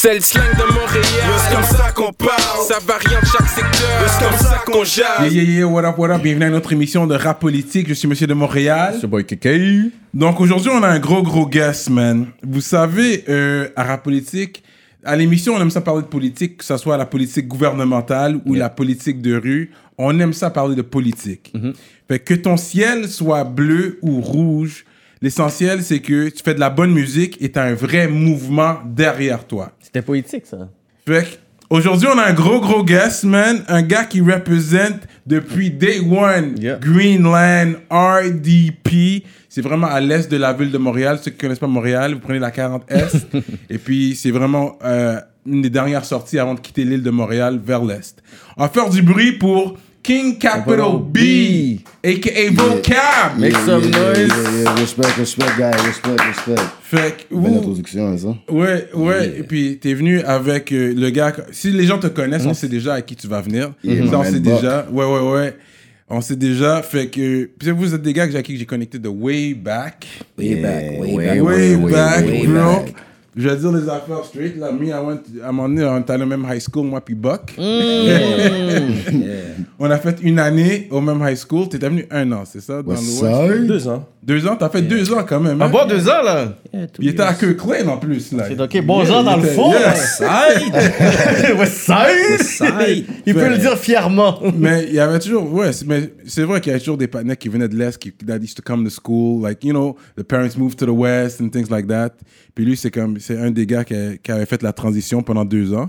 C'est le slang de Montréal. C'est comme ça qu'on parle. Ça varie en chaque secteur. C'est comme ça qu'on jase. Yeah, yeah, yeah, what up, what up, bienvenue à notre émission de rap politique, je suis Monsieur de Montréal. C'est boy KK. Donc aujourd'hui on a un gros gros guest, man. Vous savez, euh, à rap politique, à l'émission on aime ça parler de politique, que ce soit la politique gouvernementale ou la politique de rue, on aime ça parler de politique. Fait que ton ciel soit bleu ou rouge, l'essentiel c'est que tu fais de la bonne musique et t'as un vrai mouvement derrière toi. C'était poétique, ça. Fait aujourd'hui, on a un gros, gros guest, man. Un gars qui représente depuis day one Yeah. Greenland RDP. C'est vraiment à l'est de la ville de Montréal. Ceux qui connaissent pas Montréal, vous prenez la 40S. et puis, c'est vraiment euh, une des dernières sorties avant de quitter l'île de Montréal vers l'est. On va faire du bruit pour King Capital B, a.k.a. Vocab. Make some noise. Yeah, yeah, respect, respect, guys, respect, respect. Fait que, Belle introduction, hein, ça. Ouais, ouais. Et puis, t'es venu avec euh, le gars. Si les gens te connaissent, on sait déjà à qui tu vas venir. Yeah, Ça, on sait déjà. Ouais, ouais, ouais. On sait déjà. Fait que. Puis vous êtes des gars à qui j'ai connecté de way back. Way back, way back, Way, back, way bro. Je vais dire les affaires straight. Là, me, I went, à un moment donné, on était à la même high school, moi puis Buck. on a fait une année au même high school. T'étais venu un an, c'est ça? Dans West l'Ouest? Side? Deux ans. Deux ans? T'as fait deux ans quand même. Ah hein? bon, deux ans, là? Il était à Kirkland en plus. Là. C'est ok, bon Yeah, genre dans le fond. Yeah. là. West Side? Il peut le dire fièrement. Mais il y avait toujours, ouais, c'est- mais c'est vrai qu'il y avait toujours des partenaires qui venaient de l'Est, qui that used to come to school, like, you know, the parents moved to the West and things like that. Puis lui, c'est comme, c'est un des gars qui, a- qui avait fait la transition pendant deux ans.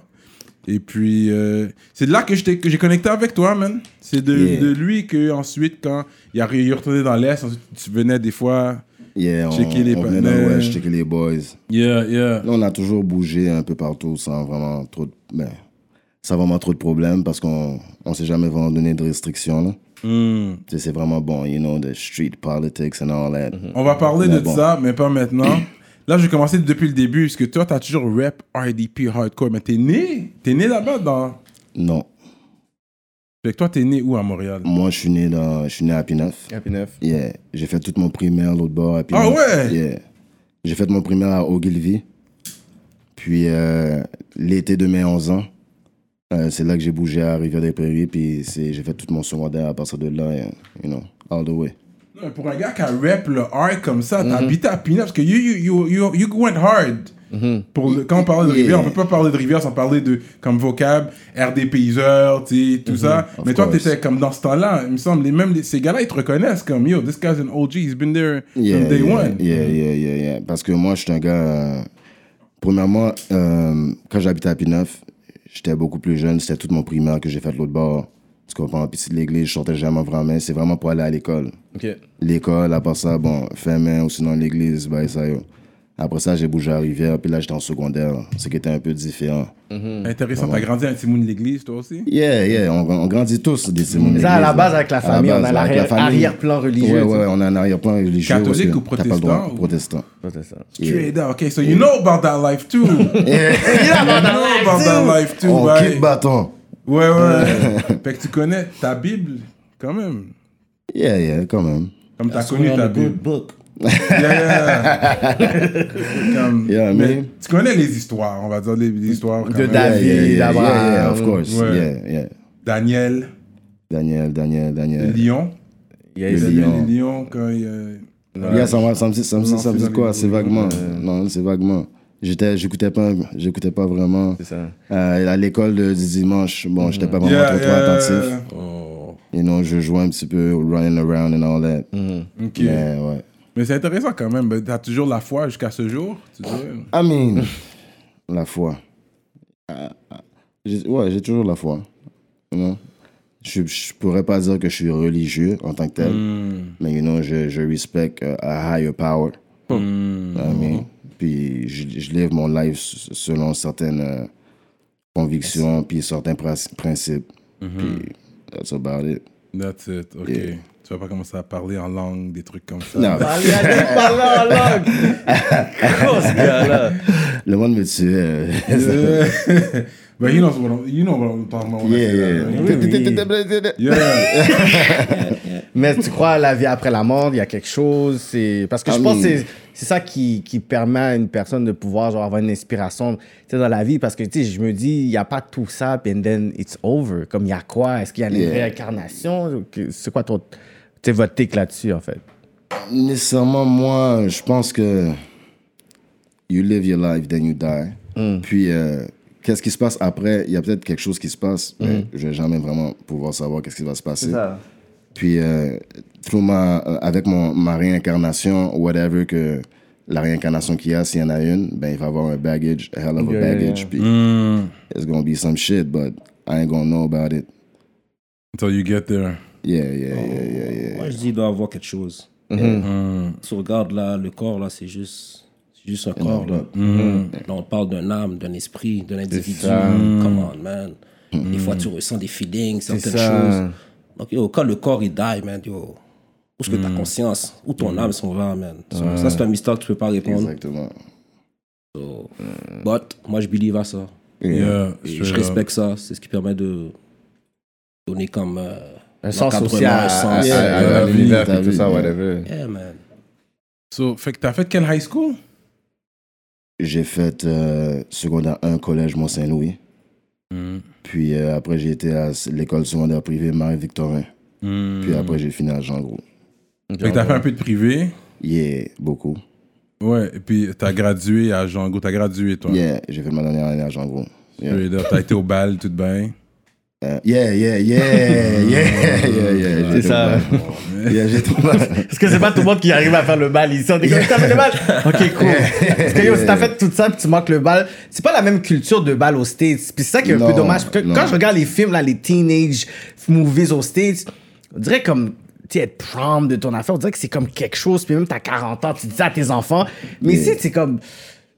Et puis, euh, c'est de là que j'ai connecté avec toi, man. C'est de, Yeah. de lui que ensuite, quand il, a, il est retourné dans l'Est, ensuite, tu venais des fois. Yeah, on, Checker les on venait partenaires. dans l'Ouest, checker les boys. Yeah, yeah. Là, on a toujours bougé un peu partout sans vraiment trop de, ben, sans vraiment trop de problèmes parce qu'on on s'est jamais vraiment donné de restrictions. Là. Hmm. Tu sais, C'est vraiment bon, you know, the street politics and all that. On va parler Mais de bon. ça, mais pas maintenant. Là, je vais commencer depuis le début, parce que toi, t'as toujours rap RDP hardcore, mais t'es né, t'es né là-bas dans... Non, Fait que toi, t'es né où à Montréal? moi, je suis né dans, je suis né à Pineuf. Happy neuf. Yeah, j'ai fait toute mon primaire l'autre bord à. Ah ouais? Yeah. J'ai fait mon primaire à Ogilvy. Puis euh, l'été de mes 11 ans, euh, c'est là que j'ai bougé à Rivière-des-Prairies. Puis c'est- j'ai fait tout mon secondaire à partir de là, you know, all the way. Mais pour un gars qui a rap le hard comme ça, Mhm. t'as habité à Pinot, parce que you, you, you, you, you went hard. Mhm. Pour quand on parle de. Rivière, on peut pas parler de Rivière sans parler de comme vocab, RD Payseur, tout ça. Mhm. Of Mais toi, t'étais comme dans ce temps-là, il me semble, les, même les- ces gars-là, ils te reconnaissent comme yo, this guy's an OG, he's been there from day one. Yeah, yeah, yeah, yeah. Parce que moi, je suis un gars. euh, premièrement, euh, quand j'habitais à Pineuf, j'étais beaucoup plus jeune. C'était tout mon primaire que j'ai fait de l'autre bord. Tu comprends? Puis de l'église, je sortais jamais vraiment. C'est vraiment pour aller à l'école. Ok. L'école, à part ça, bon, fin main ou sinon l'église, bah, ça, yo. Après ça, j'ai bougé à Rivière, puis là, j'étais en secondaire, ce qui était un peu différent. Intéressant, t'as grandi à un Timoun de l'église, toi aussi? Yeah, yeah, on, on grandit tous des Simons Ça, à la base, avec la famille, on a base, avec l'arrière- la famille. arrière-plan religieux, Ouais, on a un arrière-plan religieux. Catholique que ou t'as pas le droit. protestant ou- Protestant. Straight up, okay, so you know about that life too. you know about that life too, On right? quitte bâton. Ouais, ouais. fait que tu connais ta Bible, quand même. Yeah, yeah, quand même. Comme t'as connu ta Bible. book. Yeah, yeah. Comme- Yeah, mais man. tu connais les histoires, on va dire les, les histoires. quand De. David. yeah, yeah, yeah, yeah, yeah, of course. Ouais. Yeah, yeah. Daniel, Daniel, Daniel, Daniel. Lion. Yeah, Le Il c'est- y avait lion. les lions quand il. euh, Yeah, ça, me- ça me dit, ça me dit, Non, ça me c'est dit dans quoi? les C'est vaguement. Non, c'est vaguement. J'étais, j'écoutais pas, j'écoutais pas vraiment. c'est ça. Euh, à l'école de- du dimanche, bon, j'étais pas vraiment Yeah, trop, trop yeah. attentif. Oh. You know, je jouais un petit peu running around and all that. Ok. Mais ouais. Mais c'est intéressant quand même. Ben, T'as toujours la foi jusqu'à ce jour. Tu dis? I mean, la foi. Ah, ah. Ouais, j'ai toujours la foi. You know? Je, je pourrais pas dire que je suis religieux en tant que tel, mais you know, je, je respecte uh, a higher power. I mean, puis je, je live mon life s- selon certaines euh, convictions, puis certains princ- principes. Puis that's about it. That's it, ok. Yeah. Tu vas pas commencer à parler en langue, des trucs comme ça. Non, Allez, allez, parle en langue. Gros, ce gars-là. le monde me tue. euh, But you know what I'm, you know what I'm talking about. yeah, yeah. Yeah. Mais tu crois à la vie après la mort, il y a quelque chose. C'est parce que je I pense que mean- c'est c'est ça qui, qui permet à une personne de pouvoir genre, avoir une inspiration dans la vie. Parce que tu sais, je me dis, il n'y a pas tout ça, puis and then it's over. Comme il y a quoi? Est-ce qu'il y a une Yeah. réincarnation? C'est quoi ton, votre take là-dessus en fait? Nécessairement, moi, je pense que you live your life, then you die. Puis, euh, qu'est-ce qui se passe après? Il y a peut-être quelque chose qui se passe, mais je vais jamais vraiment pouvoir savoir qu'est-ce qui va se passer. Puis, euh, through ma, euh, avec mon, ma réincarnation, whatever que la réincarnation qu'il y a, s'il y en a une, ben, il va avoir un baggage, a hell of a Yeah, baggage. yeah. Puis, it's gonna be some shit, but I ain't gonna know about it. Until you get there. Yeah, yeah, yeah, yeah, yeah. Moi, je dis, il doit y avoir quelque chose. Mm. Tu regardes là, le corps, là, c'est juste, c'est juste un corps. Là. Mm. Là, on parle d'un âme, d'un esprit, d'un individu. ça. Come on, man. Des fois, tu ressens des feelings, certaines ça. choses. Donc, yo, quand le corps, il die, man, yo, où est-ce que ta conscience, où ton âme s'en va, man? So, Ça, c'est un mystère que tu peux pas répondre. Exactement. So, But, moi, je believe à ça. Yeah, Et je respecte ça. C'est ce qui permet de donner comme... euh, Un sens à, un sens. à- Yeah, à- à yeah, l'univers et tout ça, whatever. Yeah, man. So, fait que t'as fait quelle high school? J'ai fait euh, secondaire 1 collège Mont-Saint-Louis. Puis euh, après, j'ai été à l'école secondaire privée Marie-Victorin. Puis après, j'ai fini à Jean Gros. Fait que t'as fait un peu de privé? Yeah, beaucoup. Ouais, et puis t'as gradué à Jean Gros. T'as gradué, toi. Yeah, j'ai fait ma dernière année à Jean Gros. Yeah. T'as été au bal, tout bien. Euh, yeah, yeah, yeah, yeah, yeah, yeah. C'est ça. Yeah, j'ai au bal. Parce que c'est pas tout le monde qui arrive à faire le bal ici. On dit comme, t'as fait le bal? Ok, cool. Parce que yo, si t'as fait tout ça puis tu manques le bal, c'est pas la même culture de bal aux States. Puis c'est ça qui est un peu dommage. Parce que non. quand je regarde les films, là, les teenage movies aux States, on dirait comme, tu être prom de ton affaire, on dirait que c'est comme quelque chose. Puis même t'as 40 ans, tu dis ça à tes enfants. Mais ici, c'est comme,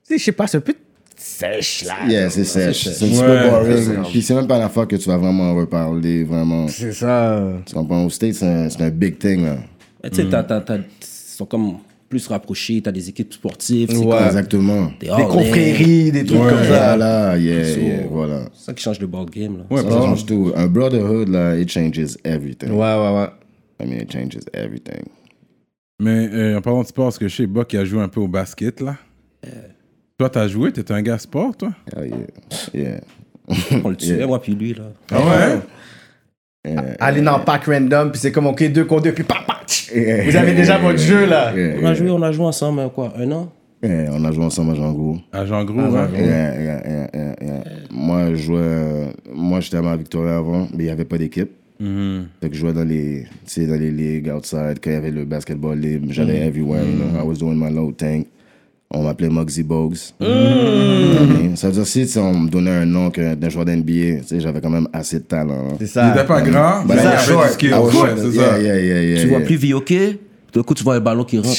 je sais pas, c'est un peu sèche, là. Yeah, c'est sèche. C'est un petit peu boring. Puis c'est même pas la fois que tu vas vraiment reparler, vraiment. C'est ça. Tu comprends? Au States, c'est un, big thing, là. Tu sais, t'as- t'as- t'as- ils sont comme plus rapprochés, t'as des équipes sportives. Ouais. comme- Exactement. Des confréries, des trucs Ouais. comme ça. Voilà, yeah, So, yeah, voilà. C'est ça qui change le ball game. Là. Ouais, Ça change tout. Un brotherhood, là, it changes everything. Ouais, ouais, ouais. I mean, it changes everything. Mais euh, en parlant de sport, parce que chez Buck, il a joué un peu au basket, là. Toi, t'as joué? T'étais un gars sport, toi? Yeah. Yeah. On le tuait, moi puis lui. Là. Ah ouais? yeah. Aller dans le pack random, puis c'est comme, ok, deux contre deux, puis pam, pam, tch. Vous avez déjà votre jeu, là. Yeah, On a joué, on a joué ensemble, euh, quoi, un an? Yeah, on a joué ensemble à Jean Gros. À Jean Gros, hein? Yeah, yeah, yeah, yeah, yeah. Moi, je jouais. euh, Moi, j'étais à Victoria avant, mais il n'y avait pas d'équipe. Mhm. Fait que je jouais dans les, tu sais, dans les ligues outside, quand il y avait le basketball libre. J'allais everywhere, you know. I was doing my little thing. On m'appelait Muggsy Bogues. Mm. Ça veut dire, si on me donnait un nom que- d'un joueur d'NBA, tu sais, j'avais quand même assez de talent. hein. C'est Il ça. était pas grand, But mais il avait short. du skill. Short. c'est ça. yeah, yeah, yeah, Tu vois plus VOK, d'un coup tu vois un ballon qui rentre.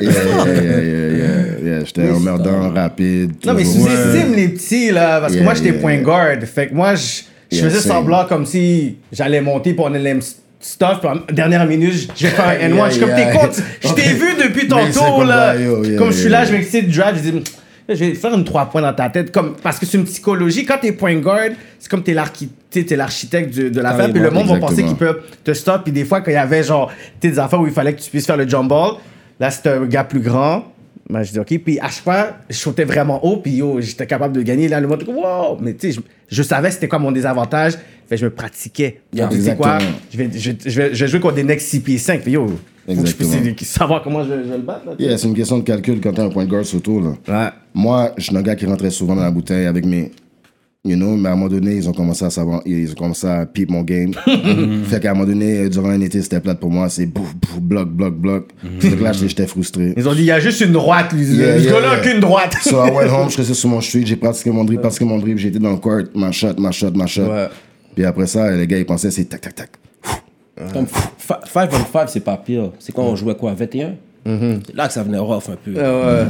Yeah, yeah, yeah, yeah. J'étais un merdant rapide. Non, mais sous-estime les petits, là, parce que moi, j'étais yeah. point guard. Fait que moi, je faisais semblant comme si j'allais monter pour on allait stuff, dernière minute, je vais faire un N1. Yeah, je suis comme, t'es con, je t'ai vu depuis c'est tantôt, comme là. Comme je suis là, je m'excite du draft, je dis, je vais faire une 3 points dans ta tête. Comme, parce que c'est une psychologie. Quand t'es point guard, c'est comme t'es l'archi- t'es- t'es l'architecte de, de l'affaire, puis le monde va penser qu'il peut te stop. Puis des fois, quand il y avait genre des affaires où il fallait que tu puisses faire le jump ball, là, c'était un gars plus grand. Ben, je dis, OK. Puis à chaque fois, je sautais vraiment haut, puis yo, j'étais capable de gagner. Là, le monde, wow! Mais tu sais, je, je savais c'était quoi mon désavantage. Fait je me pratiquais. Yeah. Tu sais quoi? Je vais, je, je vais, je vais jouer contre des necks 6 pieds 5. Fait yo, faut que je puisse savoir comment je, je vais le battre. Là. Yeah, c'est une question de calcul quand t'as un point de guard surtout, là. Ouais. Moi, je suis un gars qui rentrait souvent dans la bouteille avec mes. You know, mais à un moment donné, ils ont commencé à savoir, ils ont commencé à peep mon game. fait qu'à un moment donné, durant un été, c'était plate pour moi, c'est bouf, bouf, bloc, bloc, bloc. Fait que là, j'étais j'étais frustré. Ils ont dit, il y a juste une droite, lui. Yeah, yeah, gars-là a yeah. qu'une droite. So I went home, je restais sur mon street, j'ai pratiqué mon dribble, pratiqué mon dribble, été dans le court, ma shot, ma shot, ma shot. Ouais. Puis après ça, les gars, ils pensaient, c'est tac, tac, tac. Comme 5 on 5, c'est pas pire. C'est quand on jouait quoi, 21 C'est là que ça venait rough un peu. Ouais.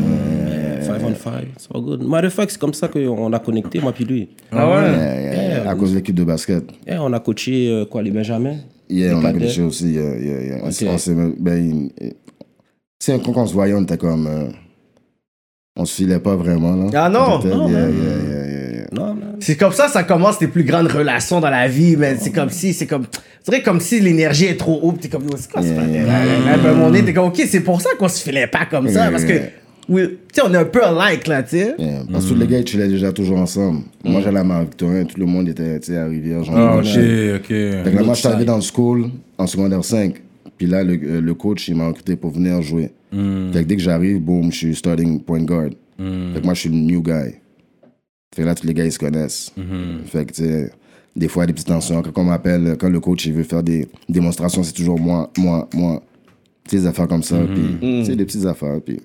5 on 5, c'est pas good. Matter of fact, c'est comme ça qu'on a connecté, moi puis lui. Ah ouais? Yeah, à cause de l'équipe de basket. Yeah, on a coaché euh, quoi, les Benjamins? Yeah, on a glitché aussi. Ben, c'est quand on se voyait, on était comme. euh, on se filait pas vraiment, là. Ah non, C'est comme ça, ça commence tes plus grandes relations dans la vie, man. C'est comme si, c'est comme, c'est vrai comme si l'énergie est trop haute, t'es comme, Yo, c'est quoi, un moment donné, t'es comme, ok, c'est pour ça qu'on se filait pas comme ça, parce que, oui, tu sais, on est un peu alike, là, tu sais. Yeah, Parce que les gars, ils chillaient déjà toujours ensemble. Moi, j'allais à Marie-Victorin, tout le monde était tu sais, à Rivière. Ah, ok, Fait ok. que là, moi, je suis arrivé dans le school en secondaire 5. Puis là, le, euh, le coach, il m'a recruté pour venir jouer. Fait que dès que j'arrive, boum, je suis starting point guard. Fait que moi, je suis le new guy. Fait que là, tous les gars, ils se connaissent. Fait que, tu sais, des fois, il y a des petites tensions. Quand on m'appelle, quand le coach, il veut faire des démonstrations, c'est toujours moi, moi, moi. Tu sais, des affaires comme ça. Puis, tu sais, des petites affaires. Puis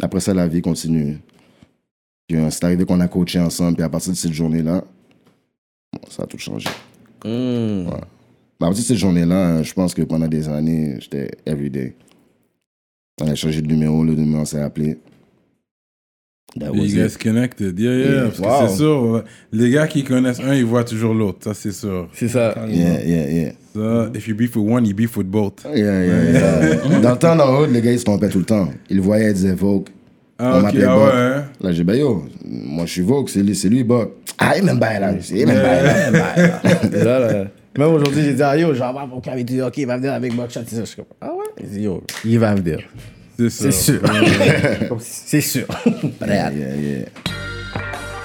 après ça, la vie continue. Puis euh, c'est arrivé qu'on a coaché ensemble. Puis à partir de cette journée-là, bon, ça a tout changé. Ouais. Mais à partir de cette journée-là, euh, je pense que pendant des années, j'étais everyday. On a changé de numéro, le numéro s'est appelé. That was You guys it. connected, yeah, yeah. Yeah. Parce que Wow. c'est sûr, les gars qui connaissent un, ils voient toujours l'autre, ça c'est sûr. C'est ça. Yeah, yeah, yeah. Ça, if you beef with one, you beef with both. Yeah, yeah, yeah. Dans le temps, dans le hood, les gars, ils se trompaient tout le temps. Ils voyaient, ils disaient Vogue. Ah, On ok, m'appelait ah Buck. ouais. hein. Là, j'ai dit, ben yo, moi je suis Vogue, c'est lui, c'est lui, Buck. Ah, il m'aime bien là. Il m'aime bien là. il m'aime bien, là. Là. Même aujourd'hui, j'ai dit, ah, yo, j'en vais mon camion, il dit, ok, il va venir avec Buckshot. Je suis comme, ah ouais? Il dit, yo, il va venir. C'est sûr. C'est sûr. Sûr. Yeah, yeah, yeah.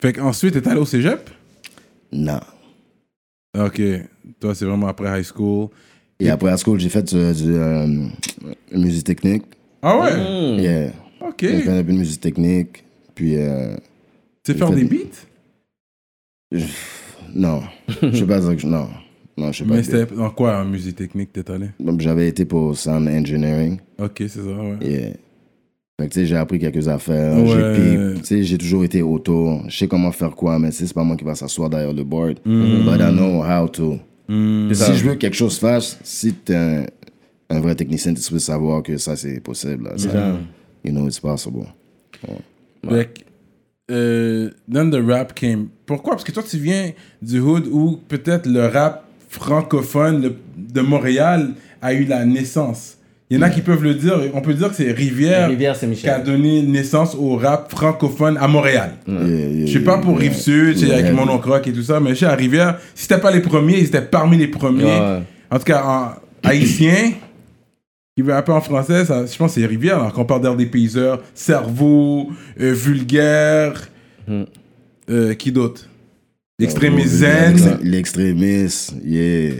Fait qu'ensuite, t'es allé au cégep? Non. Ok. Toi, c'est vraiment après high school. Et après à school, j'ai fait euh, du euh, musique technique. Ah ouais? Yeah. Ok. J'ai fait un peu de musique technique. Puis, euh, Tu sais faire des beats? non. Je sais pas dire que je- Non. Non, je sais pas. Mais c'était dans quoi en musique technique t'es allé? J'avais été pour sound engineering. Ok, c'est ça, ouais. Yeah. Fait que, tu sais, j'ai appris quelques affaires. Ouais. J'ai puis, tu sais, j'ai toujours été auto. Je sais comment faire quoi, mais c'est pas moi qui va s'asseoir derrière le board. But I know how to. Hmm. Si je veux que quelque chose fasse, si t'es un, un vrai technicien, tu peux savoir que ça, c'est possible. Là. Ça, you know, it's possible. Fait que, euh, then the rap came. Pourquoi? Parce que toi, tu viens du hood où peut-être le rap francophone le- de Montréal a eu la naissance. Il y en a qui peuvent le dire. On peut dire que c'est Rivière, Rivière, c'est qui a donné naissance au rap francophone à Montréal. Yeah, yeah, Je sais pas pour yeah. Rive-Sud, c'est Yeah. avec mon oncle Rock et tout ça, mais je sais à Rivière, si c'était pas les premiers, ils étaient parmi les premiers. Ouais. En tout cas, en haïtien, qui veut rapper en français, ça, je pense que c'est Rivière, alors qu'on parle d'air des payseurs, cerveau, euh, vulgaire, euh, qui d'autre? Extrémisaine. L'extré- L'extrémiste, yeah.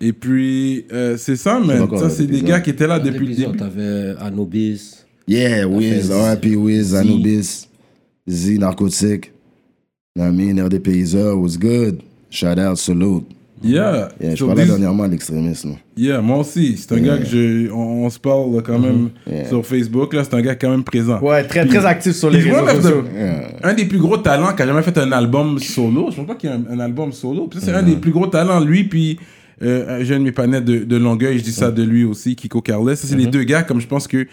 Et puis, euh, c'est ça, man. Ça, c'est des gars qui étaient là depuis le début. T'avais Anubis. Yeah, Wiz, R.I.P. Wiz. Anubis, Z, Narcotique. I mean, Payseurs was good? Shout out, salute. Yeah. Yeah, je parlais dernièrement à l'extrémiste. là. Yeah, moi aussi. C'est un gars que je, on, on se parle quand même Yeah. sur Facebook. Là, c'est un gars quand même présent. Ouais, très, très actif sur les réseaux one of the- sociaux. un des plus gros talents qui a jamais fait un album solo. Je pense pas qu'il y a un, un album solo. Puis ça, c'est un des plus gros talents, lui. Puis euh, un jeune mes panettes de, de Longueuil, je dis ça de lui aussi, Kiko Carles. Ça, c'est les deux gars, comme je pense que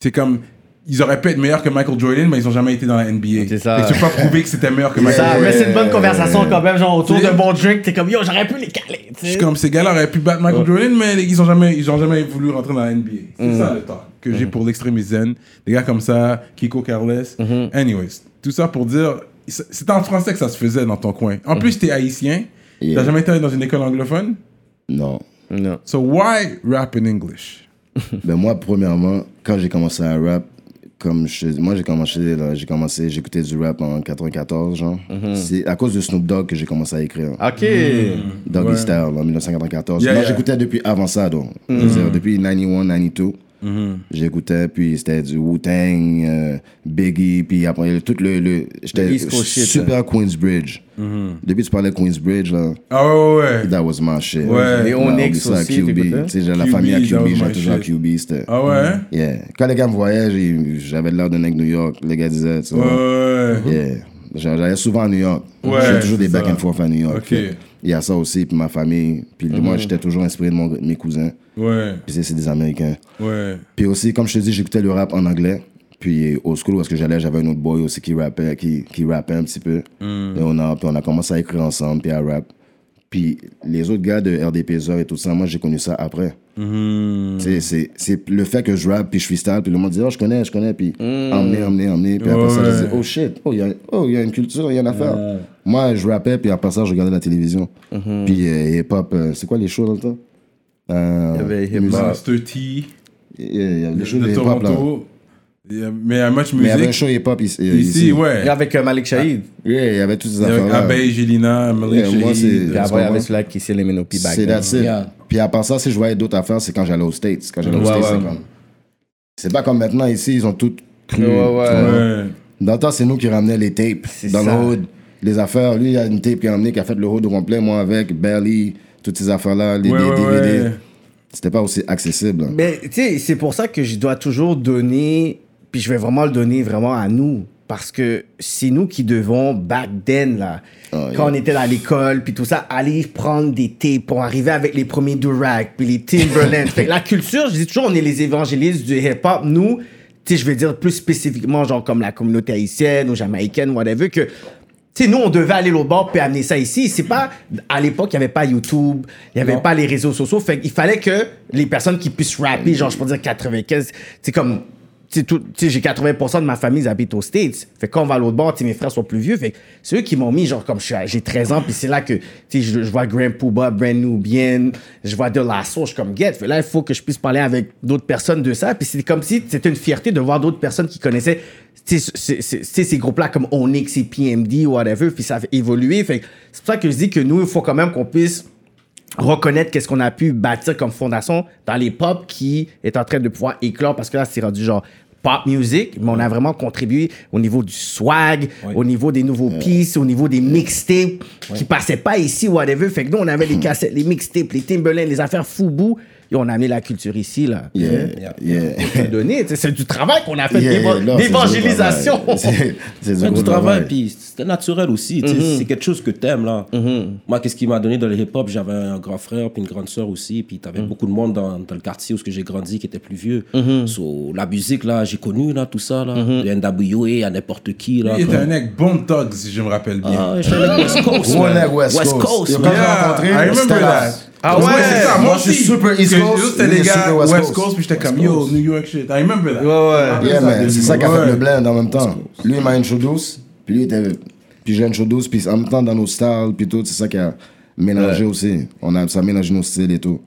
c'est comme. Ils auraient pu être meilleurs que Michael Jordan, mais ils ont jamais été dans la NBA. C'est ça. Que tu peux pas prouver que c'était meilleur que C'est Michael ça, Jordan. mais c'est une bonne conversation quand même, genre autour d'un bon drink, t'es comme yo, j'aurais pu les caler. Je suis comme ces gars-là auraient pu battre Michael Jordan, mais ils ont jamais, ils ont jamais voulu rentrer dans la NBA. C'est ça le temps que j'ai pour l'extrême zen. Des gars comme ça, Kiko Carles. Anyways, tout ça pour dire, c'est en français que ça se faisait dans ton coin. En plus, t'es haïtien. Yeah. T'as jamais été dans une école anglophone? Non. Non. So why rap in English? Ben moi, premièrement, quand j'ai commencé à rap, comme je, moi j'ai commencé, j'ai commencé, j'écoutais du rap en 94, genre. C'est à cause de Snoop Dogg que j'ai commencé à écrire. Ok. Doggy Ouais. Style en 1994. Yeah, Moi, yeah. j'écoutais depuis avant ça, donc. Dire, depuis 91, 92. J'écoutais, puis c'était du Wu-Tang, euh, Biggie, puis après, tout le. le j'étais super Queensbridge. Depuis que tu parlais Queensbridge, là, Ah ouais, ouais. that was my shit. Ouais. Ouais, Onyx aussi, QB. t'écoutais? Tu sais, j'ai la famille à QB, j'ai toujours à. QB, c'était. Ah ouais? Yeah. Quand les gars me voyaient, j'avais l'air d'un mec New York. Les gars disaient, tu Ouais, vois. ouais. Yeah. J'allais souvent à New York. Ouais, J'ai toujours des back and forth à New York. Ok. Il y a ça aussi, puis ma famille. Puis moi, j'étais toujours inspiré de mon- mes cousins. Ouais, Puis c'est des Américains. ouais. Puis aussi, comme je te dis, j'écoutais le rap en anglais. Puis au school où est-ce que j'allais, j'avais un autre boy aussi qui rappait, qui, qui rappait un petit peu. Et on a, puis on a commencé à écrire ensemble, puis à rap. Puis les autres gars de RDPZ et tout ça, moi j'ai connu ça après. Sais, C'est c'est le fait que je rappe, puis je freestyle, puis le monde dit, oh, je connais, je connais, puis emmener, emmener, emmener. Puis après ça, je Ouais. dis, oh shit, oh, il y, a- oh, y a une culture, il y a une affaire. Moi, je rappais, puis après ça, je regardais la télévision. Puis euh, hip-hop, euh, c'est quoi les shows dans le temps? Euh, Il y avait hip-hop. il y a les shows de de hip-hop Mais il y a much Mais il y avait un show hip-hop ici. Ici, ouais. Avec euh, Malik Shahid. Yeah, il y avait toutes ces Il y avait affaires-là. Abeille, Gélina, Malik Yeah, Shahid. c'est- Puis après, il y avait celui-là qui s'est les Menopi back C'est that's it. Yeah. Puis à part ça, si je voyais d'autres affaires, c'est quand j'allais aux States. Quand j'allais aux States, ouais. c'est comme... C'est pas comme maintenant, ici, ils ont tout cru. Ouais. Dans le temps, c'est nous qui ramenaient les tapes dans ça. le hood. Les affaires, lui, il y a une tape qui a ramené, qui a fait le hood au complet, moi avec, Belly, toutes ces affaires-là, les Ouais, les ouais, DVD. ouais. C'était pas aussi accessible. Mais tu sais, c'est pour ça que je dois toujours donner, puis je vais vraiment le donner vraiment à nous. Parce que c'est nous qui devons, back then, là, Oh, quand on était à l'école, puis tout ça, aller prendre des tapes pour arriver avec les premiers Durag, puis les Timberland. fait la culture, je dis toujours, on est les évangélistes du hip-hop. Nous, tu sais, je vais dire plus spécifiquement, genre comme la communauté haïtienne ou jamaïcaine, whatever, que tu sais, nous, on devait aller l'autre bord puis amener ça ici. C'est pas, à l'époque, il n'y avait pas YouTube, il n'y avait Non. pas les réseaux sociaux. Fait qu'il fallait que les personnes qui puissent rapper, genre, je peux dire 95, c'est comme, j'ai 80% de ma famille, ils habitent aux States. Fait quand on va à l'autre bord, mes frères sont plus vieux. Fait c'est eux qui m'ont mis, genre, comme j'ai 13 ans, puis c'est là que, je, vois Grand Pooba, Brand Nubian, je vois De La Source, comme, get. Là, il faut que je puisse parler avec d'autres personnes de ça. Puis c'est comme si c'était une fierté de voir d'autres personnes qui connaissaient ces groupes-là comme Onyx et PMD whatever, puis ça a évolué. C'est pour ça que je dis que nous, il faut quand même qu'on puisse reconnaître qu'est-ce qu'on a pu bâtir comme fondation dans les pop qui est en train de pouvoir éclore parce que là, c'est rendu genre pop music, mais on a vraiment contribué au niveau du swag, au niveau des nouveaux pieces, au niveau des mixtapes qui passaient pas ici, whatever. Fait que nous, on avait les cassettes, les mixtapes, les Timberland, les affaires Fubu, et on a amené la culture ici, là. Yeah, Yeah. yeah. Le sais, c'est du travail qu'on a fait Yeah, d'évangélisation. travail. C'est du travail, travail. puis c'était naturel aussi. Mhm. C'est quelque chose que t'aimes, là. Moi, qu'est-ce qui m'a donné dans le hip-hop? J'avais un grand frère, puis une grande sœur aussi, puis t'avais Mhm. beaucoup de monde dans, dans le quartier où j'ai grandi qui était plus vieux. So, la musique, là, j'ai connu, là, tout ça, là. De NWA à n'importe qui, là. Il était un mec bon thug, si je me rappelle bien. Ah, un mec West Coast, West Coast. Coast, Yeah, rencontré, là. that. Ah ouais, c'est ça, moi, je suis super East que Coast, eux, C'était lui, les il est gars super West West Coast. Coast, puis j'étais comme yo, New York shit. I remember that. Ouais, ouais. Yeah, man, c'est ça qui a fait Ouais. le blend en même temps. Lui, il m'a introduce, puis lui, il était. Puis j'ai introduce, puis en même temps, dans nos styles, puis tout, c'est ça qui a mélangé aussi. On a, ça a mélangé nos styles et tout.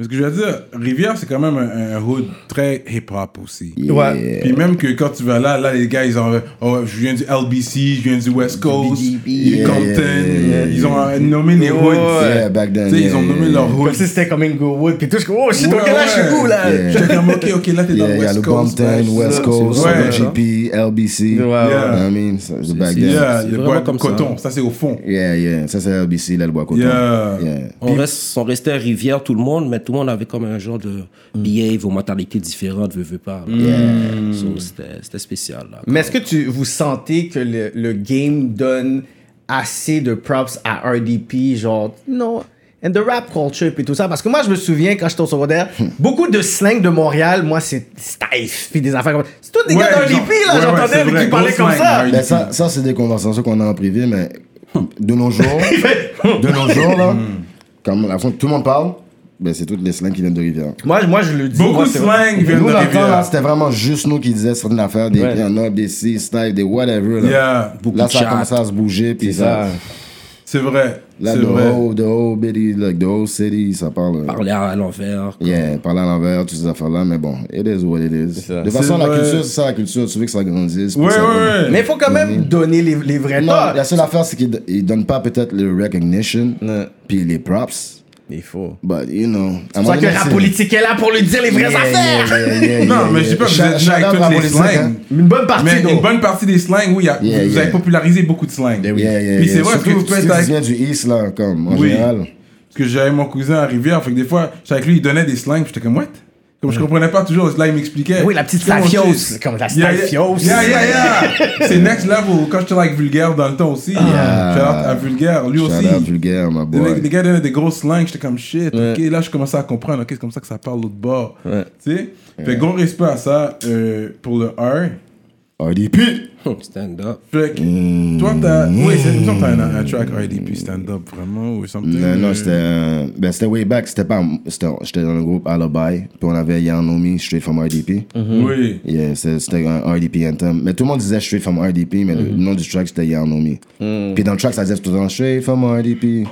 Parce que je veux dire, Rivière, c'est quand même un, un hood très hip-hop aussi. Ouais. Puis même que quand tu vas là, là, les gars, ils ont. Oh, je viens du LBC, je viens du West Coast, BGB, du yeah, Compton. yeah, yeah, Ils ont nommé les hoods. Yeah, back then. Tu sais, ils yeah, ont nommé yeah, leur yeah. hood. Comme si c'était comme Inglewood, puis tout, je oh shit, Ouais, ok, là, je suis où, là? Yeah. J'étais comme, ok, ok, là, t'es dans Yeah, il y a West le Coast. Compton, West Coast. GP, LBC. Ouais, ouais. I mean, c'est back then. Yeah, le bois comme coton, ça c'est au fond. Yeah, yeah. Ça, c'est LBC, là, le bois coton. Yeah. Yeah. On, reste, on restait à Rivière, tout le monde, mais tout le monde avait comme un genre de behave aux mentalités différentes, veux, veux pas. là. So, c'était c'était spécial. Là. Mais est-ce que tu, vous sentez que le, le game donne assez de props à RDP, genre, non, and the rap culture, puis tout ça? Parce que moi, je me souviens, quand j'étais au secondaire, beaucoup de slang de Montréal, moi, c'est Stife, puis des affaires comme C'est tous des Ouais, gars d'RDP, là, ouais, ouais, j'entendais, vrai, qui parlaient comme ça. Ben, ça, ça c'est des conversations qu'on a en privé, mais de nos jours, de nos jours, là, comme la tout le monde parle, ben, c'est toutes les slangs qui viennent de Rivière. Moi, moi, je le dis. Beaucoup moi, de c'est- slang viennent Nous, de Rivière. c'était vraiment juste nous qui disaient certaines affaires, des Ouais. pianos, des C, style, des whatever. Là, Yeah, Beaucoup là ça a commencé à se bouger, puis C'est ça. ça. c'est vrai. Là, the vrai. whole, the whole bitty, like, the whole city, ça parle. euh, Parler à l'envers. Yeah, parler à l'envers, toutes ces affaires-là, mais bon, it is what it is. De toute façon, la vrai. culture, c'est ça, la culture, tu veux que ça grandisse. ça- ouais, ouais. Mais il faut quand même donner les, les vrais Non, temps. la seule affaire, c'est qu'ils ne donnent pas peut-être le recognition, puis les props, Il faut. but you know. C'est pour ça que rap politique est là pour lui dire les vraies affaires. Non, mais je dis pas vous êtes avec rap les slangs. hein. Une bonne partie, Mais une bonne partie des slangs, oui, vous yeah. avez popularisé beaucoup de slangs. Yeah, yeah, Puis yeah. c'est vrai que tu peux être avec- tu viens du East, là, comme, en Oui. général. Parce que j'avais mon cousin à Rivière, fait que des fois, j'étais avec lui, il donnait des slangs, puis j'étais comme, what? Comme je comprenais pas toujours, là, il m'expliquait. Oui, la petite shit. comme la Yeah, yeah. Stafios. Yeah, yeah, yeah. C'est next level. Quand j'étais avec Vulgaire dans le temps aussi. Yeah. Shout out à Vulgaire, lui Shout aussi. out vulgaire, Les, boy. les gars donnaient des grosses slangs, j'étais comme shit. Ouais. Ok, là, je commençais à comprendre. Ok, c'est comme ça que ça parle l'autre bord. Ouais. Tu sais? Fait gros respect à ça euh, pour le R. RDP. Stand up. Fait que, toi, t'as. Oui, c'est une sorte un, un track RDP stand-up, vraiment, ou something. Non, non, euh, c'était. euh, Ben, c'était way back. C'était pas. c'était- J'étais dans le groupe Alibi. Puis on avait Yann Nomi, Straight from RDP. Oui. Yeah, c'est- c'était un RDP anthem. Mais tout le monde disait Straight from RDP, mais le nom du track c'était Yann Nomi. Puis dans le track, ça disait tout le temps Straight from RDP.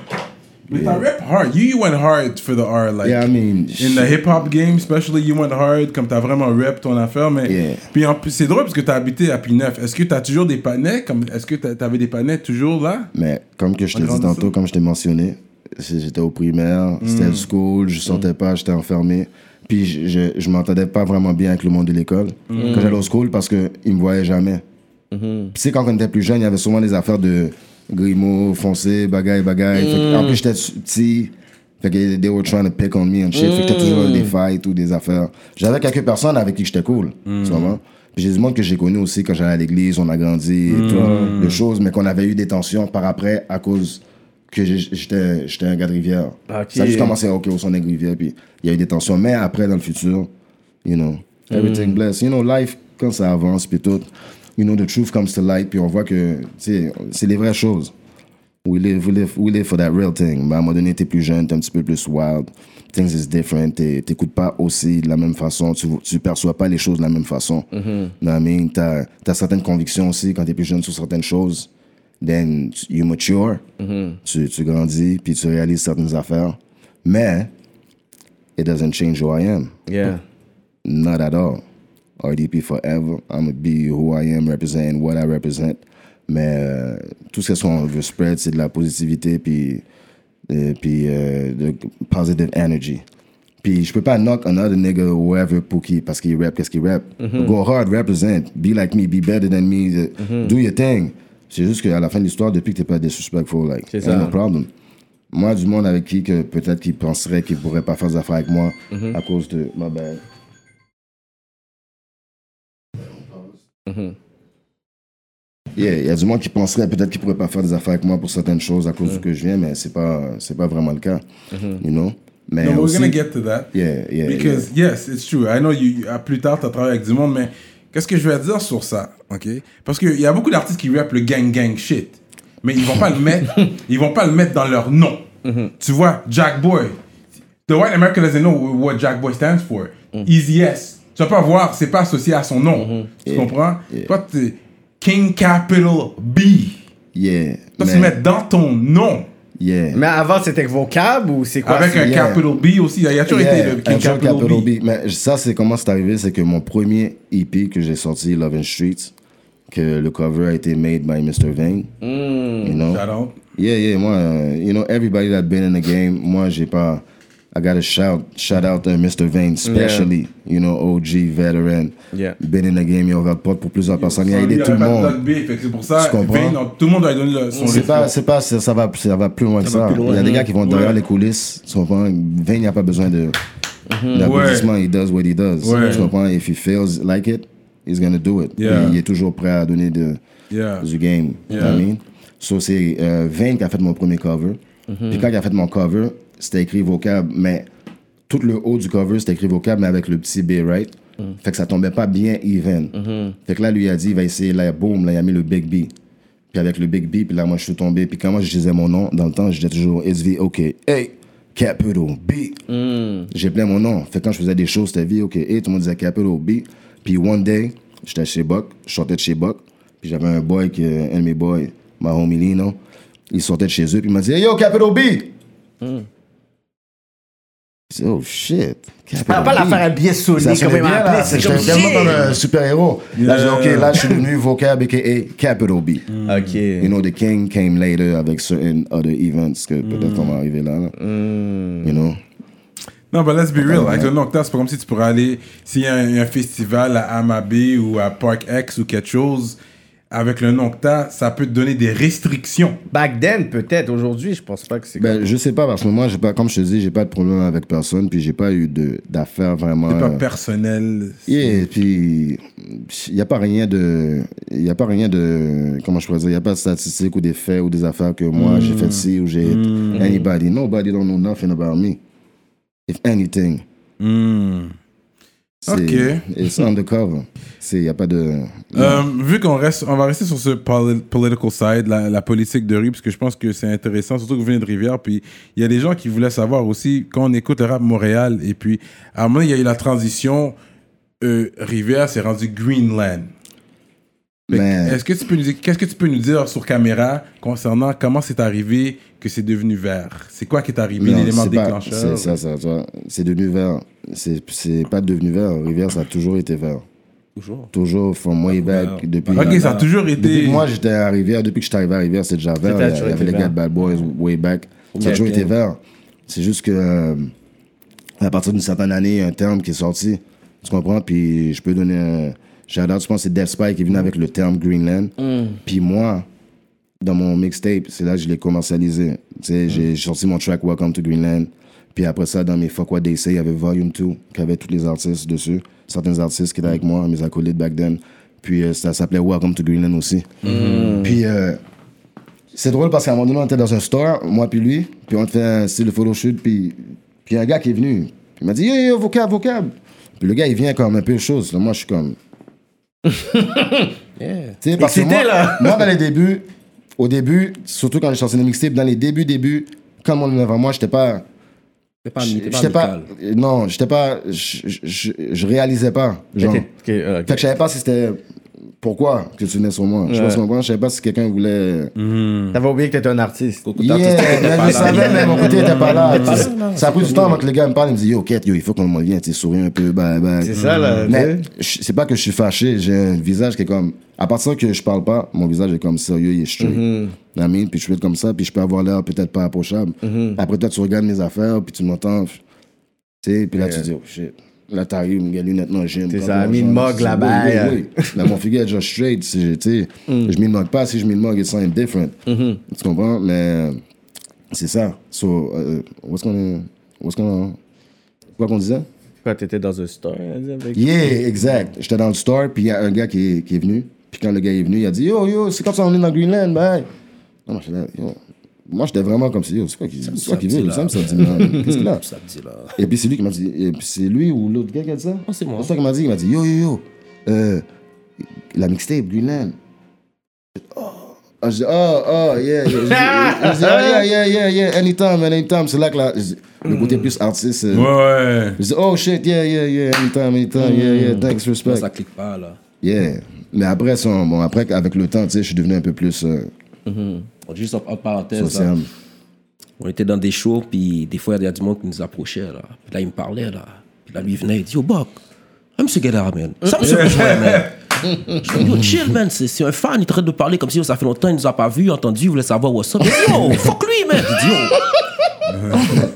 Mais t'as rap hard. You, you went hard for the R, like. Yeah, I mean. In the hip hop game, especially, you went hard, comme t'as vraiment rap ton affaire, mais. Yeah. Puis en plus, c'est drôle parce que t'as habité à P9. Est-ce que t'as toujours des comme. Est-ce que t'avais des panais toujours là? Mais comme que je t'ai dit tantôt, comme je t'ai mentionné, c'est- j'étais au primaire, c'était le school, je sortais pas, j'étais enfermé. Puis je, je, je m'entendais pas vraiment bien avec le monde de l'école quand j'allais au school parce qu'ils me voyaient jamais. Puis tu sais, quand on était plus jeune, il y avait souvent des affaires de Grimaud, foncé, bagaille, bagaille. En plus, j'étais petit. Fait que they were trying to pick on me and shit. Fait que j'étais toujours des fights ou des affaires. J'avais quelques personnes avec qui j'étais cool, tu vois. Puis j'ai du monde que j'ai connu aussi quand j'allais à l'église, on a grandi et tout, de choses, mais qu'on avait eu des tensions par après à cause que j'étais j'étais un gars de Rivière. Ça a juste commencé, ok, au son de Rivière, puis il y a eu des tensions. Mais après, dans le futur, you know, everything blessed. You know, life, quand ça avance, puis tout, you know, the truth comes to light, puis on voit que, c'est les vraies choses. We live, we live, we live for that real thing. Mais à un moment donné, t'es plus jeune, t'es un petit peu plus wild. Things is different. T'es- T'écoutes pas aussi de la même façon. Tu, tu perçois pas les choses de la même façon. You know what I mean? T'as as certaines convictions aussi quand t'es plus jeune sur certaines choses. Then you mature. tu, tu grandis, puis tu réalises certaines affaires. Mais, it doesn't change who I am. Yeah. Not at all. RDP forever. I'm gonna be who I am, representing what I represent. Mais euh, tout ce qu'on veut spread, c'est de la positivité, puis, euh, puis euh, de positive energy. Puis je peux pas knock another nigga or whoever qui, parce qu'il rap, qu'est-ce qu'il rap. Go hard, represent. Be like me, be better than me. uh, Do your thing. C'est juste qu'à la fin de l'histoire, depuis que t'es pas disrespectful, like, C'est no problem. Moi, du monde avec qui que peut-être qu'il penserait qu'il pourrait pas faire des affaires avec moi à cause de ma bad. Yeah, il y a du monde qui penserait peut-être qu'il pourrait pas faire des affaires avec moi pour certaines choses à cause du que je viens, mais c'est pas c'est pas vraiment le cas, you know? Mais No, we're aussi, gonna get to that. yeah, yeah, Because, yes, it's true. I know you, plus tard, tu as travaillé avec du monde, mais qu'est-ce que je vais dire sur ça, ok? Parce qu'il y a beaucoup d'artistes qui rappent le gang gang shit, mais ils vont pas le mettre, ils vont pas le mettre dans leur nom. Tu vois, Jack Boy. The white American doesn't know what Jack Boy stands for. Easy S. Tu vas pas voir, c'est pas associé à son nom. Tu comprends? Toi, King Capital B. yeah, mais- tu mets dans ton nom. yeah. Mais avant, c'était vocable ou c'est quoi? Avec un yeah. Capital B aussi. Il y a toujours Yeah, été le King Capital, Capital B. B. Mais ça, c'est comment c'est arrivé, c'est que mon premier EP que j'ai sorti, Love and Streets, que le cover a été made by Mr. Vane. You know? Shout out. Yeah, yeah, moi, euh, you know, everybody that been in the game, moi, j'ai pas, I gotta shout, shout out to Mr. Vane, especially, you know, OG, veteran, Yeah. been in the game, il a ouvert porte pour plusieurs personnes, il a aidé tout le monde. C'est pour ça? Vane, tout le monde doit lui donner le- son C'est pas, c'est pas, ça, ça va, ça va plus loin que ça. Il y a des gars qui vont derrière Ouais. les coulisses, tu comprends? Vane, il a pas besoin de, d'applaudissements, he does what he does. Ouais. Tu comprends? If he feels like it, he's gonna do it. Yeah. Il, est toujours prêt à donner de, Yeah. du game. You know what I mean? So, c'est euh, Vane qui a fait mon premier cover. Puis quand il a fait mon cover, c'était écrit vocable, mais tout le haut du cover, c'était écrit vocable, mais avec le petit B, right? Fait que ça tombait pas bien even. Fait que là, lui, il a dit, il va essayer, là, boom, là, il a mis le Big B. Puis avec le Big B, puis là, moi, je suis tombé. Puis quand moi, je disais mon nom, dans le temps, je disais toujours SV, OK. Hey, Capital B. J'ai plein mon nom. Fait que quand je faisais des choses, c'était V, OK. Et tout le monde disait Capital B. Puis one day, j'étais chez Buck, je sortais de chez Buck. Puis j'avais un boy, qui, un de mes boys, ma homie Lino. Il sortait de chez eux, puis il m'a dit, hey, yo, Capital B. Oh shit. Ah, pas B. l'affaire à bien sonné Ça comme sonnait il m'a bien, appelé. là. C'est comme tellement comme un super-héros. Là, j'ai OK, là, je suis devenu vocab, a.k.a. Capital B. Ok. You know, the king came later avec certain other events que peut-être on va arriver là. là. You know? Non, but let's be real. Avec le Nocta, c'est pas comme si tu pourrais aller, s'il y a un, festival à Amabe ou à Park X ou quelque chose, avec le nom que t'as, ça peut te donner des restrictions. Back then, peut-être. Aujourd'hui, je pense pas que c'est. Ben, je sais pas, parce que moi, j'ai pas, comme je te dis, j'ai pas de problème avec personne, puis j'ai pas eu de- d'affaires vraiment. C'est pas euh, personnel. Yeah, puis il n'y a pas rien de. Il y a pas rien de. Comment je pourrais dire Il n'y a pas de statistiques ou des faits ou des affaires que moi j'ai fait ci ou j'ai. Anybody. Nobody don't know nothing about me. If anything. Hmm. Ok. It's undercover. Il n'y a pas de. Euh, vu qu'on reste, on va rester sur ce poli- political side, la, la politique de rue, parce que je pense que c'est intéressant, surtout que vous venez de Rivière. Puis il y a des gens qui voulaient savoir aussi, quand on écoute le rap Montréal, et puis à un moment, il y a eu la transition, euh, Rivière s'est rendu Greenland. Mais- Est-ce que tu peux nous qu'est-ce que tu peux nous dire sur caméra concernant comment c'est arrivé que c'est devenu vert? C'est quoi qui est arrivé, l'élément c'est déclencheur? C'est ça, ça, vois. C'est devenu vert. C'est c'est pas devenu vert. Rivière, ça a toujours été vert. Toujours. Toujours, from way back. Depuis, Ok, ça a toujours été. Depuis que moi j'étais à Rivière, depuis que j'étais arrivé à Rivière, c'était déjà vert. Il y avait les gars de Bad Boys way back. Ça a toujours été vert. C'est juste que euh, à partir d'une certaine année, il y a un terme qui est sorti. Tu comprends? Puis je peux donner un shout-out. Je pense que c'est Death Spy qui est venu avec le terme Greenland. Puis moi, dans mon mixtape, c'est là que je l'ai commercialisé. Tu sais, j'ai sorti mon track Welcome to Greenland. Puis après ça, dans mes Fuck What They Say, il y avait Volume 2, qui avait tous les artistes dessus. Certains artistes qui étaient avec moi, mes acolytes back then. Puis euh, ça s'appelait Welcome to Greenland aussi. Puis euh, c'est drôle parce qu'à un moment donné, on était dans un store, moi puis lui. Puis on fait un style de photoshoot. Puis il y a un gars qui est venu. Il m'a dit, yo, yo, vocab, vocab. Puis le gars, il vient comme un peu chose. Moi, je suis comme. Yeah. Parce que Excité, moi, là. moi, dans les débuts, au début, surtout quand j'ai sorti des mixtapes, dans les débuts, débuts, comme on est devant moi, j'étais pas. J'étais pas. Non, j'étais pas. Je, réalisais pas. Genre. Ok, ok, euh, ok. Fait que je savais pas si c'était. Pourquoi que tu venais sur moi. Je sais pas si tu comprends, je savais pas si quelqu'un voulait. T'avais oublié que t'étais un artiste. Yeah, mais je savais, mais mon côté était pas là. T'étais pas tu sais. là, Ça a pris du temps avant que le gars me parle. Il me dit Yo, Kate, yo, il faut qu'on me vienne, tu souris un peu. Bye, bye. C'est ça, là. Mais c'est pas que je suis fâché, j'ai un visage qui est comme. À partir que je parle pas, mon visage est comme sérieux, il est straight. I mean, Puis je peux être comme ça, puis je peux avoir l'air peut-être pas approchable. Mm-hmm. Après, toi, tu regardes mes affaires, puis tu m'entends. Tu sais, puis là, tu dis Oh shit. Là, t'arrives, il y a lunettes dans le gym. C'est ça, mis le mug là-bas, oui, oui, mon figure est déjà straight. tu sais, Mm. Je m'y moque pas. Si je m'y moque, it's something different. Mm-hmm. Tu comprends? Mais c'est ça. So, euh, what's gonna. What's gonna. Quoi qu'on disait? Quoi, t'étais dans un store avec. Yeah, exact. J'étais dans le store, puis il y a un gars qui est, qui est venu. Puis quand le gars est venu, il a dit Yo, yo, c'est comme ça on est dans Greenland, bye. Non, moi, j'étais là, yo. Moi, j'étais vraiment comme si, c'est quoi qu'il c'est quoi qu'il veut? dit, Ça là. me ça dit, man. Qu'est-ce qu'il a? Ça là. Et puis c'est lui qui m'a dit, et puis c'est lui ou l'autre gars qui a dit ça? Oh, c'est moi. C'est toi qui m'a dit, il m'a dit, yo, yo, yo, euh, la mixtape, Greenland. Oh, ah, je dis, oh, oh, yeah, yeah. Je dis, oh, yeah, yeah, yeah, yeah, anytime, man, anytime. C'est là que la- je le côté plus artiste. euh, Ouais, ouais. je dis, oh shit, yeah, yeah, yeah, anytime, anytime, yeah, yeah, thanks, Là, respect. ça clique pas, là. Yeah. Mais après, ça, bon, après, avec le temps, tu sais, je suis devenu un peu plus euh, dit juste en, en parenthèse, là, on était dans des shows, puis des fois, il y a du monde qui nous approchait, là. Puis là, il me parlait, là. Puis là, lui, il venait, il dit, yo, Buck, I'm ce gars-là, man. Ça me rejoint, man. Je dis, yo, chill, man. C'est un fan, il traite de parler comme si yo, ça fait longtemps, il nous a pas vu, entendu, il voulait savoir what's up. Il dit, yo, fuck lui, man. Il dit, yo.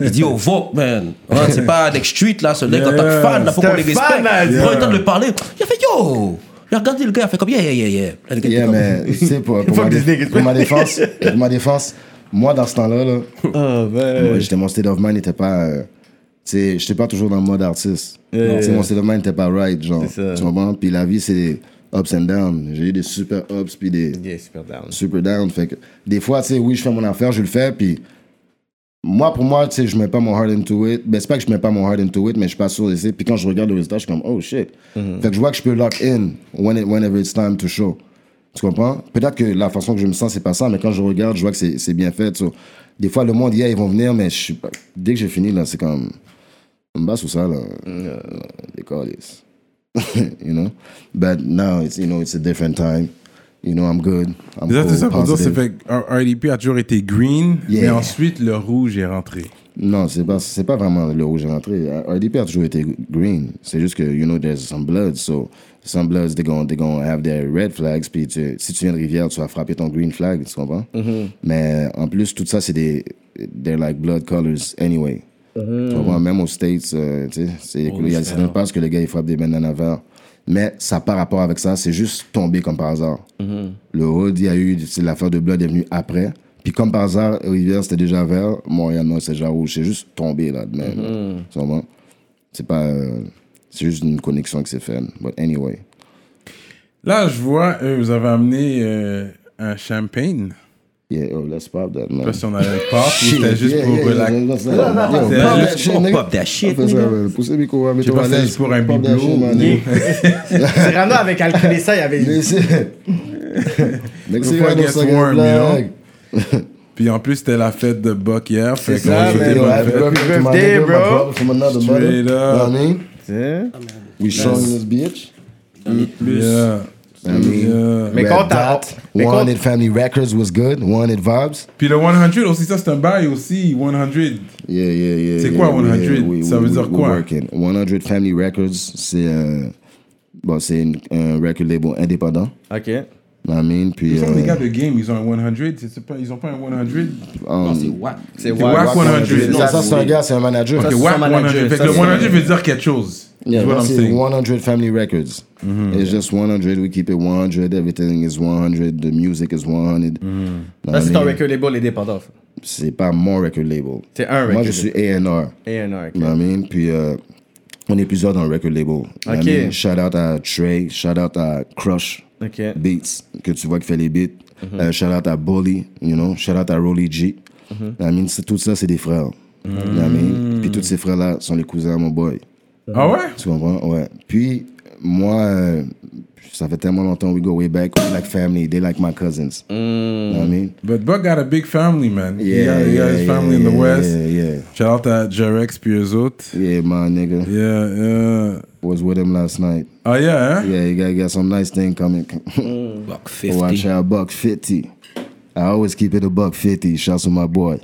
Il dit, yo, Vogue, man. C'est pas Next Street, là, ce mec en tant que fan, là, faut qu'on les respecte. là, Il prend le temps de le parler. Il a fait, yo. A regardé le gars, il a fait comme, yeah, yeah, yeah, yeah. Gars Yeah, mais tu sais, pour, pour, ma this dé- nigga. pour ma défense, pour ma défense, moi, dans ce temps-là, là, Oh, man. moi, j'étais, mon state of mind n'était pas. euh, tu sais, j'étais pas toujours dans le mode artiste. Yeah, Tu sais, yeah. Mon state of mind n'était pas right, genre. C'est ça. Tu comprends? Puis la vie, c'est des ups and downs. J'ai eu des super ups, puis des Yeah, super down. super downs. Fait que des fois, tu sais, oui, je fais mon affaire, je le fais, puis. Moi, pour moi, tu sais, je mets pas mon heart into it. Ben, c'est pas que je mets pas mon heart into it, mais je suis pas sûr d'essayer. Puis quand je regarde le résultat, je suis comme, oh shit. Fait que je vois que je peux lock in when it- whenever it's time to show. Tu comprends? Peut-être que la façon que je me sens, c'est pas ça, mais quand je regarde, je vois que c'est c'est bien fait. so. Des fois, le monde, yeah, ils vont venir, mais je suis pas... dès que j'ai fini, là, c'est comme. On me bat sous ça, là. This. you know? But now, it's, you know, it's a different time. You know, I'm good. I'm C'est ça, c'est ça pour dire, c'est positive. fait que R- RDP a toujours été green, mais Yeah. ensuite le rouge est rentré. Non, c'est pas, c'est pas vraiment le rouge à l'entrée. RDP a toujours été green. C'est juste que, you know, there's some bloods. So, some bloods, they're gonna, they're gonna have their red flags. Puis tu- si tu viens de Rivière, tu vas frapper ton green flag, tu comprends? Mais en plus, tout ça, c'est des. They're like blood colors anyway. Tu comprends? Même aux States, euh, tu sais, c'est- il y a certaines passes que les gars, ils frappent des bandanas verts. Mais ça n'a pas rapport avec ça, c'est juste tombé comme par hasard. Mm-hmm. Le hood, il y a eu, c'est l'affaire de Blood est venue après. Puis comme par hasard, Rivière, c'était déjà vert, Montréal, non, c'est déjà rouge. C'est juste tombé là de même. Tu comprends? C'est pas. euh, c'est juste une connexion qui s'est faite. But anyway. Là, je vois, euh, vous avez amené euh, un champagne. Yeah, oh, let's pop that, Je sais man. pas si on allait le pop c'était juste Yeah, pour yeah, relax. yeah, that's it. Yo, C'est pop that shit. Poussez à c'est l'aise. juste pour un bibelot. nigga. Cyrano avait calculé ça, il y avait Mais c'est. Mec, c'est Before un you know? blague. Puis en plus, c'était la fête de Buck hier. Fait C'est qu'on ça, man. Happy birthday, bro. from another mother. Straight Know up. what I mean? C'est- We in this bitch. Yeah. I mean, Yeah. Mais Red quand t'as. Dot, mais quand- 100 Family Records was good. 100 Vibes. Puis le 100 aussi, ça c'est un bail aussi. 100. Yeah, yeah, yeah. C'est yeah, quoi, we- 100? we- Ça we- veut we- dire we're quoi? working. 100 Family Records, c'est un, bon, c'est une- un record label indépendant. Ok. I mean, puis. Ils sont euh, les gars de game, ils ont un 100. C'est- c'est pas, ils ont pas un 100. Non, um, c'est wack. C'est C'est wack. Wack 100. Non, ça, c'est un gars, c'est un manager. Ok, c'est WAC manager. 100. Fait que Ça, le c'est- 100 veut dire quelque chose. Yeah, Tu vois that's what I'm it, saying? 100 Family Records. It's just 100. We keep it 100. Everything is 100. The music is 100. Ça, c'est I ton record label indépendant. C'est pas mon record label. C'est un record Moi, je suis A&R. A&R, ok. You know what I mean? Puis, euh, on est plusieurs dans le record label. Ok. I mean? Shout out à Trey, shout out à Crush. Beats, que tu vois qui fait les beats. Euh, shout out à Bully, you know? Shout out à Rolly G. What I mean? C'est- Tout ça, c'est des frères. You know what I mean? Puis tous ces frères-là sont les cousins à mon boy. Ah ouais? Tu comprends? Ouais. Puis, moi, ça fait tellement longtemps, we go way back. We like family. They like my cousins. You know what I mean? But Buck got a big family, man. he Yeah, he got yeah, his yeah, family in the yeah, West. Yeah, yeah. Shout out à Jarex puis. Yeah, my nigga Yeah, yeah. was with him last night. Ah yeah, hein? Yeah, he got, got some nice thing coming. Buck 50. Watch out, buck 50. I always keep it a buck 50. Shouts to my boy.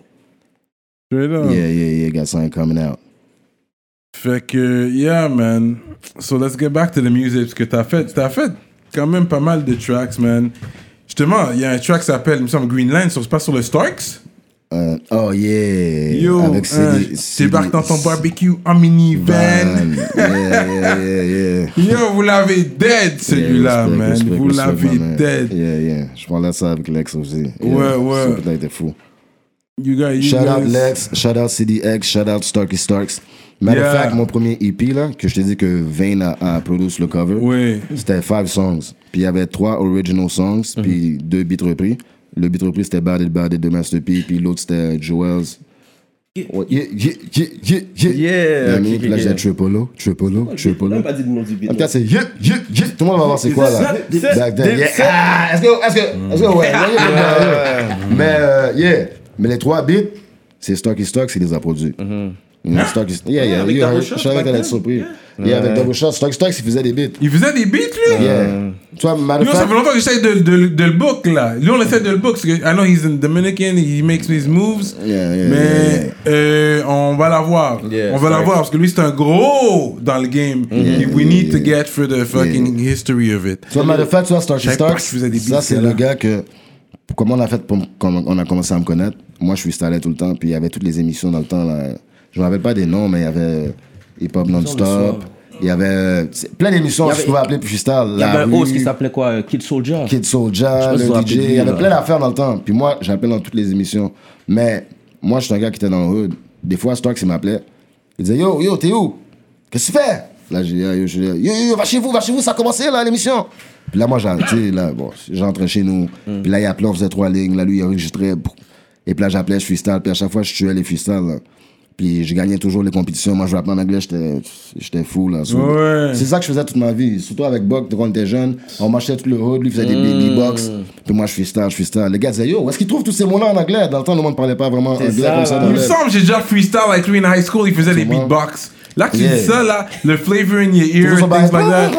Straight up. Yeah, yeah, yeah. Got something coming out. Fait que, yeah, man. So let's get back to the music. Parce que t'as fait, t'as fait quand même pas mal de tracks, man. Justement, il y a un track qui s'appelle, il me semble, Green Line. Ça se passe sur le Starks? Uh, oh, yeah. Yo, Avec hein, CD, débarque dans ton barbecue en minivan. Van. Yeah, yeah, yeah, yeah. Yo, vous l'avez dead, celui-là, man. respect, vous l'avez dead. Yeah, yeah. Je parlais ça avec Lex aussi. Ouais, ouais. Être fou. You got, you Shout out Lex, shout out CDX, shout out Starky Starks. Matter of Yeah. fact, mon premier EP, là, que je t'ai dit que Vane a, a produit le cover, Oui. c'était five songs. Puis il y avait trois original songs, puis deux beats repris. Le beat repris, c'était Bad It Bad It de Master P, puis l'autre, c'était Joel's. Yeah, yeah, yeah, yeah, yeah. Yeah, You know what I mean? ok, Puis là, j'ai. Tripolo, Tripolo, Tripolo. pas dit le nom du beat. En tout cas, c'est yeah, yeah, yeah. Tout le monde va voir c'est quoi là. Back then, yeah. Ah, est-ce que, est-ce que, est-ce que, ouais. Mais, euh, yeah. Mais les trois beats, c'est Stocky Stock, c'est les a produits. You know, Stocky, yeah, yeah. avec heard- Shot Je savais allait then? être surpris. Yeah, avec Double Shot, Stocky Stock, il faisait des beats. Il faisait des beats, lui? Yeah. Tu vois, matter ça fait longtemps que j'essaie de, de, de le book, là. Lui, on essaie de le book, parce que I know he's in Dominican, he makes his moves. Yeah, yeah, mais yeah, yeah. euh, on va l'avoir. Yeah, on va l'avoir, parce que lui, c'est un gros dans le game. We need to get for the fucking history of it. Tu vois, matter of fact, tu vois, faisait des ça, c'est ce le gars que, comment on a fait pour, on a commencé à me connaître. Moi, je freestylais tout le temps, puis il y avait toutes les émissions dans le temps, là. Je me rappelle pas des noms, mais il y avait Hip Hop Non-Stop. Il y avait plein d'émissions je pouvais appeler freestyle. Il y avait La un host qui s'appelait quoi euh, Kid Soldier? Kid Soldier, le DJ. Il y avait plein d'affaires dans le temps. Puis moi, j'appelais dans toutes les émissions. Mais moi, je suis un gars qui était dans le hood. Des fois, Stark, il m'appelait. Il disait Yo, yo, t'es où? Qu'est-ce que tu fais? Là, j'ai dit Yo, yo, yo, yo, va chez vous, va chez vous, ça a commencé là, l'émission. Puis là, moi, là, bon, j'entrais chez nous. Puis là, il appelait, on faisait trois lignes. Là, lui, il enregistrait. Et puis là, j'appelais, je freestyle. Puis à chaque fois, je tuais les freestyles. Puis je gagnais toujours les compétitions. Moi, je rappelais en anglais, j'étais, fou, là. So, Ouais. C'est ça que je faisais toute ma vie. Surtout avec Buck, quand on était jeune. On marchait tout le hood, lui faisait des Mm. beatbox. Puis moi, je freestyle, je freestyle. Les gars disaient, yo, où est-ce qu'ils trouvent tous ces mots-là en anglais? Dans le temps, le monde parlait pas vraiment anglais ça, comme ça. Il me le- semble que j'ai déjà freestyle avec lui in high school, il faisait des beatbox. Là, tu Yeah. dis ça, là, le flavor in your ear, things like that.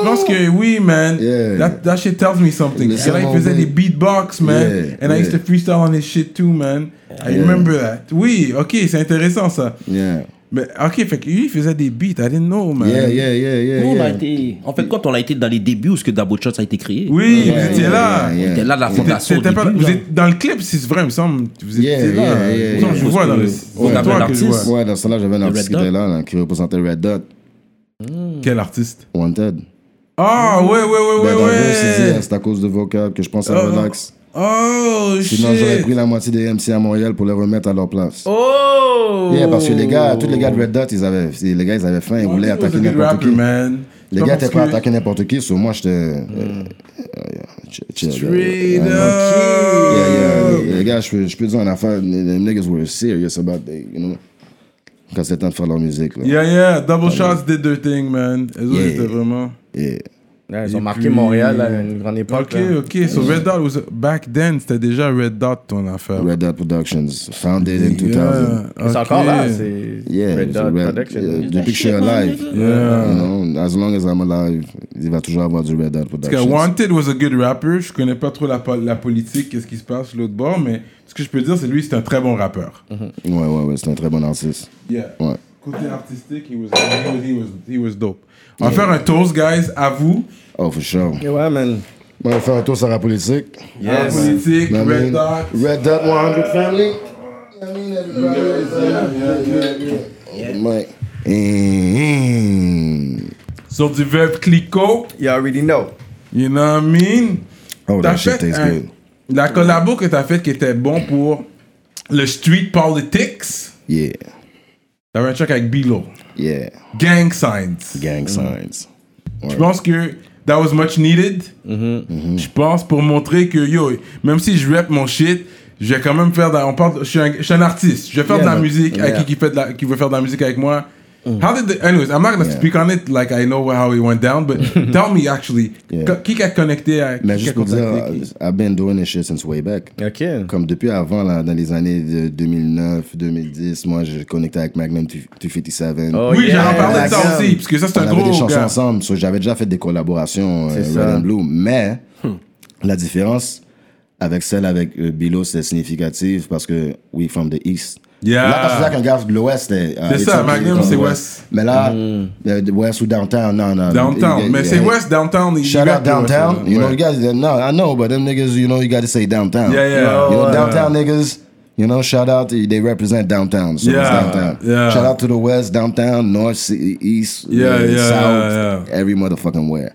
Je pense que oui, man. Yeah. That, that shit tells me something. Que là, il faisait des- beatbox, man. Yeah, And I used to freestyle on his shit too, man. I remember that. Oui, ok, c'est intéressant ça. Yeah. Mais ok, fait que lui, il faisait des beats. I didn't know, man. Yeah, yeah, yeah, yeah. Nous, on a été. En fait, quand on a été dans les débuts où ce que Double Shots a été créé. Oui, Yeah, vous étiez yeah, là. yeah, yeah. On était là de la C'était- fondation. c'était pas- début, vous êtes dans le clip, si c'est vrai, il me semble. Vous étiez Yeah, là. je vous vois dans le. Vous c'est avez toi que je l'artiste. Ouais, dans ce temps-là, j'avais un artiste qui Red était là, qui représentait Red Dot, Quel artiste? Wanted. Ah, ouais, ouais, ouais, Ben, ouais, ouais. c'est à cause de vocab que je pense à Oh. relax. Oh, Sinon, j'aurais pris la moitié des MC à Montréal pour les remettre à leur place. Oh! Yeah, parce que les gars, tous les gars de Red Dot, ils avaient, les gars, ils avaient faim, ils Oh, voulaient attaquer n'importe qui. man. Les gars parce étaient pas attaquer n'importe qui, sur moi, j'étais. chill, Straight yeah, yeah. up. Yeah, yeah, les- gars, je peux, je peux dire une affaire, les, niggas were serious about that, you know. Quand c'était temps de faire leur musique, là. Yeah, yeah. Double Shots did their thing, man. Eux Yeah. étaient vraiment. Ils ont Et marqué puis- Montréal à une grande époque. Ok, là. ok. So Red Dot was back then, c'était déjà Red Dot ton affaire. Red Dot Productions, founded in 2000. Yeah, C'est encore là, c'est Yeah, Red Dot Red- Production. yeah, depuis que je suis alive, Yeah. you know, as long as I'm alive, il va toujours avoir du Red Dot Parce que Productions. Wanted was a good rapper. Je connais pas trop la, la politique, qu'est-ce qui se passe de l'autre bord, mais ce que je peux dire, c'est lui, c'est un très bon rappeur. Ouais, ouais, ouais, c'est un très bon artiste. Yeah. Ouais. Côté artistique, he was, he was, he was, he was dope. On va faire un toast, guys, à vous. Oh, for sure. Yeah, Ouais, man. On va faire un tour sur la politique. À la politique, I mean, Red Dot. Red Dot 100 family. I mean, everybody. Mike. Mm. Sur du Veuve Clicquot. You already know. You know what I mean? Oh, that shit tastes un- good. La collabo que t'as faite qui était bon pour le street politics? Yeah, T'avais un track avec Bilo. yeah. Gang Signs. Gang signs. Je pense que that was much needed. Mm-hmm. Je pense pour montrer que yo, même si je rap mon shit, je vais quand même faire. de la- on parle, je, suis un, je suis un artiste. Je vais faire Yeah, de la musique avec Yeah. qui, qui, fait de la, qui veut faire de la musique avec moi. How did the, anyways, I'm not gonna Mm. Yeah. speak on it like I know how it went down, but tell me actually, Yeah. qui a connecté à Mais qui juste a pour dire, qui? I've been doing this shit since way back. OK. Comme depuis avant, là, dans les années de 2009, 2010, moi, j'ai connecté avec Magnum 257. Oh, Oui, yeah, j'en parlais de ça aussi, parce que ça c'est on un avait des gros chansons gars. ensemble. so J'avais déjà fait des collaborations euh, C'est Red and Blue. Mais la différence avec celle avec euh, Bilo, c'était significatif parce que we from the East. Yeah. Là, gars de l'Ouest, euh, C'est ça, Magnum, c'est West. West. Mais là, de West ou Downtown, non, non. Downtown, Il- mais c'est West Downtown. il Shout out West, downtown. ouais. You know, you guys, no, I know, but them niggas, you know, you got to say downtown. Yeah, yeah. You know, downtown niggas, you know, shout out, they represent downtown. So Yeah, it's downtown. yeah. Shout out to the west, downtown, north, east, Yeah, yeah, south, yeah, every motherfucking where.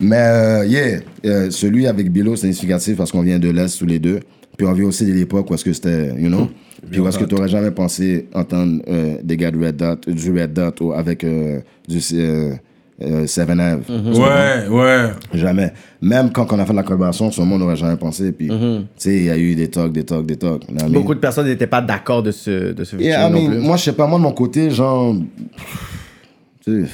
Mais, euh, yeah, euh, celui avec Bilo, c'est significatif parce qu'on vient de l'Est tous les deux. Puis on vient aussi de l'époque où est-ce que c'était, you know, puis est-ce que tu n'aurais jamais pensé entendre euh, des gars de Red Dot, du Red Dot ou avec euh, du euh, euh, Seven Ave. Tu comprends? Ouais, ouais. Jamais. Même quand on a fait la collaboration, le monde n'aurait jamais pensé. Puis, tu sais, il y a eu des talks, des talks, des talks. You know? Beaucoup de personnes n'étaient pas d'accord de ce, de ce Yeah, I featuring mean, non plus. moi, je sais pas, moi, de mon côté, genre. Tu sais,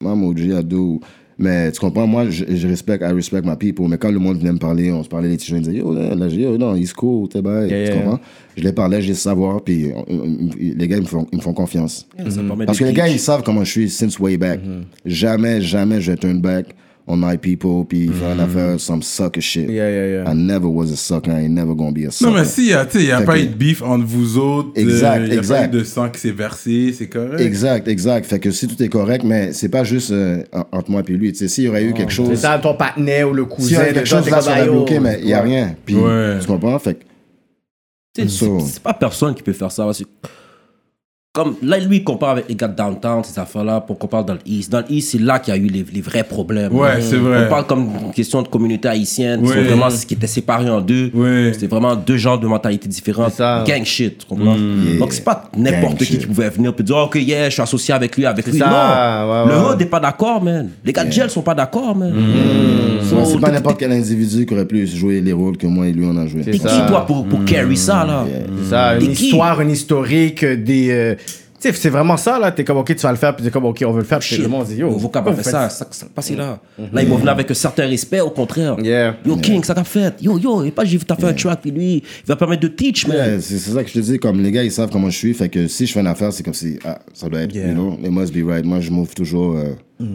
moi, Moji, Ado. Mais tu comprends, moi, je, je respecte, I respect my people. Mais quand le monde venait me parler, on se parlait, les petits jeunes, ils disaient, yo, là, là, yo, non, he's cool, t'es bye. Yeah, tu yeah. comprends? Je les parlais, je les savoir, puis on- on- on- les gars, ils me font, ils me font confiance. Permet Parce que les gars, ils savent comment je suis since way back. Jamais, jamais je turn back on my people puis faire une affaire, some sucker shit. Yeah, yeah, yeah. I never was a sucker. I ain't never gonna be a sucker. Non, mais si, il n'y a, tu sais, il y a Fait pas que- eu de beef entre vous autres. Exact, euh, Il n'y a exact. pas eu de sang qui s'est versé, c'est correct. Exact, exact. Fait que si tout est correct, mais c'est pas juste euh, en- entre moi et lui. Tu sais, s'il y aurait eu quelque C'est chose. ça, ton partenaire ou le cousin. S'il y aurait quelque chose là ah, la yo. bloqué, mais il y a rien. Puis, Ouais. tu comprends? Fait que Tu sais, So- C'est c'est pas personne qui peut faire ça. parce que Comme là, lui, il compare avec les gars de downtown, ces affaires-là, pour qu'on parle dans l'East. Dans l'East, c'est là qu'il y a eu les, les vrais problèmes. Ouais, c'est vrai. On parle comme une question de communauté haïtienne, Ouais. sont vraiment ce qui était séparé en deux. Ouais. C'était vraiment deux genres de mentalités différentes. C'est ça. Gang shit, tu comprends? Yeah. Donc, c'est pas n'importe qui shit. qui pouvait venir et dire, OK, yeah, je suis associé avec lui, avec lui. ça, non. ouais, le hood n'est pas d'accord, man. Les gars de gel sont pas d'accord, man. So, Ouais, c'est pas n'importe quel individu qui aurait pu jouer les rôles que moi et lui on a joué. C'est T'es qui, toi, pour, pour carry ça, là? C'est ça, une histoire, une historique, des. Tu sais, c'est vraiment ça, là. T'es comme, ok, tu vas le faire, puis t'es comme, ok, on veut le faire, puis Shit. le monde dit, yo. Vous fait faites ça, ça, ça passé là. Là, ils vont venir avec un certain respect, au contraire. Yeah. Yo, King, ça qu'a fait. Yo, yo, et pas j'ai vu t'as fait un track, puis lui, il va permettre de teach, man. C'est c'est ça que je te dis, comme les gars, ils savent comment je suis, fait que si je fais une affaire, c'est comme si, ah, ça doit être, Yeah. you know, it must be right. Moi, je move toujours. euh,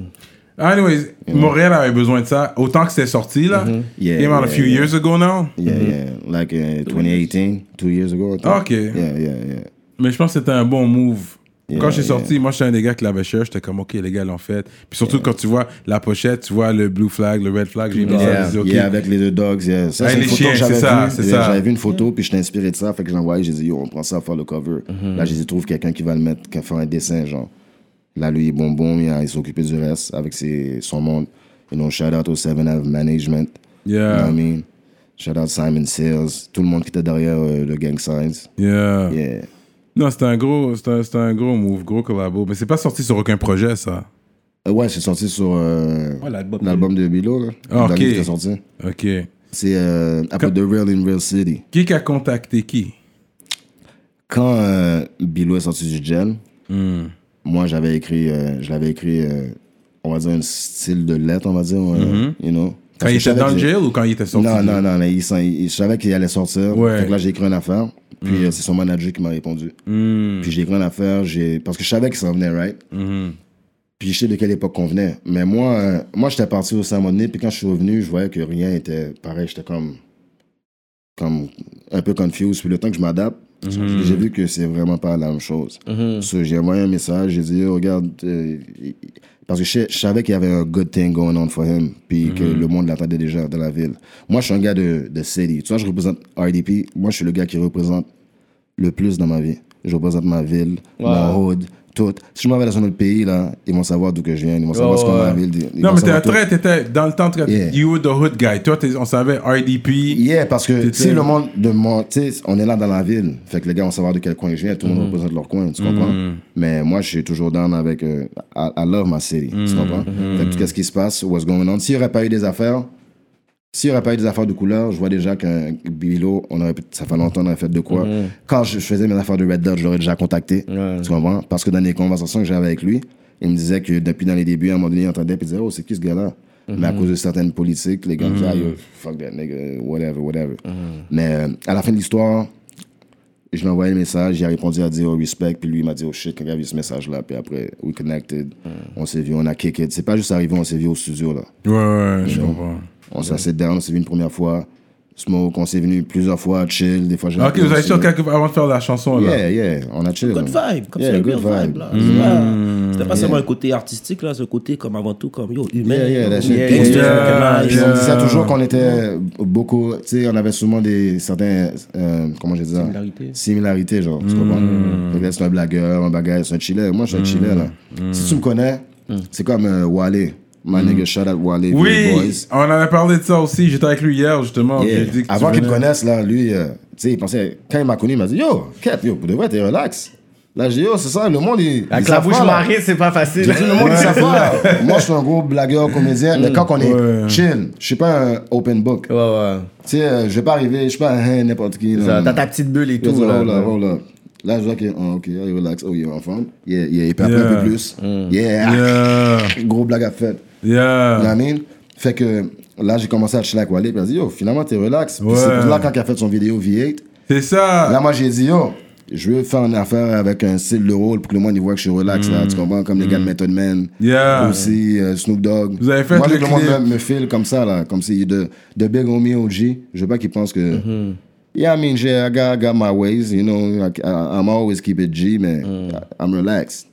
Anyways, Montréal avait besoin de ça. Autant que c'était sorti, là. Yeah, Came out a yeah, few yeah. years ago now. yeah, yeah, like uh, 2018, two years ago. I think. Ok. Yeah, yeah, yeah. Mais je pense que c'était un bon move. Yeah, quand j'ai yeah. sorti, moi, j'étais un des gars qui l'avait cher. J'étais comme, OK, les gars l'ont fait. Puis surtout, quand tu vois la pochette, tu vois le blue flag, le red flag, j'ai mis ça. Dit, OK. Avec les deux dogs, yeah. Ça, c'est une les photo chiens, que j'avais vue. J'avais vu une photo, puis j'étais inspiré de ça. Fait que j'ai envoyé, j'ai dit, yo, on prend ça à faire le cover. Mhm. Là, j'ai dit, trouve quelqu'un qui va le mettre, qui va faire un dessin, genre. Là, lui, bon, bon, il, a- il s'est occupé du reste avec ses, son monde. You know, shout out au 7 Management. You know Yeah. what I mean? Shout out Simon Sales. Tout le monde qui était derrière euh, le Gang Signs. Yeah. Yeah. Non, c'était un gros, c'était un, c'était un gros move, gros collabo. Mais c'est pas sorti sur aucun projet, ça. Euh, ouais, c'est sorti sur euh, Ouais, l'album. de Bilo. Là, Ah, ok. qui sorti. Ok. C'est euh, après The Real in Real City. Qui qui a contacté qui? Quand euh, Bilo est sorti du gel, Hmm. moi j'avais écrit, euh, je l'avais écrit, euh, on va dire un style de lettre, on va dire, euh, you know. Quand il était dans le jail ou quand il était sorti? Non, non, non, non, il, il- je savais qu'il allait sortir. Ouais. Que là, j'ai écrit une affaire. Puis euh, c'est son manager qui m'a répondu. Hmm. Puis j'ai écrit une affaire, parce que je savais qu'il s'en venait, right? Mhm. Puis je sais de quelle époque qu'on venait. Mais moi, euh, moi j'étais parti au moment donné, puis quand je suis revenu, je voyais que rien était pareil. J'étais comme, comme un peu confused. Puis le temps que je m'adapte, j'ai vu que c'est vraiment pas la même chose. So, j'ai envoyé un message, j'ai dit, oh, regarde, euh, parce que je, je savais qu'il y avait un good thing going on for him, puis que le monde l'attendait déjà dans la ville. Moi, je suis un gars de, de city. Tu vois, je représente RDP. Moi, je suis le gars qui représente le plus dans ma vie. Je représente ma ville, mon hood, tout. Si je m'en vais dans un autre pays, là, ils vont savoir d'où que je viens, ils vont savoir ce qu'on ma ville. ils Non, mais tout. très, t'étais dans le temps très. Yeah. You were the hood guy. Toi, on savait RDP. Yeah, parce que T'étais- si le monde de mon, tu sais, on est là dans la ville, fait que les gars vont savoir de quel coin je viens, tout le monde Mm-hmm. représente leur coin, tu comprends? Mais moi, je suis toujours down avec, euh, I, I love my city, tu Mm-hmm. comprends? Fait que tout ce qui se passe, what's going on? S'il n'y aurait pas eu des affaires, s'il n'y aurait pas eu des affaires de couleur, je vois déjà qu'un Bilo, on aurait, pu- ça fait longtemps qu'on aurait fait de quoi. Mm-hmm. Quand je, je faisais mes affaires de Red Dot, je l'aurais déjà contacté, tu comprends? Parce que dans les conversations que j'avais avec lui, il me disait que depuis dans les débuts, à un moment donné, il entendait, puis il disait, oh, c'est qui ce gars-là? Mais à cause de certaines politiques, les gars disaient, ah, yo, fuck that nigga, whatever, whatever. Mais euh, à la fin de l'histoire, je lui ai envoyé le message, il a répondu à dire oh, respect, puis lui il m'a dit oh shit, quand il a vu ce message-là, puis après, we connected, on s'est vu, on a kick it. C'est pas juste arrivé, on s'est vu au studio là. Ouais, ouais, je comprends. On s'est assis down, on s'est vu une première fois, smoke, on s'est venu plusieurs fois, chill, des fois j'ai. Ok, vous avez sûr quelques avant de faire la chanson là. Yeah, yeah, on a chill. Good vibe, comme Yeah, c'est un good vibe. vibe. là. C'est pas- C'était pas seulement un côté artistique, là, un côté comme avant tout, comme yo, humain. Yeah, yeah, gangster, Yeah, Puis nice. on disait Yeah. toujours qu'on était beaucoup, tu sais, on avait souvent des certains, euh, comment je dis ça? Similarités. Similarités, genre, tu comprends? Fait que là, c'est un blagueur, un bagage, c'est un chiller. Moi, je suis un chiller, là. Si tu me connais, c'est comme euh, Wale. My nigga, shout out Wale, Oui, Boys. on en a parlé de ça aussi. J'étais avec lui hier, justement. Yeah. J'ai dit que tu Avant qu'il me venais- connaisse, là, lui, euh, tu sais, il pensait, quand il m'a connu, il m'a dit, yo, Cap, yo, pour de vrai, t'es relax. Là, j'ai dit, yo, c'est ça, le monde, il. Avec il la savent bouche pas, là. marée, c'est pas facile. J'ai dit, le monde, il savent pas. Moi, je suis un gros blagueur, comédien, mais quand on est Ouais. chill, je suis pas un open book. Ouais, ouais. Tu sais, euh, je vais pas arriver, je suis pas un hein, n'importe qui. Ça, non, T'as ta petite bulle et Yo, tout. là. hold up, hold up. Là, je vois que, oh, ok, il relax, oh, il est en forme. Yeah, yeah, il peut appeler Yeah. un peu plus. Yeah. Yeah, Gros blague à faire. You know what yeah. I mean? Fait que là, j'ai commencé à chiller avec Wally, puis il a dit, yo, finalement, t'es relax. Puis Ouais. c'est pour là, quand il a fait son vidéo V8, C'est ça. là, moi, j'ai dit, yo, je veux faire une affaire avec un style de rôle pour que le monde il voit que je suis relax, là, tu comprends? Comme les gars de Method Man. Mm. Yeah. Aussi, euh, Snoop Dogg. Vous avez fait Moi, le que le monde me, me file comme ça, là, comme si de, de Big Homie OG. Je veux pas qu'ils pensent que. Mm-hmm. Yeah, I mean, j'ai- I got, I got my ways, you know, I, I- I'm always keep it G, mais Mm. I'm relaxed.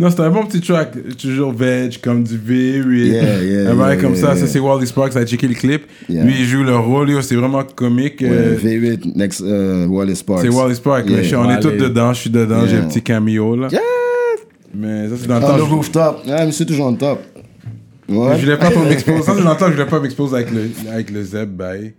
Non, c'est un bon petit track. Toujours veg, comme du V8. Yeah, yeah, Un bail yeah, comme yeah, ça. yeah. Ça, c'est Wally Sparks. a checké le clip. Yeah. Lui, il joue le rôle. yo, C'est vraiment comique. Ouais, euh, V8, next, euh, Wally Sparks. C'est Wally Sparks. Yeah. mais je- on est tous Wally. dedans. Je suis dedans. J'ai Yeah. un petit cameo là. Yeah. Mais ça, c'est dans le On temps. the je- rooftop. Ah, monsieur toujours en top. Ouais. Je voulais pas trop m'exposer. Ça, c'est dans le temps que je voulais pas m'exposer avec le, avec le Zeb, bye.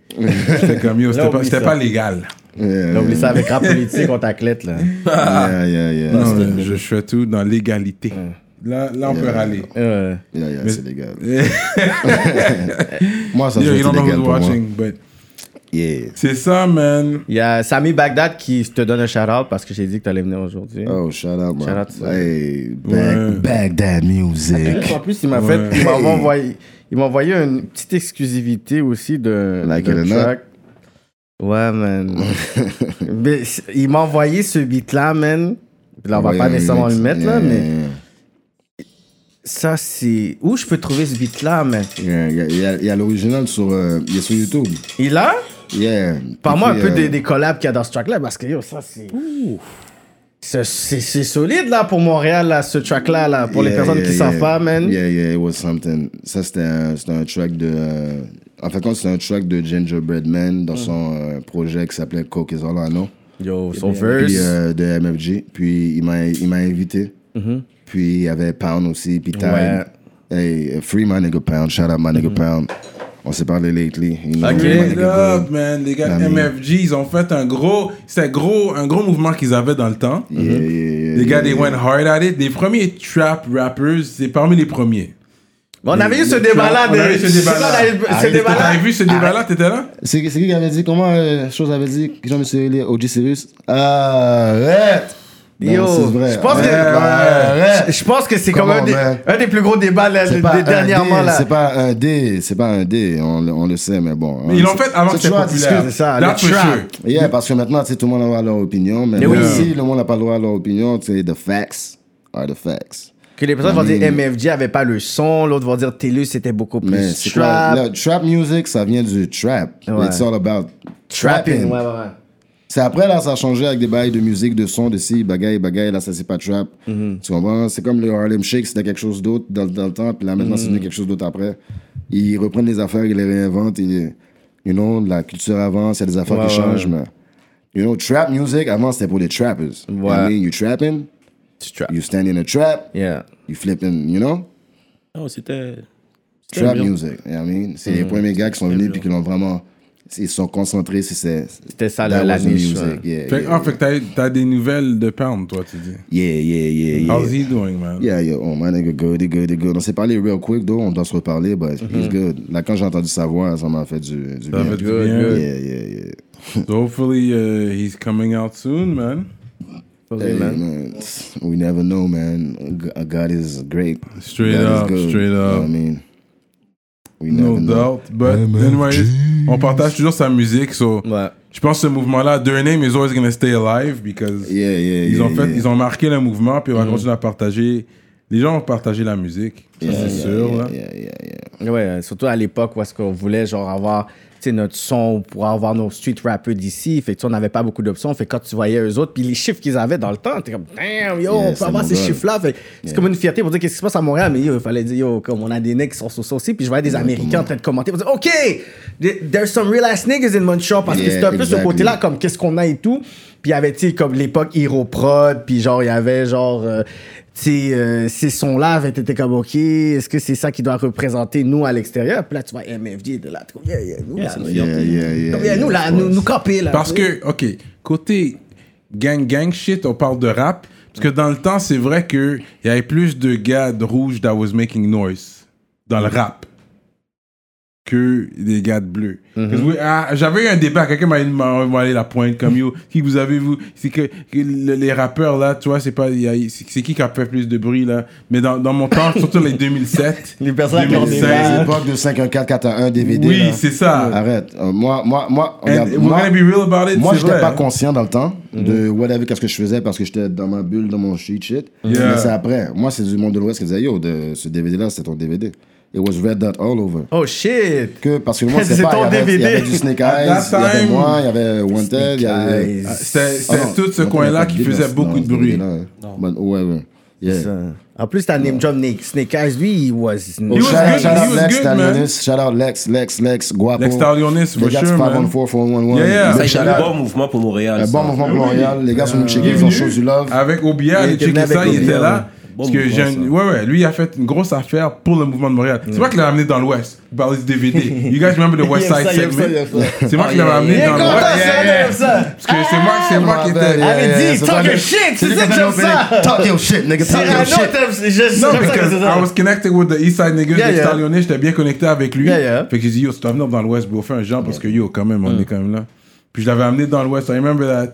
J'étais comme yo, c'était pas, c'était pas légal. Yeah, Là, oublie ça avec rap politique, on t'aclette, là. yeah, yeah, yeah. Non, je, je fais tout dans l'égalité. Là, là, on peut râler. Ouais. Yeah, yeah, Mais- c'est légal. Moi, ça c'est you don't know légal who's pour moi. watching, but Yeah. c'est ça, man. Il y a Sami Bagdad qui te donne un shout-out parce que j'ai dit que t'allais venir aujourd'hui. Oh, shout out, man. Shout out, ça. Hey, Bag- Ouais. Baghdad Music. En plus, il m'a Ouais. fait, il m'a Hey. envoyé, il m'a envoyé une petite exclusivité aussi de, Like de track. Ouais, man. mais il m'a envoyé ce beat-là, man. Là, on va Ouais, pas nécessairement le mettre, là, yeah, mais ça, c'est. Où je peux trouver ce beat-là, man? Yeah, yeah. Il y a- il y a l'original sur, euh, il sur YouTube. Il a? Yeah. Parle-moi un peu euh, des, des collabs qu'il y a dans ce track-là, parce que yo, ça, c'est. C'est- solide, là, pour Montréal, là, ce track-là, là, pour les personnes yeah, qui yeah. savent pas, man. Yeah, yeah, it was something. Ça, c'était un, c'était un track de. En fait, quand c'était un track de Gingerbread Man dans son euh, projet qui s'appelait Coke is All I Know. Yo, son verse. Puis euh, de MFG. Puis il m'a il m'a invité. Mhm. Puis il y avait Pound aussi, puis Tide. Ouais. Hey, free my nigga Pound, shout out my nigga Pound. On s'est parlé lately. you know, up, man? Les gars MFG, ils ont fait un gros, c'est gros, un gros mouvement qu'ils avaient dans le temps. Yeah, yeah, yeah, Les gars, yeah, they yeah. went hard at it. Les premiers trap rappers, c'est parmi les premiers. On avait eu ce débat-là. on avait eu ce débat-là. on avait eu Ce débat-là. T'avais vu ce débat-là, t'étais là? C'est c'est qui qui avait dit comment euh, chose avait dit Jean-Monsieur Elie, OG Sirius? Arrête Yo, c'est vrai. je pense que- Arrête. Je- Je pense que c'est Come comme un des, man. un des plus gros débats là, C'est de- pas dernièrement. dé, là. C'est pas un dé, c'est pas un dé, on, le- on le sait, mais bon. Mais ils l'ont fait avant que c'est c'était populaire. c'est ça, That's le trap. Yeah, parce que maintenant, tu sais, tout le monde a le droit à leur opinion, mais Mais même oui. si le monde n'a pas le droit à leur opinion, tu sais, the facts are the facts. Que les personnes vont dire MFG avait pas le son, l'autre va dire Télus c'était beaucoup plus Mais c'est quoi? trap. Le trap music, ça vient du trap. Ouais. It's all about Trapping. trapping. Ouais, ouais, ouais. C'est après, là, ça a changé avec des bails de musique, de son, de si, bagaille, bagaille. Là, ça, c'est pas trap. Mm-hmm. Tu comprends? C'est comme le Harlem Shake, c'était quelque chose d'autre dans, dans le temps, puis là, maintenant, c'est Mm-hmm. devenu quelque chose d'autre après. Ils reprennent les affaires, ils les réinventent. Ils, you know, la culture avance, il y a des affaires Ouais, qui ouais. changent, mais. You know, trap music, avant, c'était pour les trappers. You know what I Ouais. mean? You trapping, trap. you stand in a trap, Yeah. you flipping, you know? Non, c'était. c'était Trap bien. music, you know what I mean? C'est Mm-hmm. les premiers gars qui sont venus, puis qui l'ont vraiment. Ils sont concentrés sur ces. C'était ça la, la niche. music, ouais. yeah, Fait, yeah, ah, fait que t'as- des nouvelles de Pound, toi, tu dis? yeah, yeah, yeah, yeah. How's he doing, man? Yeah, yeah, oh my nigga, good, he good, he good. On s'est parlé real quick, though, on doit se reparler, but he's good. Là, quand j'ai entendu sa voix, ça m'a fait du, du Ça bien. fait du Good, bien. Yeah, yeah, yeah. So hopefully uh, he's coming out soon, man. Hey, man. man, we never know, man. G- God is great. Straight God up, straight you know up. what I mean, we No never know. doubt. But anyways, on partage toujours sa musique, so Ouais. je pense que ce mouvement-là, Their Name is always gonna stay alive because Yeah, yeah, ils yeah, ont fait, yeah. ils ont marqué le mouvement, puis on va continuer à partager. Les gens vont partager la musique, ça c'est yeah, sûr. yeah, là. yeah, yeah, yeah. Ouais, surtout à l'époque où est-ce qu'on voulait genre avoir notre son pour avoir nos street rappers d'ici. Fait que on n'avait pas beaucoup d'options. Fait que quand tu voyais eux autres, puis les chiffres qu'ils avaient dans le temps, t'es comme damn, yo, Yeah, on peut avoir ces chiffres-là. Fait c'est comme une fierté pour dire qu'est-ce qui se passe à Montréal? Mais yo, il fallait dire yo, comme on a des nègres qui sont sur ça aussi. Puis je voyais des Américains en train de commenter pour dire OK, th- there's some real ass niggas in Montreal parce que c'était un peu ce côté-là, comme qu'est-ce qu'on a et tout. Puis il y avait, tu sais, comme l'époque Hero Prod, puis genre, il y avait genre. euh, sais, euh, ces sons-là avaient été comme, OK, est-ce que c'est ça qui doit représenter nous à l'extérieur? Puis là, tu vois MFG de là, yeah, yeah, nous, là, nous, Yeah, nous, là, nous, nous camper, là. Parce que, ok, côté gang gang shit, on parle de rap. Parce que dans le temps, c'est vrai qu'il y avait plus de gars de rouge that was making noise dans le rap que des gars de bleu. Que, ah, J'avais eu un débat, quelqu'un m'a m'a envoyé la pointe comme yo, qui vous avez vu, c'est que, que le- les rappeurs là, tu vois, c'est pas, c'est c'est qui qui a fait plus de bruit là? Mais dans, dans mon temps, surtout les 2007, Les personnes qui ont des 2016, balles. L'époque de 51441 DVD. Oui, c'est ça. Arrête. Euh, moi, moi, moi, regarde, we're moi, gonna be real about it, moi c'est j'étais pas conscient dans le temps de whatever qu'est-ce que je faisais parce que j'étais dans ma bulle, dans mon shit shit. Yeah. Mais c'est après. Moi, c'est du monde de l'Ouest qui disait yo, de, ce DVD là, c'était ton DVD. It was red dot all over. Oh shit! Que, parce que C'est sait pas, ton il y, avait, il y avait du Snake Eyes, il y avait moi, il y avait Wanted, il y avait... Eyes. C'était c'était Ah tout ce coin-là qui faisait business beaucoup de bruit. But whatever. Yeah. En plus, t'as name drop Snake, Snake Eyes, lui, il was. He was shout, good, shout out was Lex. Stalionis, shout out Lex, Lex, Lex, Guapo. Lex Stalionis, for Les gars de sure, man. 514 411. Yeah, yeah. Ça, un out. bon mouvement pour Montréal. Un bon mouvement pour Montréal. Les gars sont venus checker, ils ont show du love. Avec Obia, Il il était checkait venu ça, il était là. Bon Parce que j'ai un- ouais, ouais, lui il a fait une grosse affaire pour le mouvement de Montréal. C'est moi qui l'ai amené dans l'Ouest. Parlait du DVD. You guys remember the West Side segment? C'est moi qui l'avais yeah, amené dans l'Ouest. Yeah, yeah. ça. Parce que c'est moi, c'est moi qui Yeah, étais. c'est talk your shit, c'est c'est ça que j'aime ça. Talk your shit, nigga, talk your shit. Non, parce que I was connected with the East Side niggas Yeah, de yeah. Stalionis, j'étais bien connecté avec lui. Yeah, yeah. Fait que j'ai dit, yo, si tu vas venir dans l'Ouest, bro, fais un genre parce que yo, quand même, on est quand même là. Puis je l'avais amené dans l'Ouest, I remember that.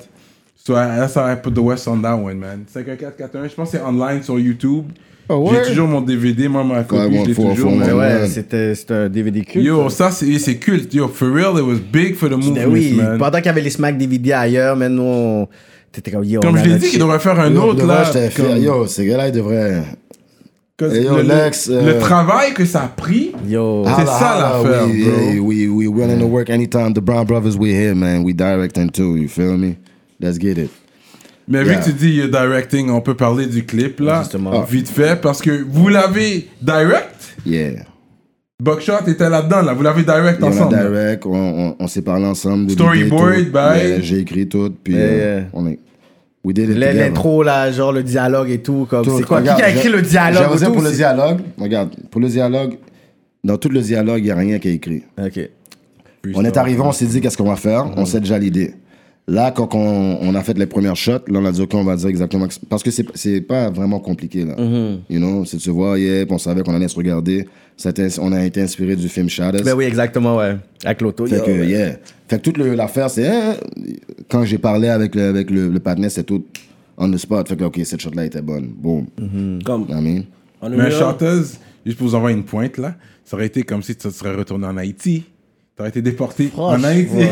So I, that's how I put the West on that one, man. 5441, je pense que c'est online sur YouTube. Oh, J'ai ouais? toujours mon DVD, moi, ma copie, je l'ai toujours. Mais ouais, c'était c'était un DVD culte. Yo, ça, c'est c'est culte. Yo, for real, it was big for the Ben oui, man. pendant qu'il y avait les Smack DVD ailleurs, mais nous, on- t'étais comme yo. Comme je l'ai dit, il shit. devrait faire un Yo, autre, là. comme- Yo, ces gars-là, ils devraient... Hey, yo, le, Lex, le- euh, le travail que ça a pris. C'est ça, l'affaire, we, bro. hey, we, we willing to work anytime. The Brown Brothers, we here, man. We directing too, you feel me? Let's get it. mais vu que tu dis directing, on peut parler du clip, là, Justement. vite fait, parce que vous l'avez direct, Yeah. Buckshot était là-dedans, là, vous l'avez direct ensemble. là. direct, on, on, on s'est parlé ensemble. Storyboard, bye. J'ai écrit tout, puis Yeah, euh, yeah. on est... We did it L- together. L'intro, là, genre le dialogue et tout. comme. C'est quoi? Regarde, Qui a écrit je- le je vais dialogue vous et dire tout, pour le dialogue, regarde, pour le dialogue, dans tout le dialogue, il n'y a rien qui est écrit. Ok. On est arrivé, on s'est dit qu'est-ce qu'on va faire, on sait déjà l'idée. Là, quand on, on a fait les premières shots, là, on a dit, OK, on va dire exactement. Parce que c'est c'est pas vraiment compliqué, là. You know, c'est tu vois, yeah, puis on savait qu'on allait se regarder. On a été inspiré du film Shadows. Ben oui, exactement, ouais. Avec l'auto. Fait yo, que, ouais. yeah. Fait que toute l'affaire, c'est. hein, quand j'ai parlé avec le, avec le, le partenaire, c'était tout on the spot. Fait que, OK, cette shot-là était bonne. Boom. Comme, I mean? en Mais chanteuse, juste pour vous envoyer une pointe là, ça aurait été comme si tu serais retourné en Haïti. Tu aurais été déporté en. Haïti. Là,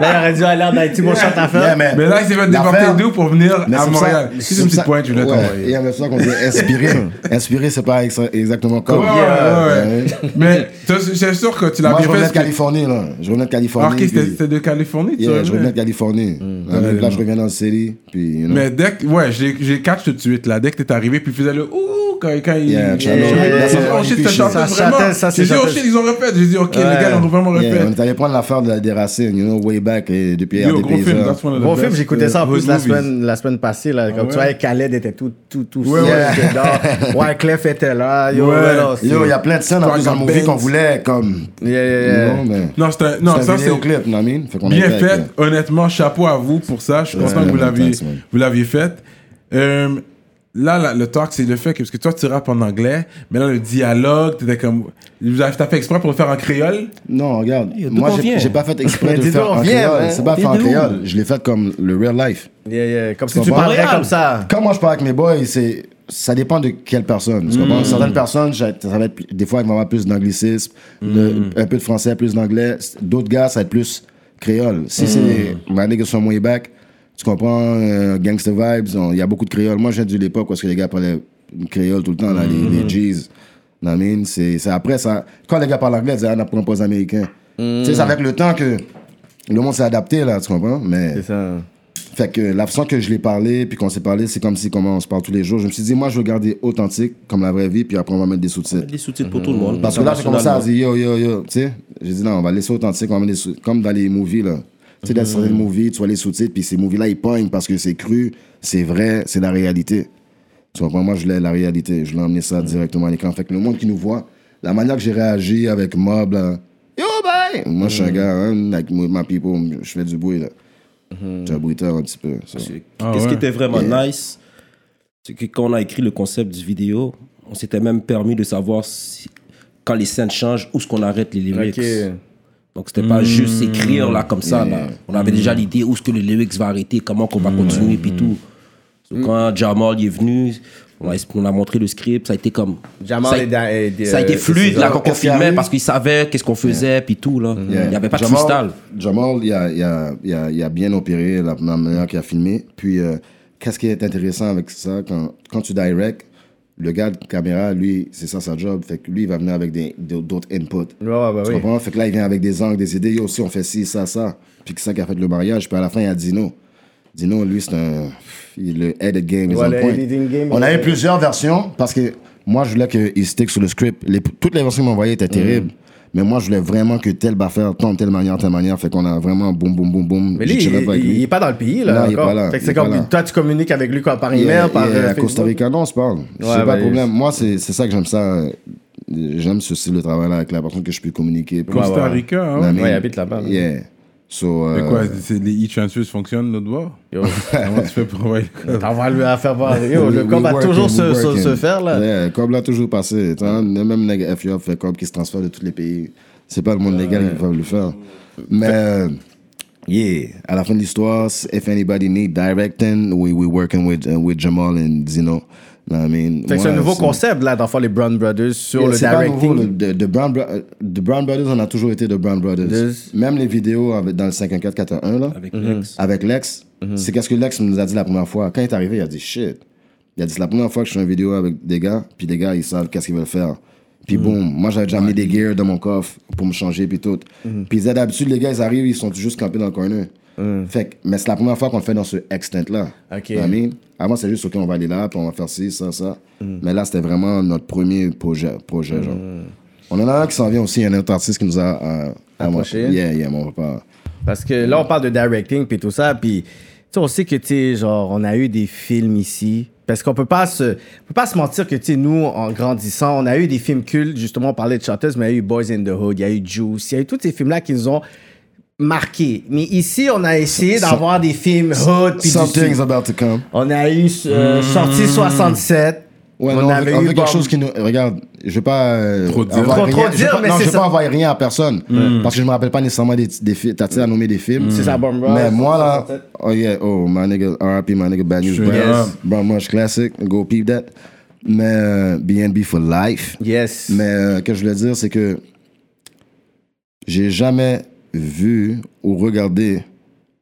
il aurait dû aller en Haïti, mon chante à faire. Yeah, mais- là, il s'est fait déporter d'où pour venir Mais à Montréal? C'est une petite pointe, je voulais t'envoyer. Il y a même ça qu'on dit inspiré. inspiré, c'est pas exa- exactement comme. Ouais, ouais, ouais, ouais. Mais c'est sûr que tu l'as Moi, bien je revenais fait. de Californie, là. Je revenais de Ah, Californie. ok, puis- c'était de Californie, tu Yeah, je revenais? de Californie. Ah, mais Là, je reviens dans le série. Mais dès que, ouais, j'ai catch tout de suite là. Dès que t'es arrivé, puis il faisait le ouh quand, quand il. Yeah, il- Channel, J'ai dit, yeah, yeah, oh shit, yeah, ça chantait ça vraiment. chantait, ça, c'est J'ai dit, oh shit, ils ont refait. J'ai dit, ok, les Ouais. gars, ils ont vraiment Yeah, refait. on est allé prendre l'affaire de- des racines, you know, way back, et depuis Yo, RDP. gros film, that's one of the Bon best, film, j'écoutais ça en euh, plus la semaine, la semaine passée. Là, comme ouais? tu vois, Khaled était tout, tout, tout Ouais, seul, ouais. il était là. Wyclef était là. Yo, Ouais. ouais, il y a plein de scènes en Toi, plus dans le movie qu'on voulait, comme. Non, un, vidéoclip, a bien fait. euh, Honnêtement, chapeau à vous pour ça. Je suis content Ouais, que vous l'aviez fait. Euh, là, là, le talk, c'est le fait que, parce que toi, tu rappes en anglais, mais là, le dialogue, t'étais comme, t'as fait exprès pour le faire en créole? Non, regarde, moi j'ai pas fait exprès de le faire en créole. C'est pas fait en créole. Je l'ai fait comme le real life. Yeah, yeah. Comme si Tu parlerais comme ça. Quand moi je parle avec mes boys, c'est ça dépend de quelle personne. Tu Mm. comprends? Certaines personnes, ça va être des fois y avoir plus d'anglicisme, Mm. un peu de français, plus d'anglais. D'autres gars, ça va être plus créole. Si Mm. c'est ma niggas from way back, tu comprends? euh, gangster vibes, il y a beaucoup de créole. Moi, j'ai de l'époque où est-ce que les gars parlaient créole tout le temps, là, les, Mm. les G's. You know what I mean? C'est c'est après ça. Quand les gars parlent anglais, ils disent, ah, pas aux Américains. Mm. Tu sais, c'est avec le temps que le monde s'est adapté, là, tu comprends? Mais. C'est ça. Fait que la façon que je l'ai parlé, puis qu'on s'est parlé, c'est comme si comment on se parle tous les jours. Je me suis dit, moi, je veux garder authentique, comme la vraie vie, puis après, on va mettre des sous-titres. Des sous-titres pour tout le monde. Parce que là, j'ai commencé à dire, yo, yo, yo, tu sais? J'ai dit, non, on va laisser authentique, on va mettre des sous comme dans les movies, là. Tu sais, dans certains movies, tu vois les sous-titres, puis ces movies-là, ils pognent parce que c'est cru, c'est vrai, c'est la réalité. Tu comprends? Moi, je l'ai la réalité. Je l'ai emmené ça directement à l'écran. Fait que le monde qui nous voit, la manière que j'ai réagi avec Mob, là, yo, bye! Moi, je suis un gars, hein, avec my people, je fais du bruit, là. J'ai un bruiteur un petit peu. so. Ah Qu'est-ce qui ouais. était vraiment nice, c'est que quand on a écrit le concept du vidéo, on s'était même permis de savoir si- quand les scènes changent, où est-ce qu'on arrête les lyrics. Ok. Donc c'était pas juste écrire là comme ça. Là. On avait déjà l'idée où est-ce que le lyrics va arrêter, comment qu'on va continuer, puis tout. Donc, quand Jamal est venu, on a, on a montré le script, ça a été comme... Jamal ça, a- ça a été euh, fluide là quand on filmait parce qu'il savait qu'est-ce qu'on faisait, puis tout. là. Il n'y avait pas de Jamal- freestyle. Jamal, il a, il a, il a, il a bien opéré la, la manière qu'il a filmé. Puis, euh, qu'est-ce qui est intéressant avec ça, quand, quand tu direct, le gars de caméra, lui, c'est ça sa job. Fait que lui, il va venir avec des- d'autres inputs. Ouais, bah Tu oui. comprends? Fait que là, il vient avec des angles, des idées. Yo, aussi, on fait ci, ça, ça. Puis c'est ça qui a fait le mariage. Puis à la fin, il y a Dino. Dino, lui, c'est un. il- Le edit game is Ouais, on le game, On avait plusieurs versions parce que moi, je voulais qu'il stick sur le script. Les- toutes les versions qu'il m'envoyaient étaient terribles. Mais moi, je voulais vraiment que tel va faire tombe telle manière, telle manière. Fait qu'on a vraiment boum, boum, boum, boum. Mais lui, il, il- lui. il est pas dans le pays, là. Non, il est encore. pas là, Fait que il c'est comme, là. toi, tu communiques avec lui quoi, par email, par euh, à Costa. Rica, non, on se parle. Ouais, c'est pas bah, de problème. Moi, c'est c'est ça que j'aime ça. J'aime ce style de travail-là avec la personne que je peux communiquer. Costa. Rica, hein? Ouais, il habite là-bas, là. Yeah. So, Mais euh, quoi, c'est les e-transfers fonctionnent de l'autre bord? Yo. Comment tu fais pour envoyer le code? T'envoies lui à faire voir. Yo, le we va toujours se, se, working. se faire, là. Yeah, Cobb l'a toujours passé. tu vois. Même nègre FUA fait Cobb qui se transfère de tous les pays. C'est pas le monde légal qui va le faire. Mais, euh, yeah, à la fin de l'histoire, if anybody need directing, we we working with, uh, with Jamal and Zino. I mean? C'est un nouveau concept, là, d'enfant les Brown Brothers sur Yeah, le directing. nouveau, le- de, Brown, Bro- de Brown Brothers, on a toujours été de Brown Brothers. Même les vidéos avec, dans le 51441, là, Avec Lex. avec Lex, c'est qu'est-ce que Lex nous a dit la première fois? Quand il est arrivé, il a dit shit. Il a dit c'est la première fois que je fais une vidéo avec des gars, puis les gars, ils savent qu'est-ce qu'ils veulent faire. Puis boum, moi j'avais déjà mis des gears dans mon coffre pour me changer, puis tout. Puis ils disaient, d'habitude, les gars, ils arrivent, ils sont juste campés dans le corner. Fait que, mais c'est la première fois qu'on le fait dans ce extent-là. Ok. You know what I mean? Avant, c'est juste, OK, on va aller là, puis on va faire ci, ça, ça. Mais là, c'était vraiment notre premier projet, projet genre. On en a un qui s'en vient aussi, il y a un autre artiste qui nous a... euh, Approché. Yeah, yeah, mais on va pas... Parce que là, on parle de directing puis tout ça, puis sais, on sait que, tu genre, on a eu des films ici. Parce qu'on peut pas se, on peut pas se mentir que, tu nous, en grandissant, on a eu des films cultes. Justement, on parlait de chanteuses, mais il y a eu Boys in the Hood, il y a eu Juice, il y a eu tous ces films-là qui nous ont marqués. Mais ici, on a essayé d'avoir des films hood. puis Something's about to come. On a eu euh, sorti 67. Ouais, on non, on avait on eu quelque chose qui nous. Regarde, je veux pas. euh, Trop dire. Trop- rien- trop je dire, pas- mais Non, c'est je veux ça. pas envoyer rien à personne. Parce que je me rappelle pas nécessairement des, des films. T'as tu sais, à nommer des films? C'est ça, Bomb Mais moi, là. 67. Oh, yeah. Oh, my nigga. RIP, my nigga. Bad News Brown. up. Brown Mush Classic. Go peep that. Mais euh, BNB for life. Yes. Mais euh, ce que je voulais dire, c'est que j'ai jamais vu ou regardé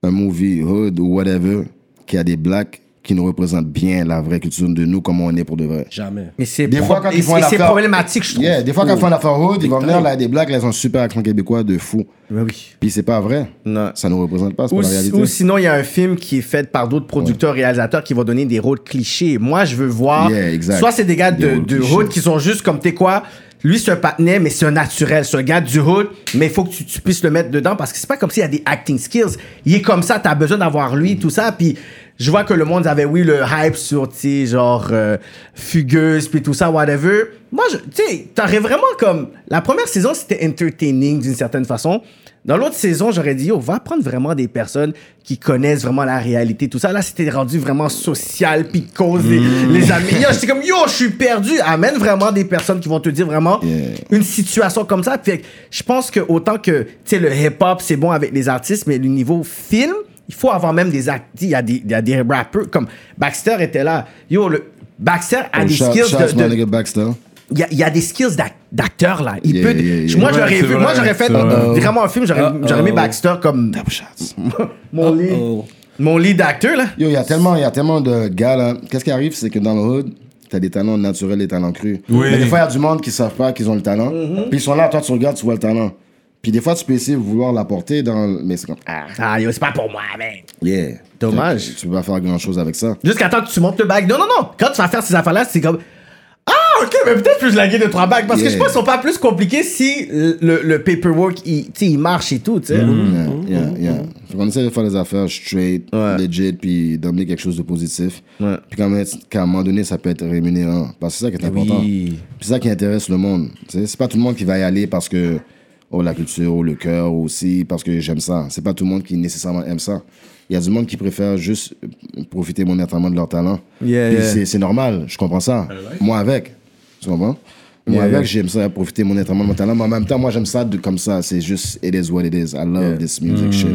un movie hood ou whatever qui a des blacks qui nous représentent bien la vraie culture de nous, comme on est pour de vrai. Jamais. Mais c'est Des fois, quand ils font c'est- problématique, je trouve. Yeah, des fois, quand ils font une affaire hood, ils vont venir là, des blacks, là, ils ont un super accent québécois de fou. Mais oui. Puis c'est pas vrai. Non. Ça nous représente pas, c'est Ou, pas la réalité. ou sinon, il y a un film qui est fait par d'autres producteurs, réalisateurs qui vont donner des rôles clichés. Moi, je veux voir. Yeah, exact. Soit c'est des gars Des de, hood qui sont juste comme, t'es quoi Lui, c'est un patinet, mais c'est un naturel. C'est un gars du hood, mais il faut que tu, puisses le mettre dedans parce que c'est pas comme s'il y a des acting skills. Il est comme ça, t'as besoin d'avoir lui, tout ça. Puis je vois que le monde avait, oui, le hype sur, tu genre, euh, fugueuse, puis tout ça, whatever. Moi, tu sais, t'aurais vraiment comme. La première saison, c'était entertaining d'une certaine façon. Dans l'autre saison, j'aurais dit, yo, va prendre vraiment des personnes qui connaissent vraiment la réalité, tout ça. Là, c'était rendu vraiment social, puis cause les, les amis. Yo, J'étais comme, yo, je suis perdu. Amène vraiment des personnes qui vont te dire vraiment Yeah. une situation comme ça. Puis je pense que autant que, tu sais, le hip-hop, c'est bon avec les artistes, mais le niveau film, il faut avoir même des acteurs. Il y, a des- des rappeurs, comme Baxter était là. Yo, le, Baxter a Oh, des shout- skills shout de- de, Baxter. Il y, a, il y a des skills d'ac- d'acteur là. Il Yeah, peut. yeah, yeah. Moi, j'aurais vu. Moi, j'aurais fait vraiment un film. J'aurais j'aurais mis Uh-oh. Baxter comme mon lead, Oh. mon lead d'acteur là. Yo, il y a tellement, il y a tellement de gars là. Qu'est-ce qui arrive, c'est que dans le hood, t'as des talents naturels, des talents crus. Oui. Mais des fois, il y a du monde qui savent pas qu'ils ont le talent. Puis ils sont là, toi, tu regardes, tu vois le talent. Puis des fois, tu peux essayer de vouloir l'apporter dans. Mais c'est comme. Ah, Ah yo, c'est pas pour moi, man. yeah. Dommage. Tu, tu peux pas faire grand chose avec ça. Jusqu'à temps que tu montes le bac. Non, non, non. Quand tu vas faire ces affaires là, c'est comme. Ah, ok, mais peut-être plus laguer de trois bacs. Parce que Yeah. je pense qu'ils sont pas plus compliqués si le, le, paperwork, il, tu sais, il marche et tout, tu sais. Yeah, yeah, yeah. Fait qu'on essaie de faire des affaires straight, Ouais. legit, puis d'amener quelque chose de positif. Ouais. Puis quand même, qu'à un moment donné, ça peut être rémunérant. Parce que c'est ça qui est important. Oui. Puis c'est ça qui intéresse le monde. Tu sais, C'est pas tout le monde qui va y aller parce que, oh, la culture, ou le cœur, ou aussi parce que j'aime ça. C'est pas tout le monde qui nécessairement aime ça. Il y a du monde qui préfère juste profiter monétairement de leur talent. Yeah, yeah. c'est normal, je comprends ça. Moi avec. Tu comprends? Moi Yeah, j'aime ça, profiter monétairement de mon talent. Mais en même temps, moi, j'aime ça de, comme ça. C'est juste, it is what it is. I love this music shit.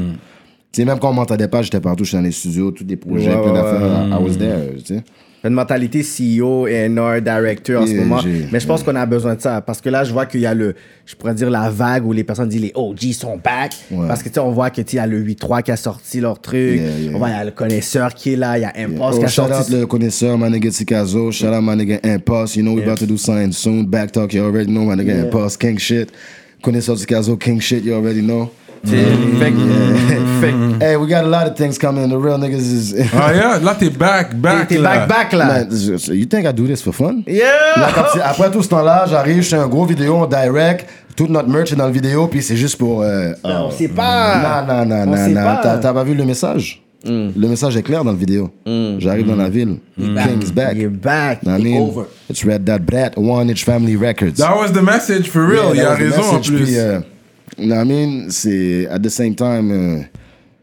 Tu sais, même quand on m'entendait pas, j'étais partout, j'étais dans les studios, tous des projets, Ouais, plein ouais, d'affaires. I was there, tu sais. Une mentalité CEO et NR director en ce Yeah, moment. Mais je pense qu'on a besoin de ça. Parce que là, je vois qu'il y a le, je pourrais dire la vague où les personnes disent les OG sont back. Ouais. Parce que tu sais, on voit que tu y a le 8-3 qui a sorti leur truc. Yeah, yeah. On voit, il y a le connaisseur qui est là. Il y a Impulse Oh, qui a shout out sorti. le connaisseur, my nigga Tikazo. Shout out my nigga Impulse. You know we about to do something soon. Back talk, you already know my nigga Impulse. King shit. Connaisseur Tikazo, king shit, you already know. Fait que- fait que- Hey, we got a lot of things coming. The real niggas is. Ah, yeah, là, t'es back, back. T'es là. back back là. Man, you think I do this for fun? Là, Yeah! si- après tout ce temps-là, j'arrive, je fais un gros vidéo en direct. Toute notre merch est dans le vidéo, puis c'est juste pour. euh, On sait pas. Non, non, non, On non, non. T'as- pas vu le message? Le message est clair dans la vidéo. J'arrive dans la ville. King's back. You're back. I mean, over. it's Red Dot Brat, One Inch Family Records. That was the message, for real. Il Yeah, a was the raison en message, plus. puis, euh, you know what I mean, c'est at the same time. Uh,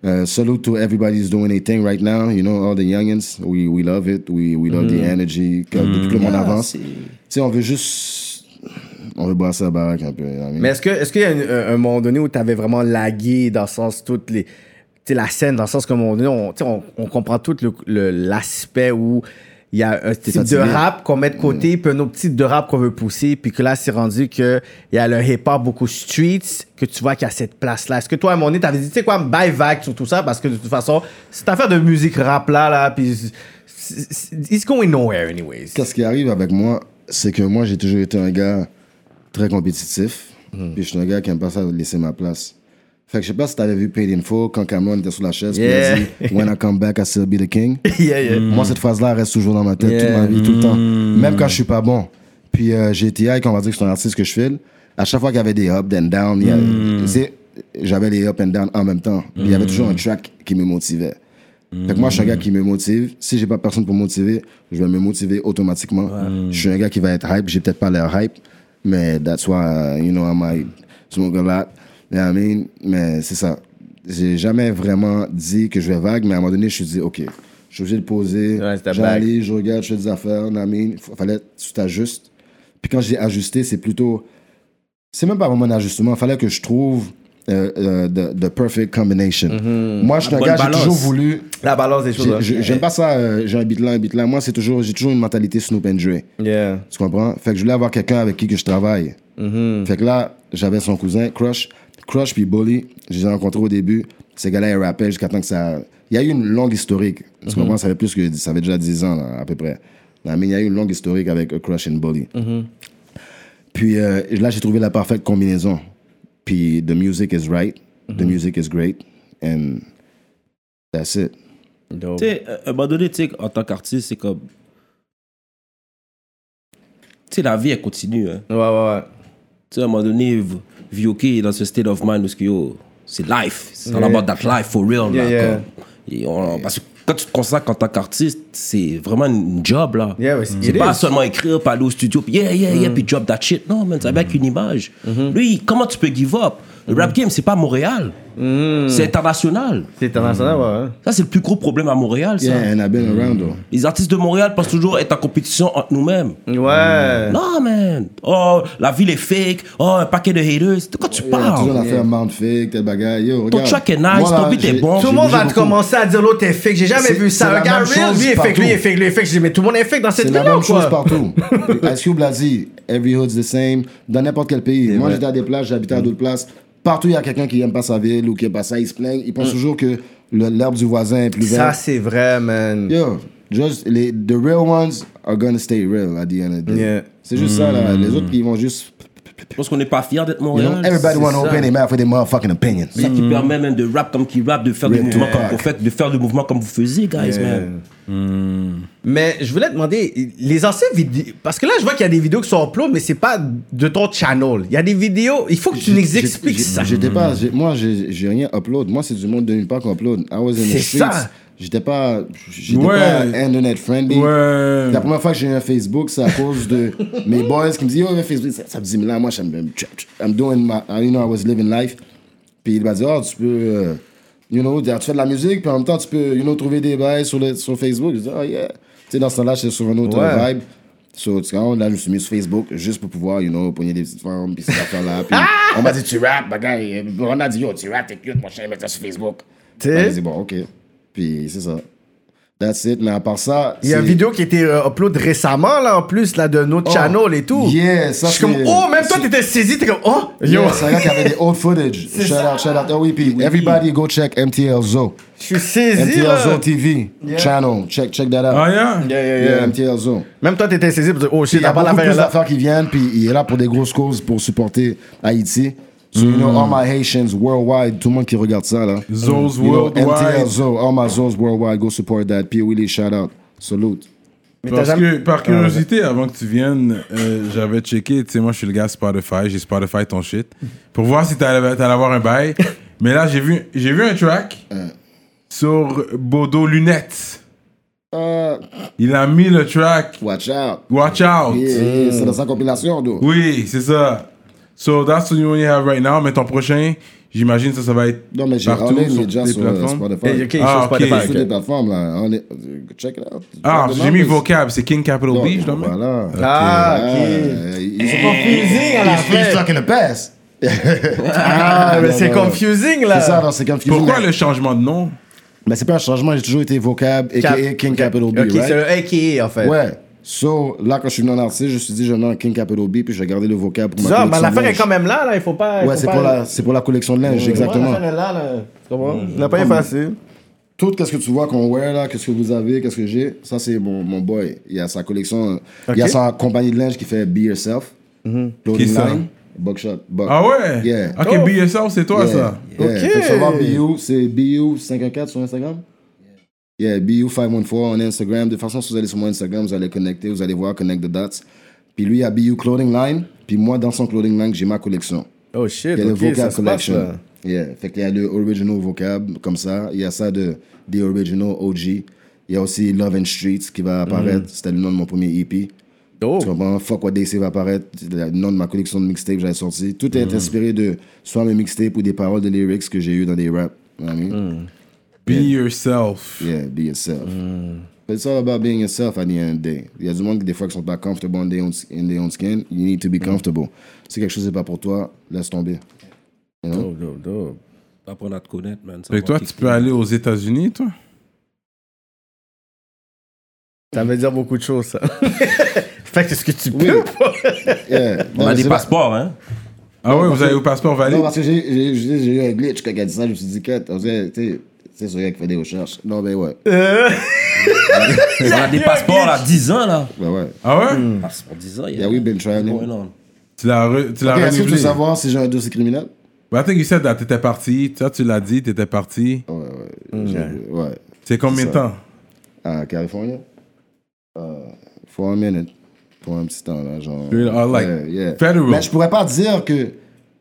uh, salute to everybody who's doing their thing right now. You know, all the youngins, we, we love it. We, we love the energy. Que, Depuis que le monde avance. Tu sais, on veut juste. On veut brasser la baraque un peu. Mais est-ce qu'il y a un, un moment donné où tu avais vraiment lagué dans le sens toutes les tu la scène dans le moment donné on, on, on comprend tout le- le- l'aspect où il y a un type de rap qu'on met de côté puis un autre type de rap qu'on veut pousser puis que là c'est rendu que il y a le hip hop beaucoup streets que tu vois qu'il y a cette place là est-ce que toi à un moment donné t'avais dit tu sais quoi bye vague sur tout ça parce que de toute façon cette affaire de musique rap là là puis it's going nowhere anyways Qu'est-ce qui arrive avec moi, c'est que moi, j'ai toujours été un gars très compétitif. Hmm. Puis je suis un gars qui aime pas ça laisser ma place. Fait que je sais pas si t'avais vu Paid in Full quand Cameron était sur la chaise. puis Yeah. il a dit When I come back, I still be the king. yeah, yeah. Moi, cette phrase-là reste toujours dans ma tête, toute ma vie, tout le temps. Même quand je suis pas bon. Puis euh, GTI, quand on va dire que c'est un artiste que je file, à chaque fois qu'il y avait des up and down, sais, j'avais les up and down en même temps. Il y avait toujours un track qui me motivait. Fait que moi, je suis un gars qui me motive. Si j'ai pas personne pour me motiver, je vais me motiver automatiquement. Je suis un gars qui va être hype. J'ai peut-être pas l'air hype, mais that's why, you know, I might smoke a lot. You know what I mean? Mais c'est ça. J'ai jamais vraiment dit que je vais vague, mais à un moment donné, je me suis dit, OK, je suis obligé de poser. Ouais, J'analyse, je regarde, je fais des affaires. You know I mean? Fallait que tu t'ajustes. Puis quand j'ai ajusté, c'est plutôt. C'est même pas vraiment un ajustement. Il fallait que je trouve euh, euh, the, the perfect combination. Moi, je suis un gars, j'ai toujours voulu. La balance des choses. j'ai- J'aime pas ça, euh, j'ai un beat là, un beat là. Moi, c'est toujours, j'ai toujours une mentalité Snoop and Dre. Yeah. Tu comprends? Fait que je voulais avoir quelqu'un avec qui que je travaille. Fait que là, j'avais son cousin, Crush. Crush puis Bully, je les ai rencontrés au début. Ces gars-là, ils rappaient jusqu'à temps que ça. Il y a eu une longue historique. Tu comprends? Ça fait plus que. Ça fait déjà 10 ans, là, à peu près. Non, mais il y a eu une longue historique avec euh, Crush and Bully. Puis euh, là, j'ai trouvé la parfaite combinaison. Puis the music is right, the music is great, and that's it. Tu sais, à un moment donné, en tant qu'artiste, c'est comme. Tu sais, la vie, elle continue. Hein. Ouais, ouais, ouais. Tu sais, à un moment donné, V- Vioki est dans ce state of mind où ce que, yo, c'est life. C'est all about that life, for real. Yeah, là, yeah. comme. Et on- parce que quand tu te consacres en tant qu'artiste, c'est vraiment une job, là. Yeah, c'est pas is. seulement écrire, pas aller au studio, puis yeah, yeah, yeah, puis drop that shit. Non, man, c'est avec une image. Lui, comment tu peux give up? Le rap game, c'est pas Montréal. C'est international. C'est international, ouais. hein. Ça, c'est le plus gros problème à Montréal, ça. Yeah, and I've been around though. Les artistes de Montréal pensent toujours être en compétition entre nous-mêmes. Ouais. Non, man. Oh, la ville est fake. Oh, un paquet de haters. De quoi tu Yeah, toujours parles? l'affaire Mount Fake, tel bagaille. Yo, Ton regarde. track est nice, Moi, ton beat est bon. Tout le monde va te beaucoup. commencer à dire l'autre est fake. J'ai jamais vu ça. même real, lui est fake, lui est fake, lui est fake. Je dis, mais tout le monde est fake dans cette C'est la même quoi? chose partout. Ice Cube l'a dit, every hood's the same, dans n'importe quel pays. Moi, j'étais à des places, j'habitais à d'autres places. Partout, il y a quelqu'un qui aime pas sa ville ou qui aime pas ça, il se plaint. Il pense toujours que le- l'herbe du voisin est plus Ça, verte. c'est vrai, man. Yo, just, les, the real ones are gonna stay real at the end of the day. Yeah. C'est juste ça, là. Les autres, ils vont juste... Je pense qu'on n'est pas fiers d'être You know, Montréal. everybody want to ça. open their mouth with their motherfucking opinions. Ça qui permet même de rap comme qui rap, de faire des mouvements talk. comme vous faites, de faire des mouvements comme vous faisiez, guys, man. Mais je voulais te demander, les anciennes vidéos. Parce que là, je vois qu'il y a des vidéos qui sont upload, mais c'est pas de ton channel. Il y a des vidéos. Il faut que tu nous expliques ça. J'étais pas, j'ai- moi, j'ai rien upload. Moi, c'est du monde de nulle part qu'on upload. I was in C'est the streets. ça. J'étais pas, j'étais Ouais. pas internet friendly. Ouais. La première fois que j'ai eu un Facebook, c'est à cause de mes boys qui me disent, yo, un Facebook, ça, ça me dit, mais là, moi, je suis- I'm doing my, you know, I was living life. Puis il m'a dit, oh, tu peux, euh, you know, tu fais de la musique, puis en même temps, tu peux, you know, trouver des bails sur, le, sur Facebook. Je dis, oh, yeah. Tu sais, dans ce temps-là, j'étais sur un autre Ouais. vibe. So, là, je me suis mis sur Facebook juste pour pouvoir, you know, pogner des petites formes, puis ces affaires-là. Puis on m'a dit, tu rappes, bagaille. On a dit, yo, tu rappes, t'es cute, mon chien, mets ça sur Facebook. Tu sais? Ben, bon, ok. Puis c'est ça. That's it. Mais à part ça. Il y a une vidéo qui a été euh, upload récemment, là, en plus, là, de notre Oh. channel et tout. Yeah, ça, Je suis comme, c'est- oh, même toi, t'étais saisi, t'es comme, oh, yo. Yeah, c'est un gars qui avait des old footage. Shout out, shout out. Oh oui, puis everybody go check MTL Zo. Je suis saisi, MTL là. Zo TV channel. Check, check that out. Ah, yeah? Yeah, yeah, Yeah, yeah. MTL Zo. Même toi, t'étais saisi pour dire, oh shit, Il y a pas beaucoup l'affaire plus là. d'affaires qui viennent, puis il est là pour des grosses causes pour supporter Haïti. So, you know, all my Haitians worldwide, tout le monde qui regarde ça, là. Zoes You know, Worldwide. Zo, all my Zoes worldwide, go support that. P. Willie, shout out. Salute. Mais Parce jamais- que, par curiosité, avant que tu viennes, euh, j'avais checké, tu sais, moi je suis le gars Spotify, j'ai Spotify ton shit, pour voir si t'allais t'allais avoir un bail. Mais là, j'ai vu, j'ai vu un track sur Bodo Lunettes. Uh, Il a mis le track watch out. Watch Out. Yeah, C'est dans sa compilation, d'où? Oui, c'est ça. So that's the one you have right now, mais ton prochain, j'imagine ça, ça va être Non, mais j'ai partout sur déjà les sur euh, plateformes. Spotify. Eh, ok, Ah, ok. Sur ok. les plateformes, là. On est... Check it out. Ah, j'ai mis vocab, c'est King Capital B, je dois mettre. Voilà. Ah, Ah, ok. Ils sont confusing à la He's- he's fin. stuck in the past. Ah, mais Non, c'est confusing, là. C'est ça, c'est confusing. Pourquoi mais- le changement de nom? Mais c'est pas un changement, j'ai toujours été vocab, Cap- a.k.a. King Capital B, Ok, right? c'est le AKA, en fait. Ouais. So, là, quand je suis venu en artiste, je me suis dit, je vais mettre King Capital B, puis je vais garder le vocab pour ma Ça, mais collection l'affaire de est quand même là, là. Il faut pas. Ouais, c'est pour, la, c'est pour la collection de linge, exactement. Ouais, l'affaire est là, là. Tu comprends? Il n'a pas effacé. Tout ce que tu vois qu'on wear là, qu'est-ce que vous avez, qu'est-ce que j'ai, ça c'est mon, mon boy. Il a sa collection, il a Ok. sa compagnie de linge qui fait Be Yourself, Mhm. Clothing Qui ça? Line, Buckshot. Buck. Ah ouais? Yeah. Ok, Oh. BSL, c'est toi Yeah, ça? Yeah. Ok. Fait que ça va BU, c'est BU514 sur Instagram? Yeah, BU514 on Instagram. De toute façon, si vous allez sur mon Instagram, vous allez connecter, vous allez voir Connect the Dots. Puis lui, il a BU Clothing Line. Puis moi, dans son Clothing Line, j'ai ma collection. Oh shit, Il y a le Vocab ça se passe, Collection. là. Yeah. Fait qu'il y a le original vocab, comme ça. Il y a ça de The Original OG. Il y a aussi Love and Streets qui va apparaître. C'était le nom de mon premier EP. Oh. Tu comprends? Fuck What They Say va apparaître. Le nom de ma collection de mixtapes que j'avais sorti. Tout est inspiré de soit mes mixtapes ou des paroles de lyrics que j'ai eu dans des raps. You know I mean? Be yourself. Yeah, be yourself. But it's all about being yourself at the end of the day. Il y a du monde qui, des fois, qui sont pas comfortable in their own, in their own skin. You need to be comfortable. Si quelque chose n'est pas pour toi, laisse tomber. You know? Dope, dope, dope. Apprendre à te connaître, man. Que toi, tu peux aller aux États-Unis, toi? Ça veut dire beaucoup de choses, ça. fait que est-ce que tu peux ou pas? Yeah. On a des pas- passeports, hein? Ah ouais, vous avez au passeport valide? Non, parce que j'ai eu un glitch quand il a dit ça. Je me suis dit, que tu sais, c'est sur qui fait des recherches. Non, ben ouais. On a des passeports, là, 10 ans, là. Ben ouais. Ah ouais? Passeport 10 ans, Yeah, we've been trying. going on. Tu l'as re- tu l'as Ok, Est-ce que tu veux savoir si j'ai un dossier criminel? But I think you said that t'étais parti. Ça, tu l'as dit, t'étais parti. Ouais, ouais. J'ai- Ouais. C'est combien de temps? À Californie? Uh, for a minute. Pour un petit temps, là, genre. Oh, like, Yeah, yeah. federal? Mais je pourrais pas dire que.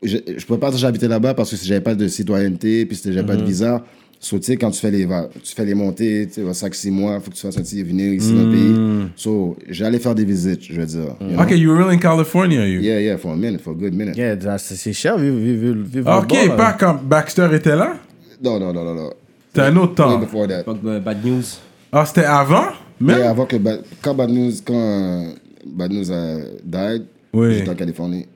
Je, je pourrais pas dire que j'habitais là-bas parce que si j'avais pas de citoyenneté, puis si j'avais pas de visa. So, tu sais, quand tu fais les, tu fais les montées, tu sais, 5-6 mois, faut que tu fasses un petit venir ici dans le pays. So, j'allais faire des visites, je veux dire. you know? Ok, you were really in California, you? Yeah, yeah, for a minute, for a good minute. Yeah, c'est cher, vivre, vivre, vivre ok, bord, là. pas quand Baxter était là? Non, non, non, non, non. C'était un autre temps. before that. Fuck the bad news. Ah, c'était avant? Mais Même avant que quand Bad News, quand euh, Bad News a died, Oui. j'étais en Californie.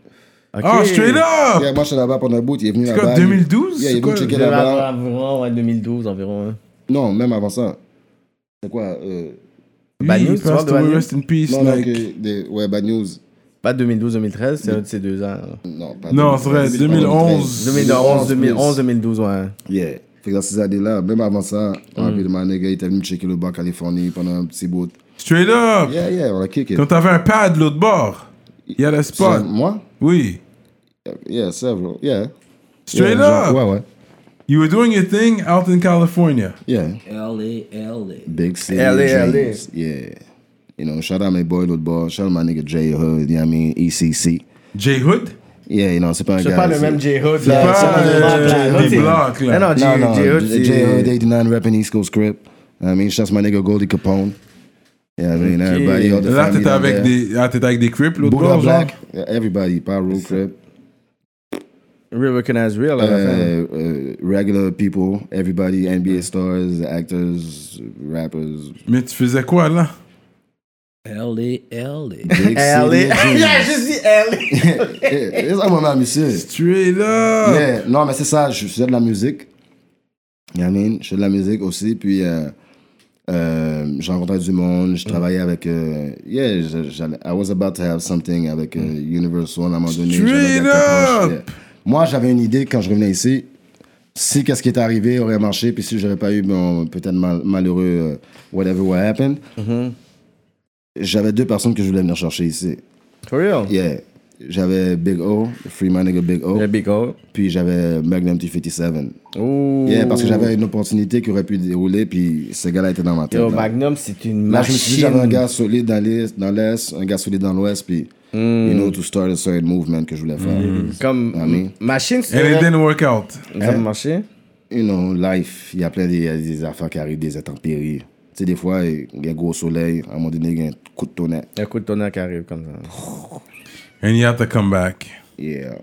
Ah, straight up Yeah, moi, j'étais là-bas pendant un bout. Il est venu C'est là-bas. quoi, 2012? Yeah, il est venu checker là-bas. environ, ouais, 2012 environ. hein. Non, même avant ça. C'est quoi euh, Bad Oui, News, tu parles passed de Bad away, News? rest in peace. Non, non, like- que des- ouais, Bad News. Pas 2012-2013, c'est un de ces deux ans. là. Non, pas Non, c'est vrai, 2011. 2011, 2011, 2011, 2012, ouais. Yeah. Fait que dans ces années-là, même avant ça, Mm. rapidement, le gars, il était venu checker le bar Californie pendant un petit bout. Straight up. Yeah, yeah, on a kick it. Quand t'avais un pad de l'autre bord, il y a le Ça, spot. Moi? Oui. Yeah, several. Yeah. Straight Yeah, up. genre- Ouais, ouais. You were doing your thing out in California. Yeah. L.A., L.A. Big city LA, dreams. Yeah. You know, shout out my boy, l'autre boy. Shout out my nigga J Hood, you know what I mean? ECC. J Hood? Yeah, you know, c'est pas un C'est gars. pas le c'est- même J-Hood, Yeah, là. c'est Ça, pas le le bloc, même là. J-Hood. L'autre, Des c'est- blocs, là. Non, non, Non, non, J-Hood, J Hood c'est... 89 rapping East Coast Crip. I mean, shouts my nigga Goldie Capone. Yeah, I mean, everybody, all the Là, family t'étais down avec there. des, t'étais avec des crips l'autre Buddha bord, genre? Black, yeah, everybody, Pyro Crip. Real recognize real, à la fin. Uh, uh, regular people, everybody, NBA stars, actors, rappers. Mais tu faisais quoi, là? L.A., L.A. LA. Yeah, je dis LA. C'est ça, mon monsieur. Straight up. Yeah, non, mais c'est ça, je faisais de la musique. You know what I mean? Je fais de la musique aussi, puis euh, euh, j'ai rencontré du monde, je travaillais avec... euh, yeah, I was about to have something avec euh, Universal à un moment donné. Straight up! Yeah. Moi, j'avais une idée quand je revenais ici. Si qu'est-ce qui est arrivé aurait marché, puis si j'aurais pas eu mon peut-être mal- malheureux euh, whatever what happened, j'avais deux personnes que je voulais venir chercher ici. For real? Yeah. J'avais Big O, Free My Nigga Big O. Le big O. Puis j'avais Magnum T57. Ouh. Yeah, parce que j'avais une opportunité qui aurait pu dérouler, puis ce gars-là était dans ma tête. Yo, là. Magnum, c'est une Là, je me suis dit, j'avais un machine. gars solide dans l'Est, dans l'Est, un gars solide dans l'Ouest, puis, you know, to start a certain movement que je voulais faire. Comme I mean, machine, And it c'est... didn't work out. Ça a marché? you know, life, il y a plein de, il y a des affaires qui arrivent, des intempéries. Tu sais, des fois, il y a un gros soleil, à un moment donné, il y a un coup de tonnerre. Un coup de tonnerre qui arrive comme ça. And you had to come back. Yeah.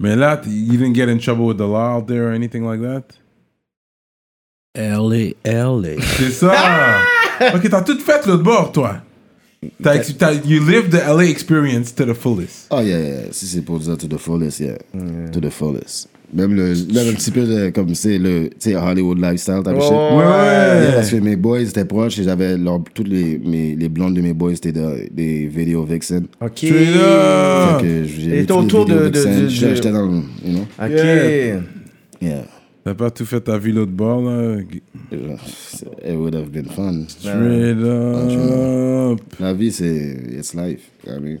Mais là, you didn't get in trouble with the law out there or anything like that? L.A., L.A. C'est ça! ok, t'as tout fait l'autre bord, toi. T'as, ex- t'as- you lived the LA experience to the fullest. Oh, yeah, yeah. Si c'est pour dire to the fullest, yeah. To the fullest. Même, le, même un petit peu de- comme c'est le tu sais, Hollywood lifestyle, type of shit. Oh, Ouais, Yeah, ouais. parce que mes boys étaient proches et j'avais leur- toutes les, mes, les blondes de mes boys étaient de- des vidéo vixen. OK. Fait que j'ai autour de- vidéos de- de- J'étais de- j'étais dans you know. OK. Yeah. Yeah. T'as pas tout fait ta vie l'autre bord, là? It would have been fun. Straight up. La vie, c'est, it's life. I mean,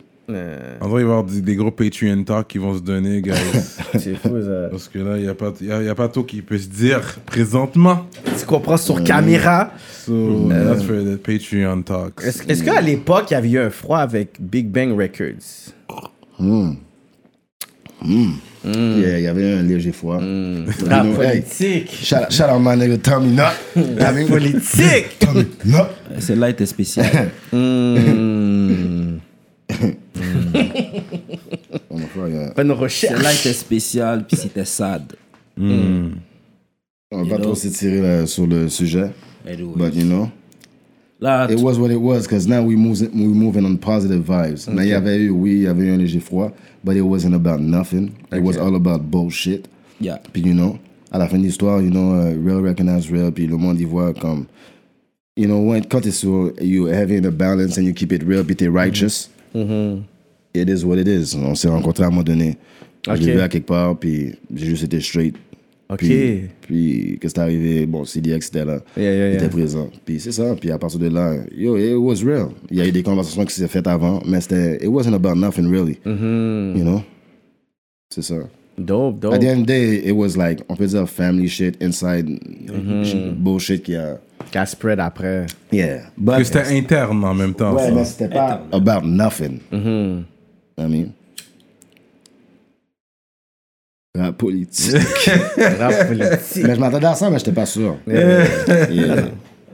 En vrai, il va y avoir des, des gros Patreon talk qui vont se donner, guys. C'est fou, ça. Parce que là, il n'y a, pas- y a, y a pas tout qui peut se dire présentement. Tu comprends sur caméra? So, that's for the Patreon talks. Est-ce est-ce qu'à l'époque, il y avait eu un froid avec Big Bang Records? Hmm. Yeah, il y avait un léger froid. You Rap know, hey, politique. shout, shout out my nigga Tommy Nut. Rap politique. Tommy Nut. Celle-là était spéciale. Hmm. Oh, my God, yeah. Pas une Celle-là recherche. était spéciale, puis c'était sad. On va pas trop s'étirer là, sur le sujet. Anyway. But you know, Là, it was what it was because now we moving, we moving on positive vibes. Mais il y avait eu, oui, il y avait eu un léger froid, but it wasn't about nothing. It was all about bullshit. yeah. Puis, you know, à la fin de l'histoire, you know, uh, real recognize real, puis le monde y voit comme, you know, when, quand t'es sur, you having the balance and you keep it real, puis t'es righteous, it is what it is. On s'est rencontrés à un moment donné. Je l'ai vu à quelque part, puis j'ai juste été straight. Ok. Puis, puis qu'est-ce qui est arrivé? Bon, CDX était là. Yeah, yeah, Il yeah. était présent. Puis c'est ça. Puis à partir de là, yo, it was real. Il y a eu des conversations qui s'est faites avant, mais c'était, it wasn't about nothing really. Mm-hmm. You know? C'est ça. Dope, dope. At the end of the day, it was like, on peut dire family shit, inside Mm-hmm. shit, bullshit qui a. Qu'à spread après. Yeah. Parce But, que c'était interne en même temps. ouais, ça. mais c'était pas about nothing. Mm-hmm. I mean? La politique. Rap politique. mais je m'attendais à ça, mais j'étais pas sûr. Yeah. Yeah.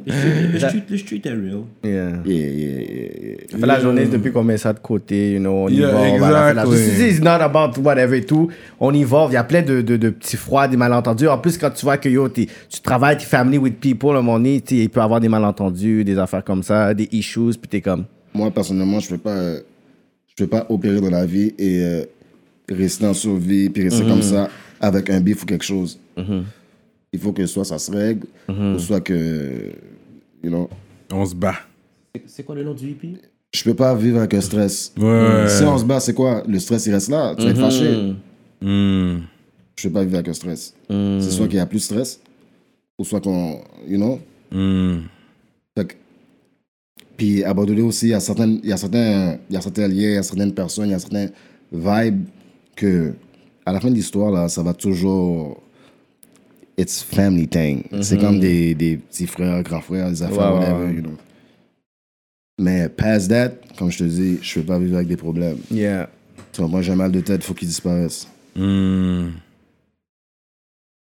Le street, le street est real. Yeah. Yeah, yeah, yeah, yeah. On fait la journée depuis qu'on met ça de côté, you know, on y Yeah, la la exactly. It's not about whatever et tout. On y va, il y a plein de, de, de petits froids, des malentendus. En plus, quand tu vois que yo, tu travailles, t'es family with people, à un moment donné, il peut y avoir des malentendus, des affaires comme ça, des issues, puis t'es comme. Moi, personnellement, je ne peux pas, je peux pas opérer dans la vie et euh, rester en survie, puis rester comme ça avec un bif ou quelque chose. Il faut que soit ça se règle, ou soit que, you know, On se bat. C'est- quoi le nom du hippie? je peux pas vivre avec un stress. Ouais. Si on se bat, c'est quoi? Le stress, il reste là. Tu vas être fâché. Hmm. Je peux pas vivre avec un stress. C'est soit qu'il y a plus de stress, ou soit qu'on, you know. Hmm. Fait que- puis à Bordeaux aussi, il y a certaines, il y a certains, il y a certains liens, il y a certaines personnes, il y a certains vibes que, à la fin de l'histoire là, ça va toujours, it's family thing. C'est comme des, des petits frères, grands frères, des affaires, whatever, ouais. you know. Mais past that, comme je te dis, je peux pas vivre avec des problèmes. Yeah. Tu vois, moi j'ai mal de tête, faut qu'il disparaisse. Hmm.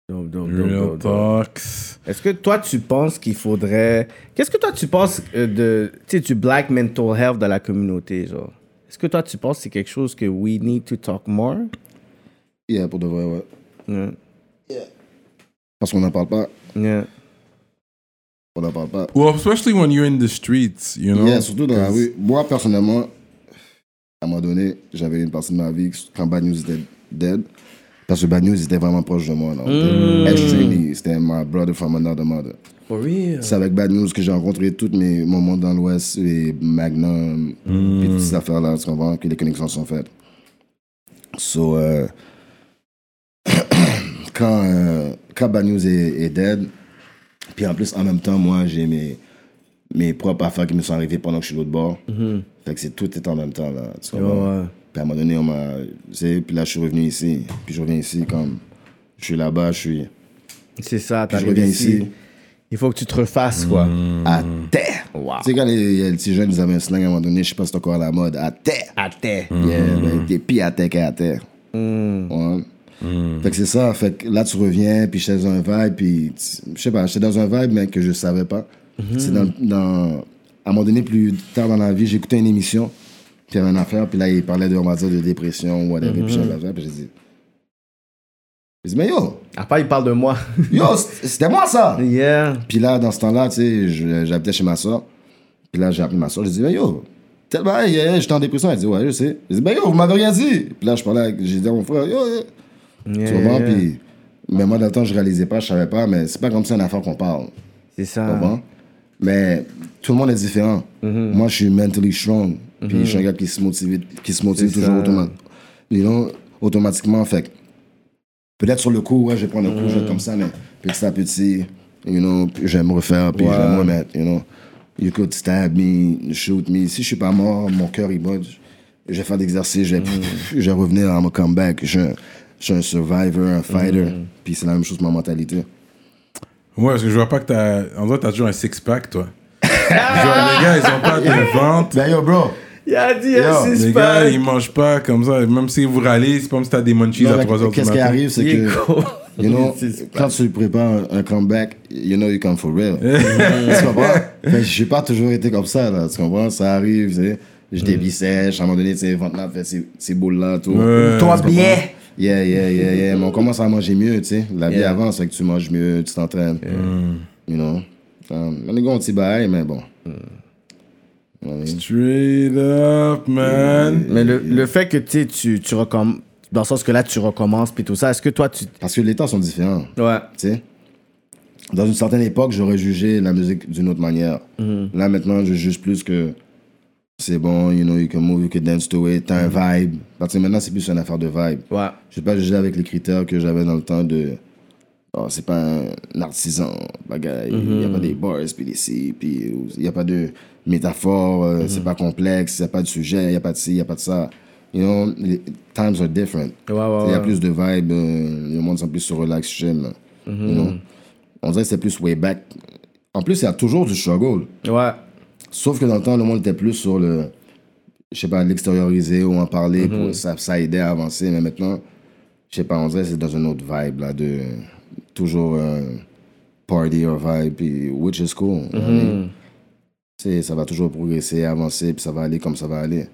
Dope, dope, dope, Real dope, dope. talks. Est-ce que toi, tu penses qu'il faudrait. Qu'est-ce que toi, tu penses euh, de, tu sais, du black mental health de la communauté, genre? Est-ce que toi, tu penses que c'est quelque chose que we need to talk more? Yeah, pour de vrai, ouais. Yeah. Parce qu'on n'en parle pas. Yeah. On n'en parle pas. Well, especially when you're in the streets, you know? Yeah, surtout dans la rue. Moi, personnellement, à un moment donné, j'avais une partie de ma vie quand Bad News était dead. Parce que Bad News était vraiment proche de moi. était Extremely. C'était my brother from another mother. Real? C'est avec Bad News que j'ai rencontré tous mes moments dans l'Ouest, et Magnum, puis toutes ces affaires-là, tu comprends, que les connexions sont faites. So, euh, quand, euh, quand Bad News est, est dead, puis en plus, en même temps, moi, j'ai mes, mes propres affaires qui me sont arrivées pendant que je suis de l'autre bord. Fait que c'est tout est en même temps, là. Tu comprends? Puis à un moment donné, on m'a. Puis là, je suis revenu ici. Puis je reviens ici comme. Je suis là-bas, je suis C'est ça, Puis je reviens ici. ici. Il faut que tu te refasses, quoi. à terre. Wow. Tu sais, quand les, les petits jeunes, ils avaient un slang à un moment donné, je sais pas si c'est encore à la mode, à terre. À terre. Yeah, ben, t'es pire à terre qu'à terre. Ouais. Fait que c'est ça. Fait que là, tu reviens, puis j'étais dans un vibe, puis je sais pas, j'étais dans un vibe, mais que je savais pas. C'est dans, dans- À un moment donné, plus tard dans la vie, j'écoutais une émission, puis il y avait une affaire, puis là, il parlait de, on va dire, de dépression, whatever, puis j'avais l'affaire, puis j'ai dit. J'ai dit, mais yo, À part, il parle de moi. yo, c'était moi ça! yeah. Puis là, dans ce temps-là, tu sais, je- j'habitais chez ma soeur. Puis là, j'ai appelé ma soeur. J'ai dit, ben yo, tel bail, yeah, j'étais en dépression. Elle dit, ouais, je sais. J'ai dit, ben yo, vous m'avez rien dit. Puis là, je parlais j'ai dit à mon frère, yo, yeah. Yeah, tu comprends? Puis, mais moi, dans le temps, je réalisais pas, je savais pas, mais c'est pas comme ça une affaire qu'on parle. C'est Tu ça. comprends? Mais tout le monde est différent. Mm-hmm. Moi, je suis mentally strong. Puis je suis un gars qui se motive, qui se motive toujours ça. automa- you know, automatiquement. Fait peut-être sur le coup, ouais, je vais prendre un coup, je vais être comme ça, mais petit à petit, you know, puis je vais me refaire, puis je vais me remettre, you know. You could stab me, shoot me. Si je suis pas mort, mon cœur, il bat. Je vais faire d'exercice, je vais, je vais revenir à mon comeback. Je, suis un- je suis un survivor, un fighter. Puis c'est la même chose pour ma mentalité. Ouais, parce que je vois pas que t'as. En vrai, t'as toujours un six-pack, toi. Genre, les gars, ils ont pas de vente. Ben yo, bro, Il a dit Yo, un Les six gars, ils mangent pas comme ça. Même si vous râlez, c'est pas comme si t'as des munchies Non, à mais 3h du Qu'est-ce qui matin. arrive, c'est que, you know, quand tu prépares un, un comeback, you know you come for real. tu comprends? J'ai pas toujours été comme ça, là. Tu comprends? Ça arrive, tu sais. Je débissèche, à un moment donné, tu sais, ventre fait ces, ces boules-là, tout. Ouais. Toi bien. Yeah, yeah, yeah, yeah. Mais on commence à manger mieux, tu sais. La vie Yeah. avance, c'est que tu manges mieux, tu t'entraînes. You know? Um, on est un petit bail, mais bon. Straight up, man. Mais le, le fait que tu tu, tu recommences, dans le sens que là, tu recommences, puis tout ça, est-ce que toi, tu. Parce que les temps sont différents. Ouais. tu sais? Dans une certaine époque, j'aurais jugé la musique d'une autre manière. Là, maintenant, je juge plus que c'est bon, you know, you can move, you can dance to it, t'as un vibe. Parce que maintenant, c'est plus une affaire de vibe. Ouais. Je vais pas juger avec les critères que j'avais dans le temps de. Oh, c'est pas un artisan, bagaille. Il n'y a pas des bars, puis des ci, puis il n'y a pas de métaphore, euh, c'est pas complexe, il n'y a pas de sujet, il n'y a pas de ci, il n'y a pas de ça. You know, times are different. Ouais, ouais, Il y a plus de vibe, euh, le monde sont plus sur relax, chill. là. You know? On dirait que c'est plus way back. En plus, il y a toujours du struggle. Ouais. Sauf que dans le temps, le monde était plus sur le. Je sais pas, l'extérioriser ou en parler. pour, ça, ça aidait à avancer. Mais maintenant, je sais pas, on dirait c'est dans une autre vibe, là, de. Toujours euh, party or vibe, puis which is cool. Tu sais, ça va toujours progresser, avancer, puis ça va aller comme ça va aller.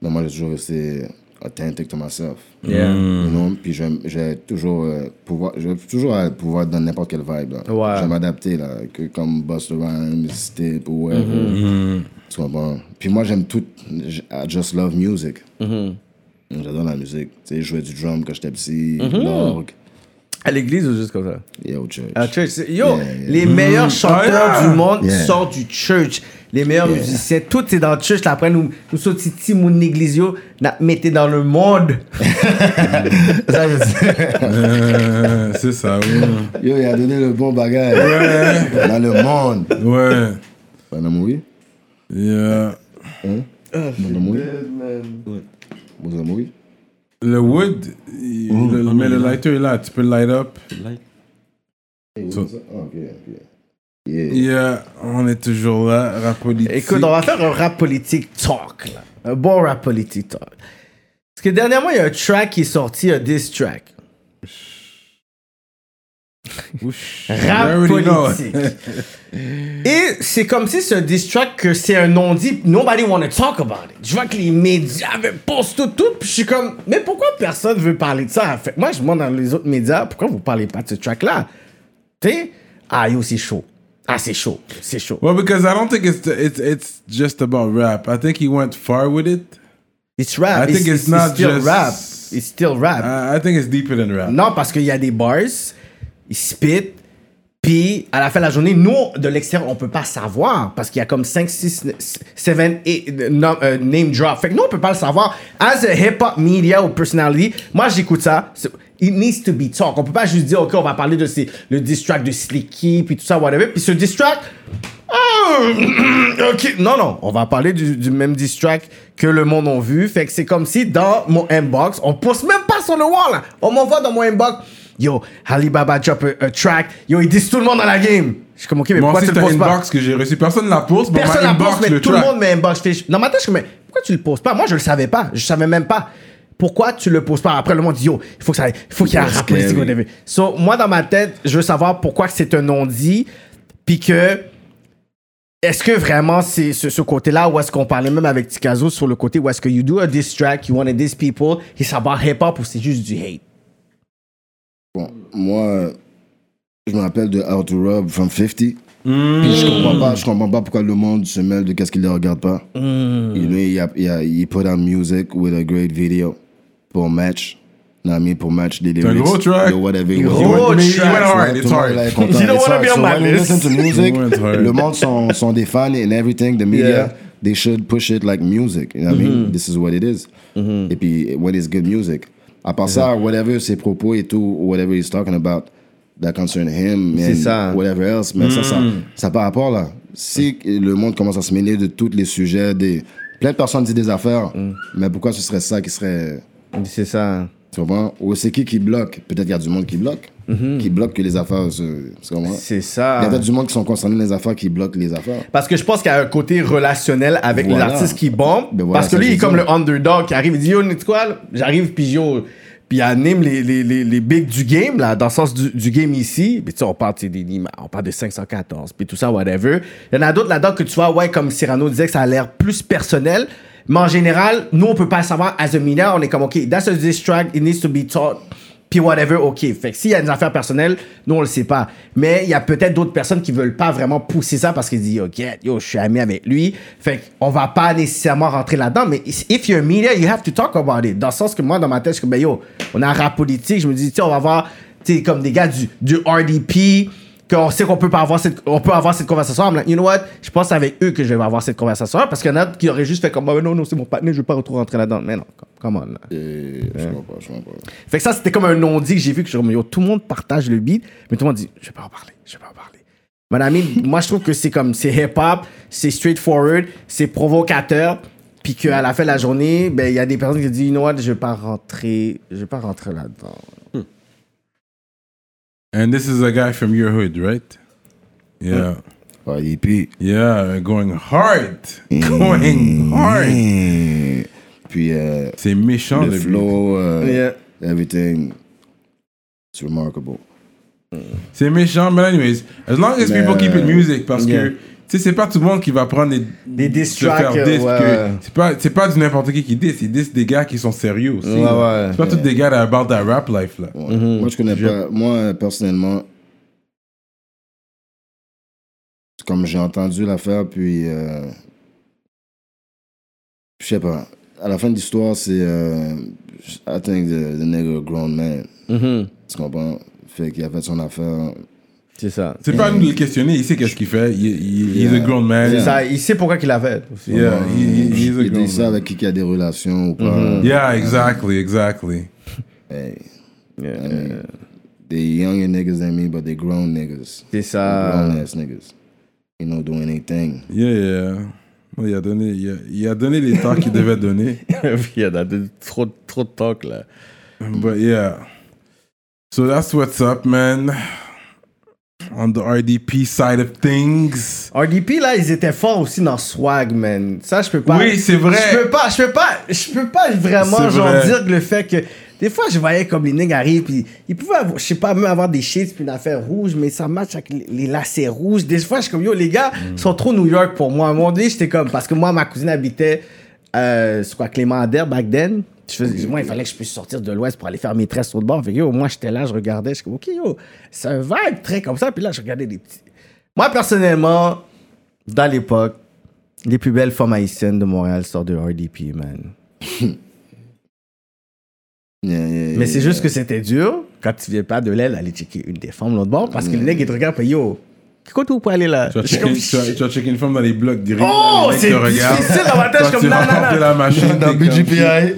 Mais moi, j'ai toujours resté authentic to myself. Yeah. You know? Puis je- j'ai toujours euh, pouvoir, toujours pouvoir dans n'importe quelle vibe. Là. Ouais. Je vais m'adapter, là, que comme Buster Rhymes, Stip ou whatever. Mm-hmm. Tu comprends? Puis moi, j'aime tout. I just love music. Mm-hmm. J'adore la musique. Tu sais, je jouais du drum quand j'étais petit, l'orgue, À l'église ou juste comme ça? et au church. À church. Yo, Yeah, yeah. les meilleurs chanteurs Ah, yeah. du monde Yeah. sortent du church. Les meilleurs musiciens, tout est dans le church. Après, nous, nous sommes petits, mon église, yo, n'a mettez dans le monde. Ça, je sais. Euh, c'est ça, oui. Yo, il a donné le bon bagage. Dans le monde. Ouais. Pas dans mourir? Yeah. Dans le wood, il- le- mais le lighter est là, tu peux le light up. So- Ah, ok, ok. Yeah. Yeah, on est toujours là, rap politique. Écoute, on va faire un rap politique talk. Là. Un bon rap politique talk. Parce que dernièrement, il y a un track qui est sorti, un diss track. Rap politique. Et c'est comme si ce diss track que c'est un non-dit. Nobody wanna talk about it. Je vois que les médias postent tout, tout. Puis je suis comme, mais pourquoi personne veut parler de ça? Fait moi, je demande dans les autres médias, pourquoi vous parlez pas de ce track-là? Tu sais? Ah, yo, c'est chaud. Ah, c'est chaud. C'est chaud. Well, because I don't think it's it's it's just about rap. I think he went far with it. It's rap. I think it's not still just- rap. It's still rap. I, I think it's deeper than rap. Non, parce qu'il y a des bars, ils spit, puis à la fin de la journée, nous, de l'extérieur, on peut pas savoir, parce qu'il y a comme 5, 6, 7, 8 euh, name drop. Fait que nous, on peut pas le savoir. As a hip-hop media ou personality, moi, j'écoute ça. It needs to be talk. On peut pas juste dire, OK, on va parler de ces, le diss track de Slicky, puis tout ça, whatever. Puis ce diss track, ah, ok, non, non, on va parler du, même diss track que le monde a vu. Fait que c'est comme si dans mon inbox, on poste même pas sur le wall. On m'envoie dans mon inbox, yo, Alibaba drop a, a track, yo, ils disent tout le monde dans la game. Je suis comme, ok, mais Moi pourquoi aussi, tu le postes pas? inbox que j'ai reçu. Personne ne la poste, mais Personne ma la poste, inbox, mais le tout le monde m'inbox. Fait- Dans ma tête, je suis comme, mais pourquoi tu le postes pas? Moi, je le savais pas. Je savais même pas. Pourquoi tu le poses pas? Après, le monde dit, yo, il faut que ça, il faut qu'il y ait un rap politique scary. au début. So, moi, dans ma tête, je veux savoir pourquoi c'est un non-dit, puis que, est-ce que vraiment c'est ce, ce côté-là, ou est-ce qu'on parlait même avec Tikazo sur le côté où est-ce que you do a diss track, you want to diss people, et ça va hip-hop ou c'est juste du hate? Bon, moi, je me rappelle de How to Rub from 50. Mm. Puis je comprends pas, je comprends pas pourquoi le monde se mêle de qu'est-ce qu'il ne regarde pas. Mm. You know, il, a, il, a, il put out music with a great video pour match. You know what I mean? Pour match des lyrics. gros track. de whatever. He went- hard, it's hard. You don't wanna hard. be on So my when you list? listen to music, le monde sont, sont des fans and everything, the media, Yeah. they should push it like music. You know what I Mm-hmm. mean? This is what it is. Et puis, when it's good music? À part ça, whatever ses propos et tout, whatever he's talking about, that concern him and ça. whatever else, mais ça, ça, ça par rapport là. Si le monde commence à se mêler de tous les sujets, des... plein de personnes disent des affaires, mais pourquoi ce serait ça qui serait... C'est ça. Tu comprends? Ou c'est qui qui bloque? Peut-être qu'il y a du monde qui bloque. Qui bloquent que les affaires. se- comprends? C'est Il y ça. a du monde qui sont concernés les affaires qui bloquent les affaires. Parce que je pense qu'il y a un côté relationnel avec Voilà. l'artiste qui bombe. Ben voilà, parce que ça, lui, il est comme ça. le underdog qui arrive. Il dit Yo, tu quoi? J'arrive, puis yo. Puis il anime les, les, les, les bigs du game, là, dans le sens du, du game ici. Puis tu sais, on parle, on parle de 514, puis tout ça, whatever. Il y en a d'autres là-dedans que tu vois, ouais, comme Cyrano disait, que ça a l'air plus personnel. Mais en général, nous, on peut pas savoir. As a media, on est comme, OK, that's a diss track, it needs to be taught. Puis whatever, ok. Fait que s'il y a des affaires personnelles, nous on le sait pas. Mais il y a peut-être d'autres personnes qui veulent pas vraiment pousser ça parce qu'ils disent, ok, yo, je suis ami avec lui. Fait qu'on va pas nécessairement rentrer là-dedans. Mais if you're media, you have to talk about it. Dans le sens que moi, dans ma tête, je suis comme, ben yo, on a un rap politique. Je me dis, tiens, on va voir, tu comme des gars du RDP qu'on sait qu'on peut pas avoir cette, on peut avoir cette conversation. I'm like, you know what? Je pense avec eux que je vais avoir cette conversation parce qu'il y en a qui auraient juste fait comme, oh, non, non, c'est mon partenaire, je veux pas trop rentrer là-dedans. Mais non, come on. là. Et je comprends pas, je comprends pas. Fait que ça, c'était comme un non-dit que j'ai vu que je yo, tout le monde partage le beat, mais tout le monde dit, je vais pas en parler, je vais pas en parler. Mon ami, moi, je trouve que c'est comme, c'est hip-hop, c'est straightforward, c'est provocateur, puis qu'à la fin de la journée, ben, il y a des personnes qui disent, you know what, je vais pas rentrer, je vais pas rentrer là-dedans. And this is a guy from your hood, right? Yeah. Ah, puis. Yeah, going hard. Going hard. Mm. Puis euh, C'est méchant, le le flow, euh, Yeah. everything. It's remarkable. C'est méchant, mais anyways, as long as Mais, people keep it music, parce yeah. que, sais, c'est pas tout le monde qui va prendre des, Des diss tracks, diss, ouais, que ouais. C'est pas, c'est pas du n'importe qui qui diss, c'est diss des gars qui sont sérieux aussi. Ouais, ouais. C'est pas tous des gars that about that rap life, là. Ouais. Moi, je connais pas. Moi, personnellement, comme j'ai entendu l'affaire, puis. euh, je sais pas. À la fin de l'histoire, c'est. euh, I think the, the nigga grown man. Mhm. Tu comprends? Fait qu'il a fait son affaire. C'est ça. C'est pas à nous de le questionner, il sait qu'est-ce qu'il fait. Il, il- he's a Yeah. grown man. C'est Yeah, ça, il sait pourquoi qu'il l'a fait. aussi. he- he- he's a il grown dit ça man. avec qui qui a des relations ou pas. Yeah, exactly, exactly. Hey, Yeah. I mean, they younger niggas than me, but they grown niggas. C'est ça. Grown ass niggas. You know, do anything. Yeah, yeah. Il, a donné, il, a, il a donné les temps qu'il devait donner. il y en a de- trop, trop de talk, là. But yeah. So that's what's up, man. On the RDP side of things. RDP, là, ils étaient forts aussi dans Swag, man. Ça, je peux pas. Oui, c'est vrai. Je peux pas, je peux pas, je peux pas vraiment, genre, vrai. dire que le fait que. Des fois, je voyais comme les nègres arrivent, puis ils pouvaient, avoir, je sais pas, même avoir des shades, puis une affaire rouge, mais ça match avec les, les lacets rouges. Des fois, je suis comme, yo, les gars Mm. sont trop New York pour moi. À un moment donné, j'étais comme, parce que moi, ma cousine habitait, euh, c'est quoi, Clément Ader, back then? Je faisais- moi, il fallait que je puisse sortir de l'Ouest pour aller faire mes tresses sur le bord. Fait que, yo, moi, j'étais là, je regardais, je suis comme, OK, yo, c'est un vibe très comme ça. Puis là, je regardais des petits. Moi, personnellement, dans l'époque, les plus belles femmes haïtiennes de Montréal sortent de RDP, man. Yeah, yeah, yeah, Mais c'est juste que c'était dur quand tu viens pas de l'aile aller checker une des femmes l'autre bord parce que le nègre il te regarde yo, qu'est-ce que tu peux aller là? Tu suis checker, comme, tu tu une femme dans les blocs gris. Oh, mecs c'est difficile dans ma tête, Quand comme, tu non, non, non. la machine. Dans BGPI.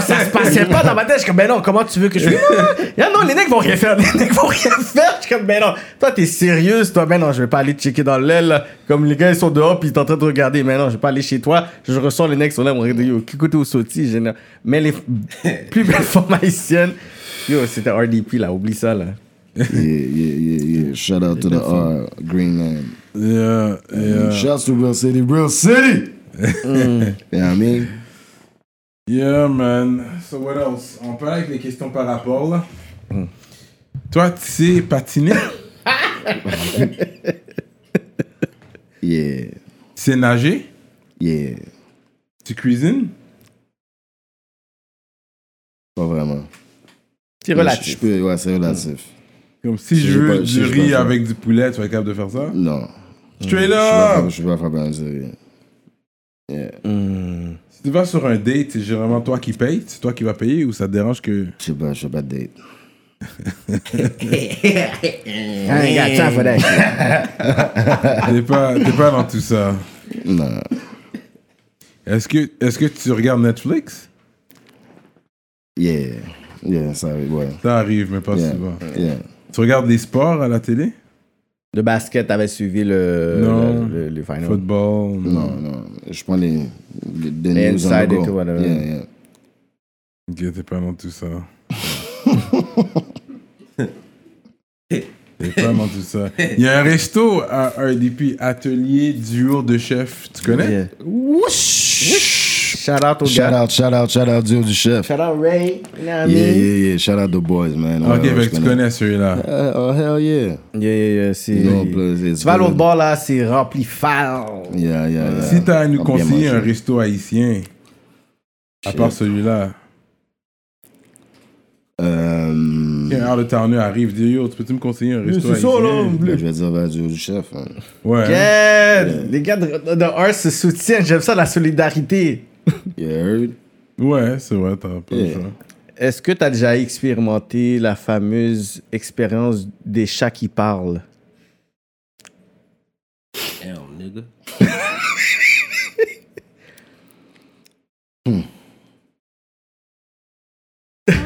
Ça se passait pas dans ma tête. Je suis comme, ben non, comment tu veux que je. Yeah, non, les nègres vont rien faire. Les nègres vont rien faire. Je suis comme, ben non, toi, t'es sérieuse, toi. Ben non, je vais pas aller te checker dans l'aile. Comme les gars, ils sont dehors, puis ils sont en train de regarder. Mais non, je vais pas aller chez toi. Je ressens les nègres qui sont là, regardent, yo, Kikoute ou Soti. n'ai- Mais les plus belles femmes haïtiennes, yo, c'était RDP, là. Oublie ça, là. Yeah, yeah, yeah, yeah. Shout out to the R, Greenland. Yeah, yeah. Shouts to Real City, Real City! Mm. You know what I mean? Yeah, man. So what else? On parle avec les questions par rapport, là. Toi, tu sais patiner? Yeah, Tu sais nager? yeah. Tu cuisines? Pas vraiment. C'est Je, je relatif. peux, ouais, c'est relatif. Comme si Si je veux pas- du riz avec du poulet, tu vas être capable de faire ça? Non. Straight up! je suis pas capable de dire. Yeah. Hmm. Si tu vas sur un date, c'est généralement toi qui payes, c'est toi qui vas payer ou ça te dérange que. Je sais pas, je sais pas de date. I ain't got time for that shit. T'es pas, t'es pas dans tout ça. Non. Est-ce que, est-ce que tu regardes Netflix? Yeah. Yeah, ça arrive, ouais. Ça arrive, mais pas Yeah. souvent. Yeah. Tu regardes les sports à la télé? Le basket, t'avais suivi le, Non. le, le, le final. Football? Non, non. Je prends les, les, les Les news inside et tout, whatever. Yeah, yeah. Ok, t'es pas dans tout ça. C'est vraiment tout ça. Il y a un resto à RDP, Atelier Duo de Chef. Tu connais? Yeah. Shout out au Shout gars. out, shout out, shout out, duo du chef. Shout out Ray. You know what I Yeah, mean? yeah, yeah. Shout out the boys, man. Ok, Ouais, fait je que tu connais celui-là. Uh, oh, hell yeah. Yeah, yeah, yeah. C'est... It's Tu vas à l'autre bord, là, c'est rempli foul. Yeah, yeah, yeah. Si t'as à nous conseiller un resto haïtien, à part celui-là, Euh, out of towner arrive, dit yo, tu peux-tu me conseiller un resto c'est ça, là. haïtien? ben, je vais dire, ben, duo du chef. hein? Ouais. Yeah! Les gars de, de Earth se soutiennent. J'aime ça, la solidarité. You heard? Ouais, c'est vrai, t'as pas le choix. Est-ce que tu as déjà expérimenté la fameuse expérience des chats qui parlent? Damn, nigga.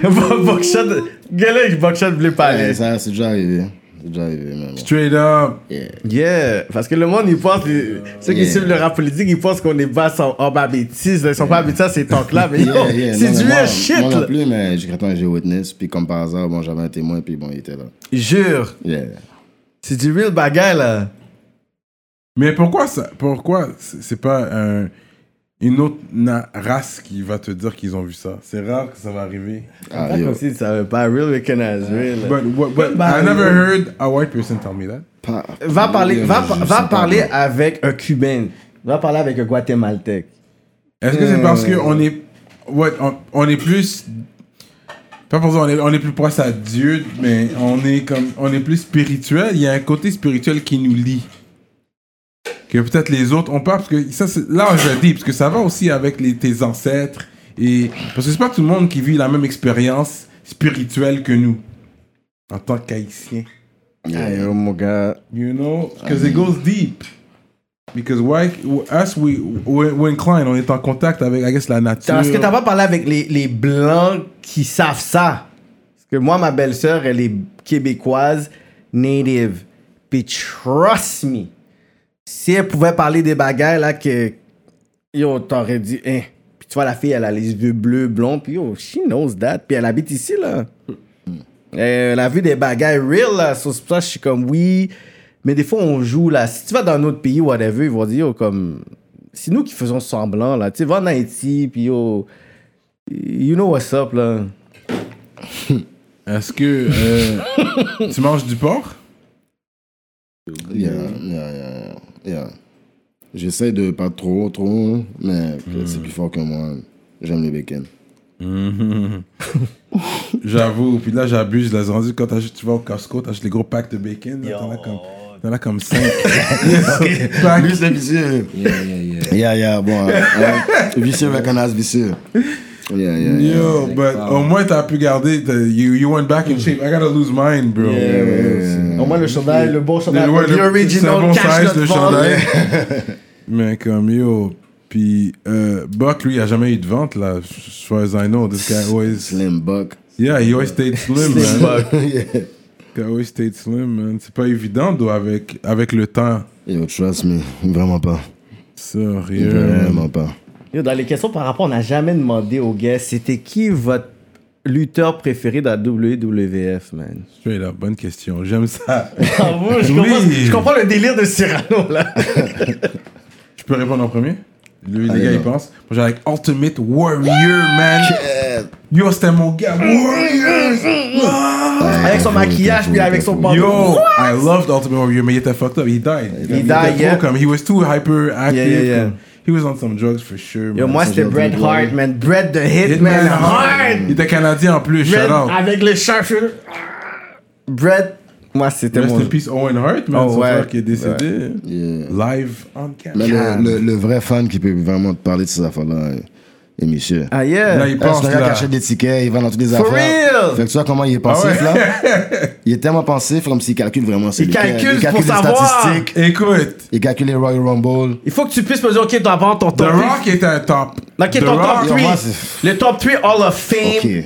Buckshot, gars-là, Buckshot voulait Ouais, parler. ça, c'est déjà arrivé. Straight up. Yeah. Yeah, parce que le monde, ils pensent, les- ceux qui Yeah. suivent le rap politique, ils pensent qu'on est bas en, en bas bêtise. Ils sont pas habitués à ces talks-là, mais yo, Yeah, yeah. c'est du moi- real shit, Moi non plus, mais j'ai quand j'ai witness, puis comme par hasard, bon, j'avais un témoin, puis bon, il était là. Jure, Yeah. c'est du real bagaille, là. Mais pourquoi ça Pourquoi c'est c'est pas un- une autre na- race qui va te dire qu'ils ont vu ça C'est rare que ça va arriver. Ah, Pas comme si tu savais pas, real recognize real. But, what- but I never yo. heard a white person tell me that. Pas- Va parler, va, va parler avec un Cubain. Va parler avec un Guatémaltèque. Est-ce que c'est parce que on est, ouais, on, on est plus, pas pour dire on est, on est plus proche à Dieu, mais on est comme, on est plus spirituel. Il y a un côté spirituel qui nous lie. Que peut-être les autres ont pas, parce que ça, c'est, là je le dis, parce que ça va aussi avec les, tes ancêtres et parce que c'est pas tout le monde qui vit la même expérience spirituelle que nous en tant qu'haïtien. Aïe, oh, mon gars. You know, because it goes deep. Because white, us, we, we're, we're inclined, on est en contact avec, I guess, la nature. Est-ce que t'as pas parlé avec les, les blancs qui savent ça? Parce que moi, ma belle-sœur, elle est québécoise, native. Puis trust me, si elle pouvait parler des bagailles là que yo, t'aurais dit, hein. Puis tu vois, la fille, elle a les yeux bleus, blonds, puis yo, she knows that. Puis elle habite ici, là. Elle a vu des bagailles real, là. Pour ça je suis comme, oui. Mais des fois, on joue, là. Si tu vas dans un autre pays, whatever, ils vont dire, yo, comme. C'est nous qui faisons semblant, là. Tu sais, va en Haïti, puis yo. You know what's up, là. Est-ce que euh, tu manges du porc? Yeah, yeah, yeah, yeah. J'essaie de pas trop, trop, mais c'est plus fort que moi. J'aime le bacon. J'avoue. Puis là, j'abuse. Là, rendu quand tu vas au Costco, t'achètes les gros packs de bacon. T'en as comme, t'en as comme 5. Lui, c'est vicieux. Yeah, yeah, yeah. Yeah, yeah, bon. euh, vicieux recognize vicieux. Yeah, yeah, yeah. Yo, but au moins t'as pu garder. You, you went back in shape. I gotta lose mine, bro. Au moins, le chandail, le bon chandail. Le- c'est original un bon size de chandail. Mais comme yo. Puis euh, Buck, lui, il a jamais eu de vente, là. As far as I know. This guy always. Slim Buck. Yeah, he always stayed slim, Slim man. yeah. He always stayed slim, man. C'est pas évident, though, avec, avec le temps. Yo, trust me. Vraiment pas. Sérieux. Vraiment pas. Dans les questions par rapport, on n'a jamais demandé aux guests, c'était qui votre lutteur préféré dans la WWF, man? Straight up, bonne question. J'aime ça. Ah, moi, je, Oui. comprends, je comprends le délire de Cyrano, là. Je peux répondre en premier? Lui, les gars, ils pensent. Moi, j'ai avec Ultimate Warrior, man. Yo, c'était mon gars. Warrior! avec son maquillage, puis avec son pantalon. Yo, I loved Ultimate Warrior, mais il était fucked up. He died. He était died, trop yeah. Comme, he was too hyperactive. Yeah, yeah, yeah. comme- He was on some drugs for sure. Yo, man. moi, c'était Bret Hart, man. Bret the Hitman Hart. Il était canadien en plus, Bret shout out. avec le sharpshooter. Bret, moi, c'était Rest mon... in peace Owen Hart, man, Oh, son ouais. frère qui est décédé. Yeah. Live on camera. le, le, le vrai fan qui peut vraiment te parler de ces affaires-là, est monsieur. Ah, yeah. Là, il pense c'est un gars qui là. achète des tickets, il va dans toutes les For affaires. real? Fait que tu vois comment il est pensif Ah ouais? là. Il est tellement pensif comme s'il calcule vraiment ses Il il calcule pour les savoir. statistiques. Écoute, Il calcule les Royal Rumble. Il faut que tu puisses me dire, OK, tu dois avoir ton The top Rock est un top. Ok, The ton top Rock, Yo, 3. moi, c'est- Le top 3 Hall of Fame. Ok.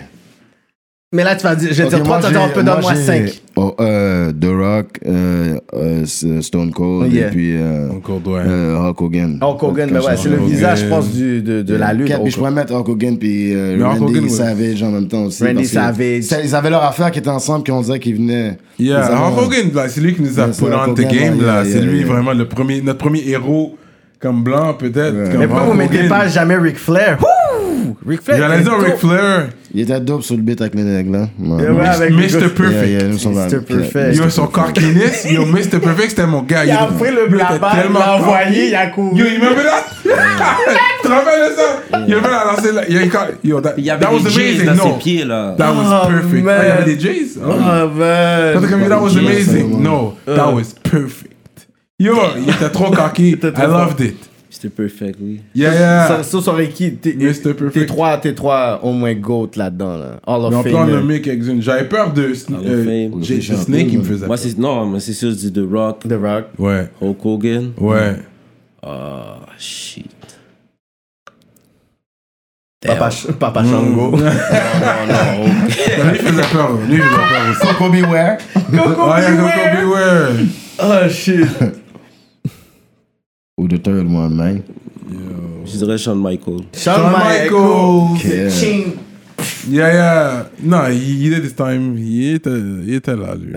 Mais là, tu vas dire, je vais Ok, dire 3, moi, tu vas dire, j'ai- on peut donner moi j'ai- 5. oh, euh, The Rock, euh, euh, Stone Cold, Yeah. et puis euh, euh, Hulk Hogan. Hulk Hogan, ben ouais, c'est le visage, je pense, du, de, de la lutte. Puis je pourrais mettre Hulk Hogan puis euh, Randy Hogan, ouais. Savage en même temps aussi. Randy Savage. Ils avaient leur affaire qui était ensemble, qui on dirait qu'ils venaient. Yeah, Hulk Hogan, là, c'est lui qui nous a Yeah, put c'est on the game, là. C'est lui vraiment le premier, notre premier héros comme blanc, peut-être. Mais pourquoi vous mettez Hogan. pas jamais Ric Flair? Ric Flair. J'allais dire est Ric dope. Flair. Il était dope sur le beat avec les nègres, là. Ouais. Yeah, ouais, avec Mr. Perfect. Yeah, yeah, Mr. Perfect. Yo, son yo, Mr. Perfect, c'était mon gars. Il a pris le blabla, il l'a envoyé, il a couru. Yo, il m'a fait là. Tu te rappelles ça? Il m'a lancé là. Yo, that, Il y avait that was des amazing. dans No, ses pieds, là. that was Oh, perfect. man. Ah, il y avait des. Oh, man. Comme, that was amazing. No, that was perfect. Yo, il était trop cocky. I loved it. C'était perfect, oui. Yeah, yeah. ça serait qui? T'es- Mr. Perfect. T'es trois, t'es trois au moins GOAT là-dedans, là. Hall Mais on of peut en Fame. nommer quelques-unes. J'avais peur de of euh, Fame. Jay- Snake, il me faisait Moi, peur. c'est, non, mais c'est sûr, c'est The Rock, The Rock. Ouais, Hulk Hogan. ouais. Ah, shit. Papa, Ch- Papa Shango. Mm. Lui, il faisait peur. Lui, il faisait peur aussi. Coco Beware. Coco Beware. Oh, shit. Ou The Third One, man. Je dirais Shawn Michael. Shawn. Yeah. Ching. Yeah, yeah. Non, il, est this time. Il était, il était là, lui.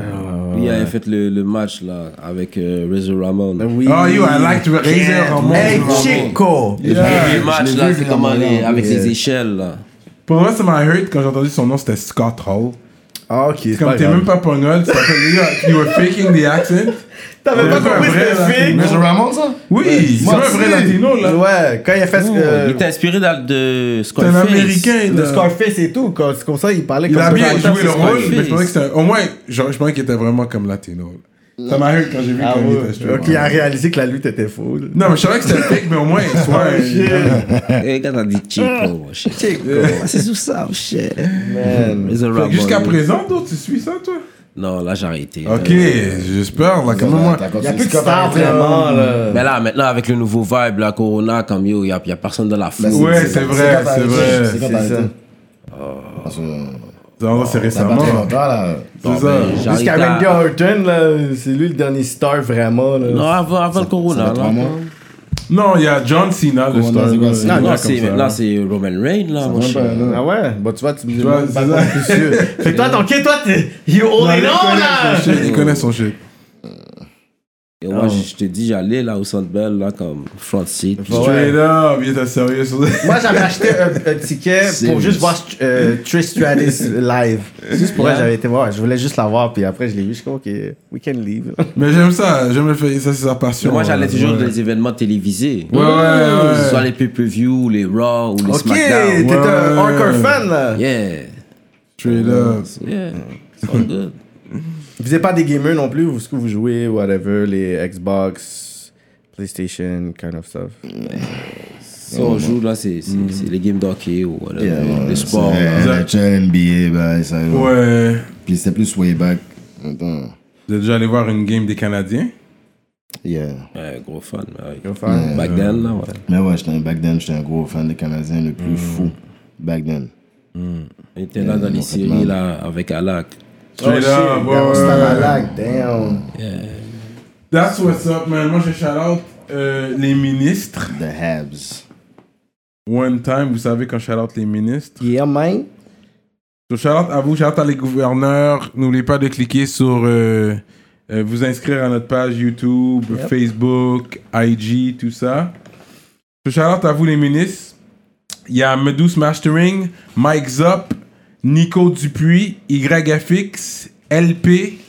Lui, il avait fait le, le match là, avec euh, Razor Ramon. Oui. Oh, yo, I like to raise Yeah. Ramon. Hey. Chico. Yeah. le match là, c'est Ramon, les, avec yeah. les échelles là. Pour moi, ça m'a hurt quand j'ai entendu son nom, c'était Scott Hall. Ah, ok. Comme t'es même pas pongol, tu t'appelles, you, you were faking the accent. T'avais pas compris vrai ce latino. fake? Mr. Ramon, ça? Oui, c'est un vrai latino, là. Ouais, quand il a fait ce Il que. était inspiré de C'est un Scarface. américain, De. Scarface et tout, c'est comme ça, il parlait Il comme a ça. bien Attends, joué c'est le rôle, Scarface. mais je pensais que c'était. Au moins, je pensais qu'il était vraiment comme latino. Ça m'a hurt quand j'ai vu Ah quand il ouais. était. Ok, il a réalisé que la lutte était fausse. Non, mais je savais que c'était fake, mais au moins, soit. Et quand t'as dit Chico. Chico. Ah, C'est sous ça, oh, shit. Jusqu'à présent, toi, tu suis ça, toi? Non, là j'ai arrêté. Ok, j'espère, là, quand même, moi. Il y a plus de star vraiment, là. Mais là, maintenant, avec le nouveau vibe, la Corona, comme il n'y a, y a personne dans la foule. Ouais, c'est vrai, c'est vrai. C'est quand C'est Non, pas récemment. très longtemps, là. C'est ça. ben, Jusqu'à Randy Orton, là, c'est lui le dernier star vraiment. Là. Non, avant, avant le Corona. là. Non, il y a John Cena, le star. là, c'est- Roman Reigns, là, mon cher. Ah ouais? Bon, tu vois, tu me dis pas. Fait que toi, kid, toi, t'es. You only know, là! Il connaît son shit. Et moi, je, je te dis, j'allais là au Centre Bell, là, comme front seat. Ouais. Straight up, il était sérieux sur Moi, j'avais acheté un, un ticket pour Serious. juste voir euh, Trish Stratus live. Juste pour Yeah. elle, j'avais été voir. Je voulais juste la voir, puis après, je l'ai vu. Je suis comme, OK, we can leave. Mais j'aime ça, j'aime le fait, ça c'est sa passion. Moi, j'allais toujours Ouais. dans les événements télévisés. Ouais, ouais, Que ce ouais. soit les pay-per-view, les Raw ou les OK, t'es SmackDown. Ouais, un ouais. hardcore fan, là. Yeah. Straight up. Yeah. It's all good. Vous n'êtes pas des gamers non plus, vous, ce que vous jouez, whatever, les Xbox, PlayStation, kind of stuff. Si on joue, là, c'est, c'est, les games d'hockey ou whatever, Yeah, là. NHL, NBA, bah, ça. Ouais. Puis c'était plus way back. Attends. Vous êtes déjà allé voir une game des Canadiens? Yeah. Ouais, gros fan. ouais. Gros fan. Back then, là, ouais. Mais ouais, j'étais un back then, j'étais un gros fan des Canadiens le plus fou. Back then. On était là dans les séries, là, avec Alak. Straight Oh, up, ouais, that was not lag, damn. That's what's up, man. Moi, je shout out euh, les ministres. The Habs. One time, vous savez, quand je shout out les ministres? Yeah, man. So, shout out à vous, shout out à les gouverneurs. N'oubliez pas de cliquer sur euh, euh, vous inscrire à notre page YouTube, Facebook, IG, tout ça. So, shout out à vous, les ministres. Il y a Medus Mastering, Mike Zop, Nico Dupuis, YFX, LP,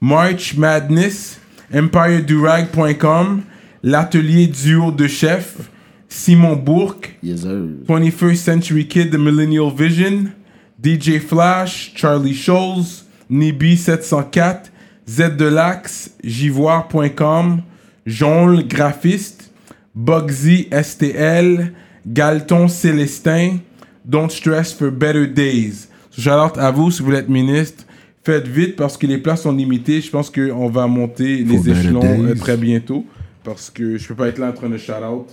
March Madness, EmpireDurag.com, l'atelier duo de chef, Simon Bourque, Yes, sir. 21st Century Kid, The Millennial Vision, DJ Flash, Charlie Scholes, Nibi704, Z de l'Axe, Jivoire.com, Jonle Graphiste, Bugsy STL, Galton Célestin, Don't Stress for Better Days. Out à vous si vous voulez être ministre. Faites vite parce que les places sont limitées. Je pense qu'on va monter les échelons days. euh, très bientôt parce que je peux pas être là en train de shout out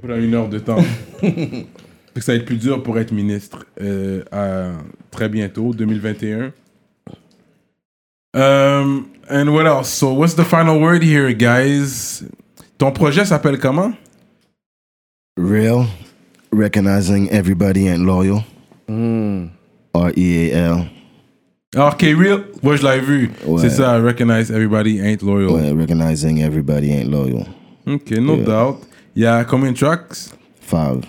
pendant une heure de temps. Que ça va être plus dur pour être ministre euh, à très bientôt, 2021. Um, and what else? So, what's the final word here, guys? Ton projet s'appelle comment? Real, recognizing everybody ain't loyal. Hmm. R-E-A-L. Ah, Ok, real. Moi, je l'avais vu. Ouais. C'est ça, recognize everybody ain't loyal. Ouais, recognizing everybody ain't loyal. Ok, no doubt. Il y a combien de tracks? Five.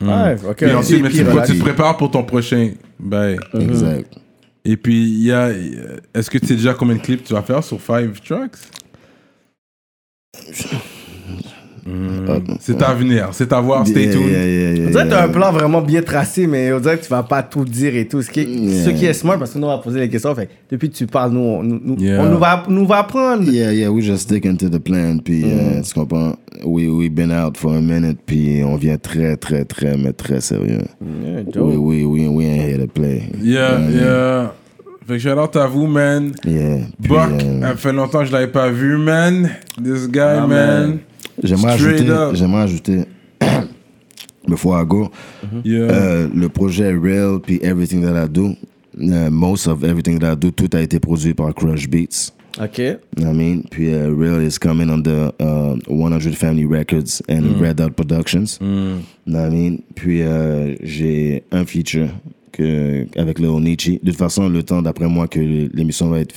Ouais, ok. Puis ensuite, mais tu, te prépares pour ton prochain. Ben. Exact. Et puis, il y a. Est-ce que tu sais déjà combien de clips tu vas faire sur five tracks? C'est à venir, c'est à voir, stay Yeah, tuned. yeah, yeah, yeah, On dirait que t'as yeah. un plan vraiment bien tracé, mais on dirait que tu vas pas tout dire et tout. Ce qui est, Yeah. ce qui est smart, parce que nous, on va poser les questions. Fait, depuis que tu parles, nous, on, nous, on nous, va, nous va apprendre. Yeah, yeah, we just sticking to the plan. Puis, euh, tu comprends? We, we been out for a minute, puis on vient très, très, très, mais très sérieux. Yeah, dope. We, we, we, we ain't here to play. Yeah, Yeah, yeah. Fait que out à vous, man. Yeah. Buck, euh, ça fait longtemps que je l'avais pas vu, man. This guy, Ah, man. man. J'aimerais ajouter, j'aimerais ajouter, before I go, Yeah. euh, le projet Real, puis Everything That I Do, euh, most of Everything That I Do, tout a été produit par Crush Beats. Ok. I mean? Puis uh, Real is coming under uh, 100 Family Records and Red Dot Productions. What I mean? Puis euh, j'ai un feature que, avec Nietzsche. De toute façon, le temps d'après moi que l'émission va être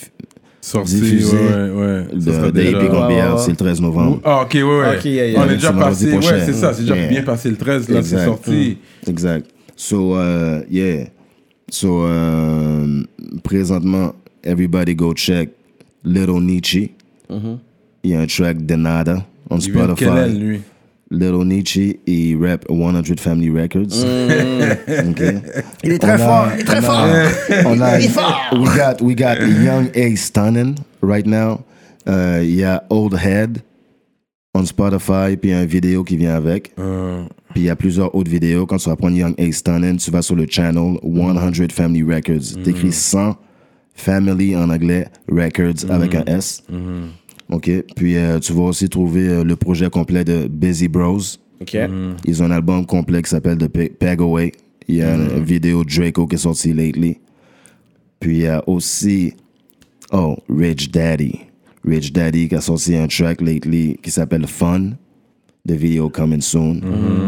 Sorti, diffusé ouais, ouais. de, ouais. c'est le 13 novembre. Ah, ok, ouais, ouais. Ok, yeah, yeah. On est déjà passé, ouais, c'est ça, c'est déjà Yeah. bien passé le 13, là, c'est Exact. sorti. Exact. So, uh, yeah. So, um, présentement, everybody go check Little Nietzsche. Il y a un track de Nada on Il vient de quelle aile, Spotify. lui? Little Nietzsche, il rap 100 Family Records. Ok. Il est très On a- fort, il est très on fort. a- On a, we got, we got Young A Stunning right now. Euh, Il y a Old Head on Spotify, puis il y a une vidéo qui vient avec. Euh, Puis il y a plusieurs autres vidéos. Quand tu vas prendre Young A Stunning, tu vas sur le channel 100 Family Records. T'écris 100 Family en anglais, Records avec un S. OK. Puis euh, tu vas aussi trouver euh, le projet complet de Busy Bros. Ok. Ils ont un album complet qui s'appelle The Pe- Peg Away. Il y a une vidéo Draco qui est sortie lately. Puis il y a aussi, oh, Rich Daddy. Rich Daddy qui a sorti un track lately qui s'appelle Fun. The video coming soon.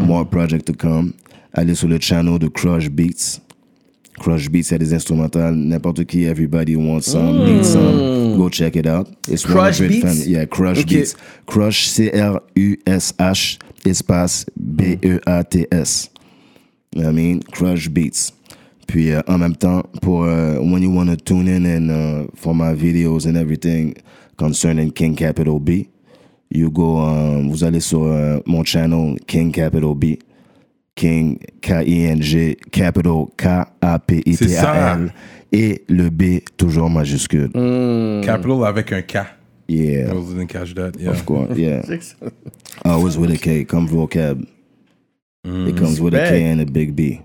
More project to come. Allez sur le channel de Crush Beats. Crush Beats, a des instrumentales. N'importe qui, everybody wants some, needs some. Go check it out. It's Crush 100 Beats? fam- Yeah, Crush. Beats. Crush, C-R-U-S-H, espace B-E-A-T-S. You know what I mean? Crush Beats. Puis euh, en même temps, pour euh, when you want to tune in and uh, for my videos and everything concerning King Capital B, you go, um, vous allez sur euh, mon channel King Capital B. King, K-I-N-G, Capital, K-A-P-I-T-A-L. Et le B, toujours majuscule. Capital avec un K. Yeah, I didn't catch that, yeah. of course, yeah. Always with a K, come vocab. It comes with a K and a big B.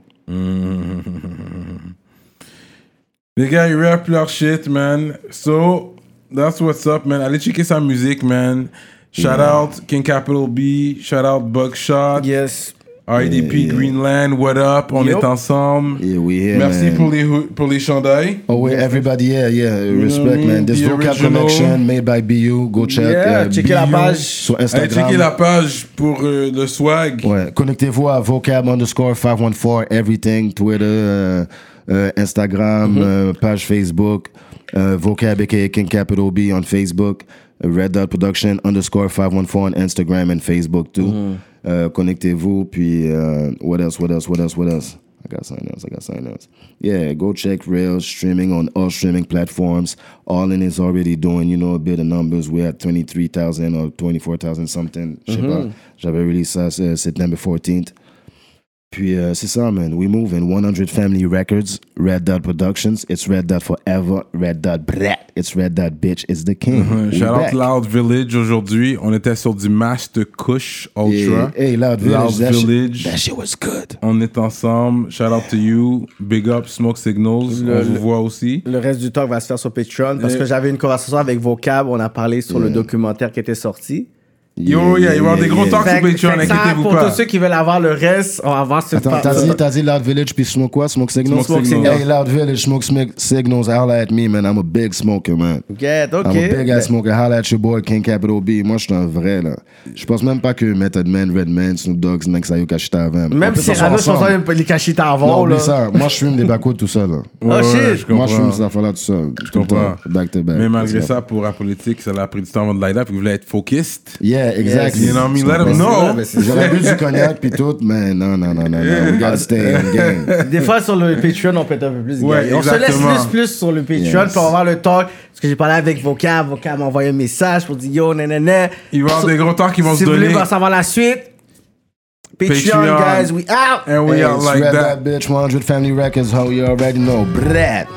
Les gars, ils rap leur shit, man. So, that's what's up, man. Allez checker sa musique, man. Shout out King Capital B. Shout out Buckshot. Yes. RDP Yeah. Greenland, what up? On est ensemble. Yeah, we here, Merci man. pour les, pour les chandails. Oh, wait, everybody, yeah, yeah. Respect, man. This The vocab original. connection made by BU. Go check. Yeah, uh, checker la page. Sur Instagram. checker la page pour euh, le swag. Ouais, connectez-vous à vocab underscore 514 everything, Twitter, euh, euh, Instagram, Mm-hmm. page Facebook, vocab aka King Capital B on Facebook, Red Dot Production underscore 514 on Instagram and Facebook too. Mm-hmm. Euh, connectez-vous, puis euh, what else, what else, what else, what else? I got something else, I got something else. Yeah, go check Rails streaming on all streaming platforms. All in is already doing, you know, a bit of numbers. We're at 23,000 or 24,000 something. Sais pas. J'avais release ça euh, September 14th. Puis euh, c'est ça, man. We move in 100 Family Records, Red Dot Productions. It's Red Dot forever. Red Dot brat. It's Red Dot bitch. It's the king. We Shout out. Loud Village aujourd'hui. On était sur du Master Kush Ultra. Yeah. Hey, Loud Village. Loud that, Village. Shit, that shit was good. On est ensemble. Shout out to you. Big up Smoke Signals. Le- On vous le- voit aussi. Le reste du talk va se faire sur Patreon parce Et- que j'avais une conversation avec Vocab. On a parlé sur le documentaire qui était sorti. Yo, yeah, il va y avoir des gros talks sur Patreon, inquiétez-vous pour pas. tous ceux qui veulent avoir le reste, on va voir ce Attends, t'as dit, t'as dit Loud Village puis Smoke quoi? Smoke Signals? Smoke Signals. Hey, Loud Village, Smoke Signals, holla at me, man. I'm a big smoker, man. Get, ok. I'm a big ass smoker. Holla at your boy, King Capital B. Moi, je suis un vrai, là. Je pense même pas que Method Man, Redman, Snoop Dogg, Snake Sayo, Kashita avant. Même si Cyrano, je pense pas les Non, avant, oublie là. ça. Moi, je fume des backwoods tout seul, là. Oh Ouais, shit. je Moi, je fume ces affaires-là tout seul. Je comprends. Back to back. Mais malgré ça, pour la politique, ça a pris du temps avant de light up. Ils voulaient être focused? Yeah, exactly. You know what I mean? Let 'em Mais know. J'aurais bu du cognac puis tout, mais non, non, non, non, non. We gotta stay in game. Des fois, sur le Patreon, on peut être un peu plus Ouais. On se laisse plus, plus sur le Patreon Yes. pour avoir le talk. Parce que j'ai parlé avec Vocab. Vocab m'a envoyé un message pour dire yo, nanana. Il va y avoir des gros talks qui vont Si se vous voulez donner. savoir la suite, Patreon, Patreon. guys, we out. And we Hey, it's like that. That bitch 100 Family Records, how you already know. Brad.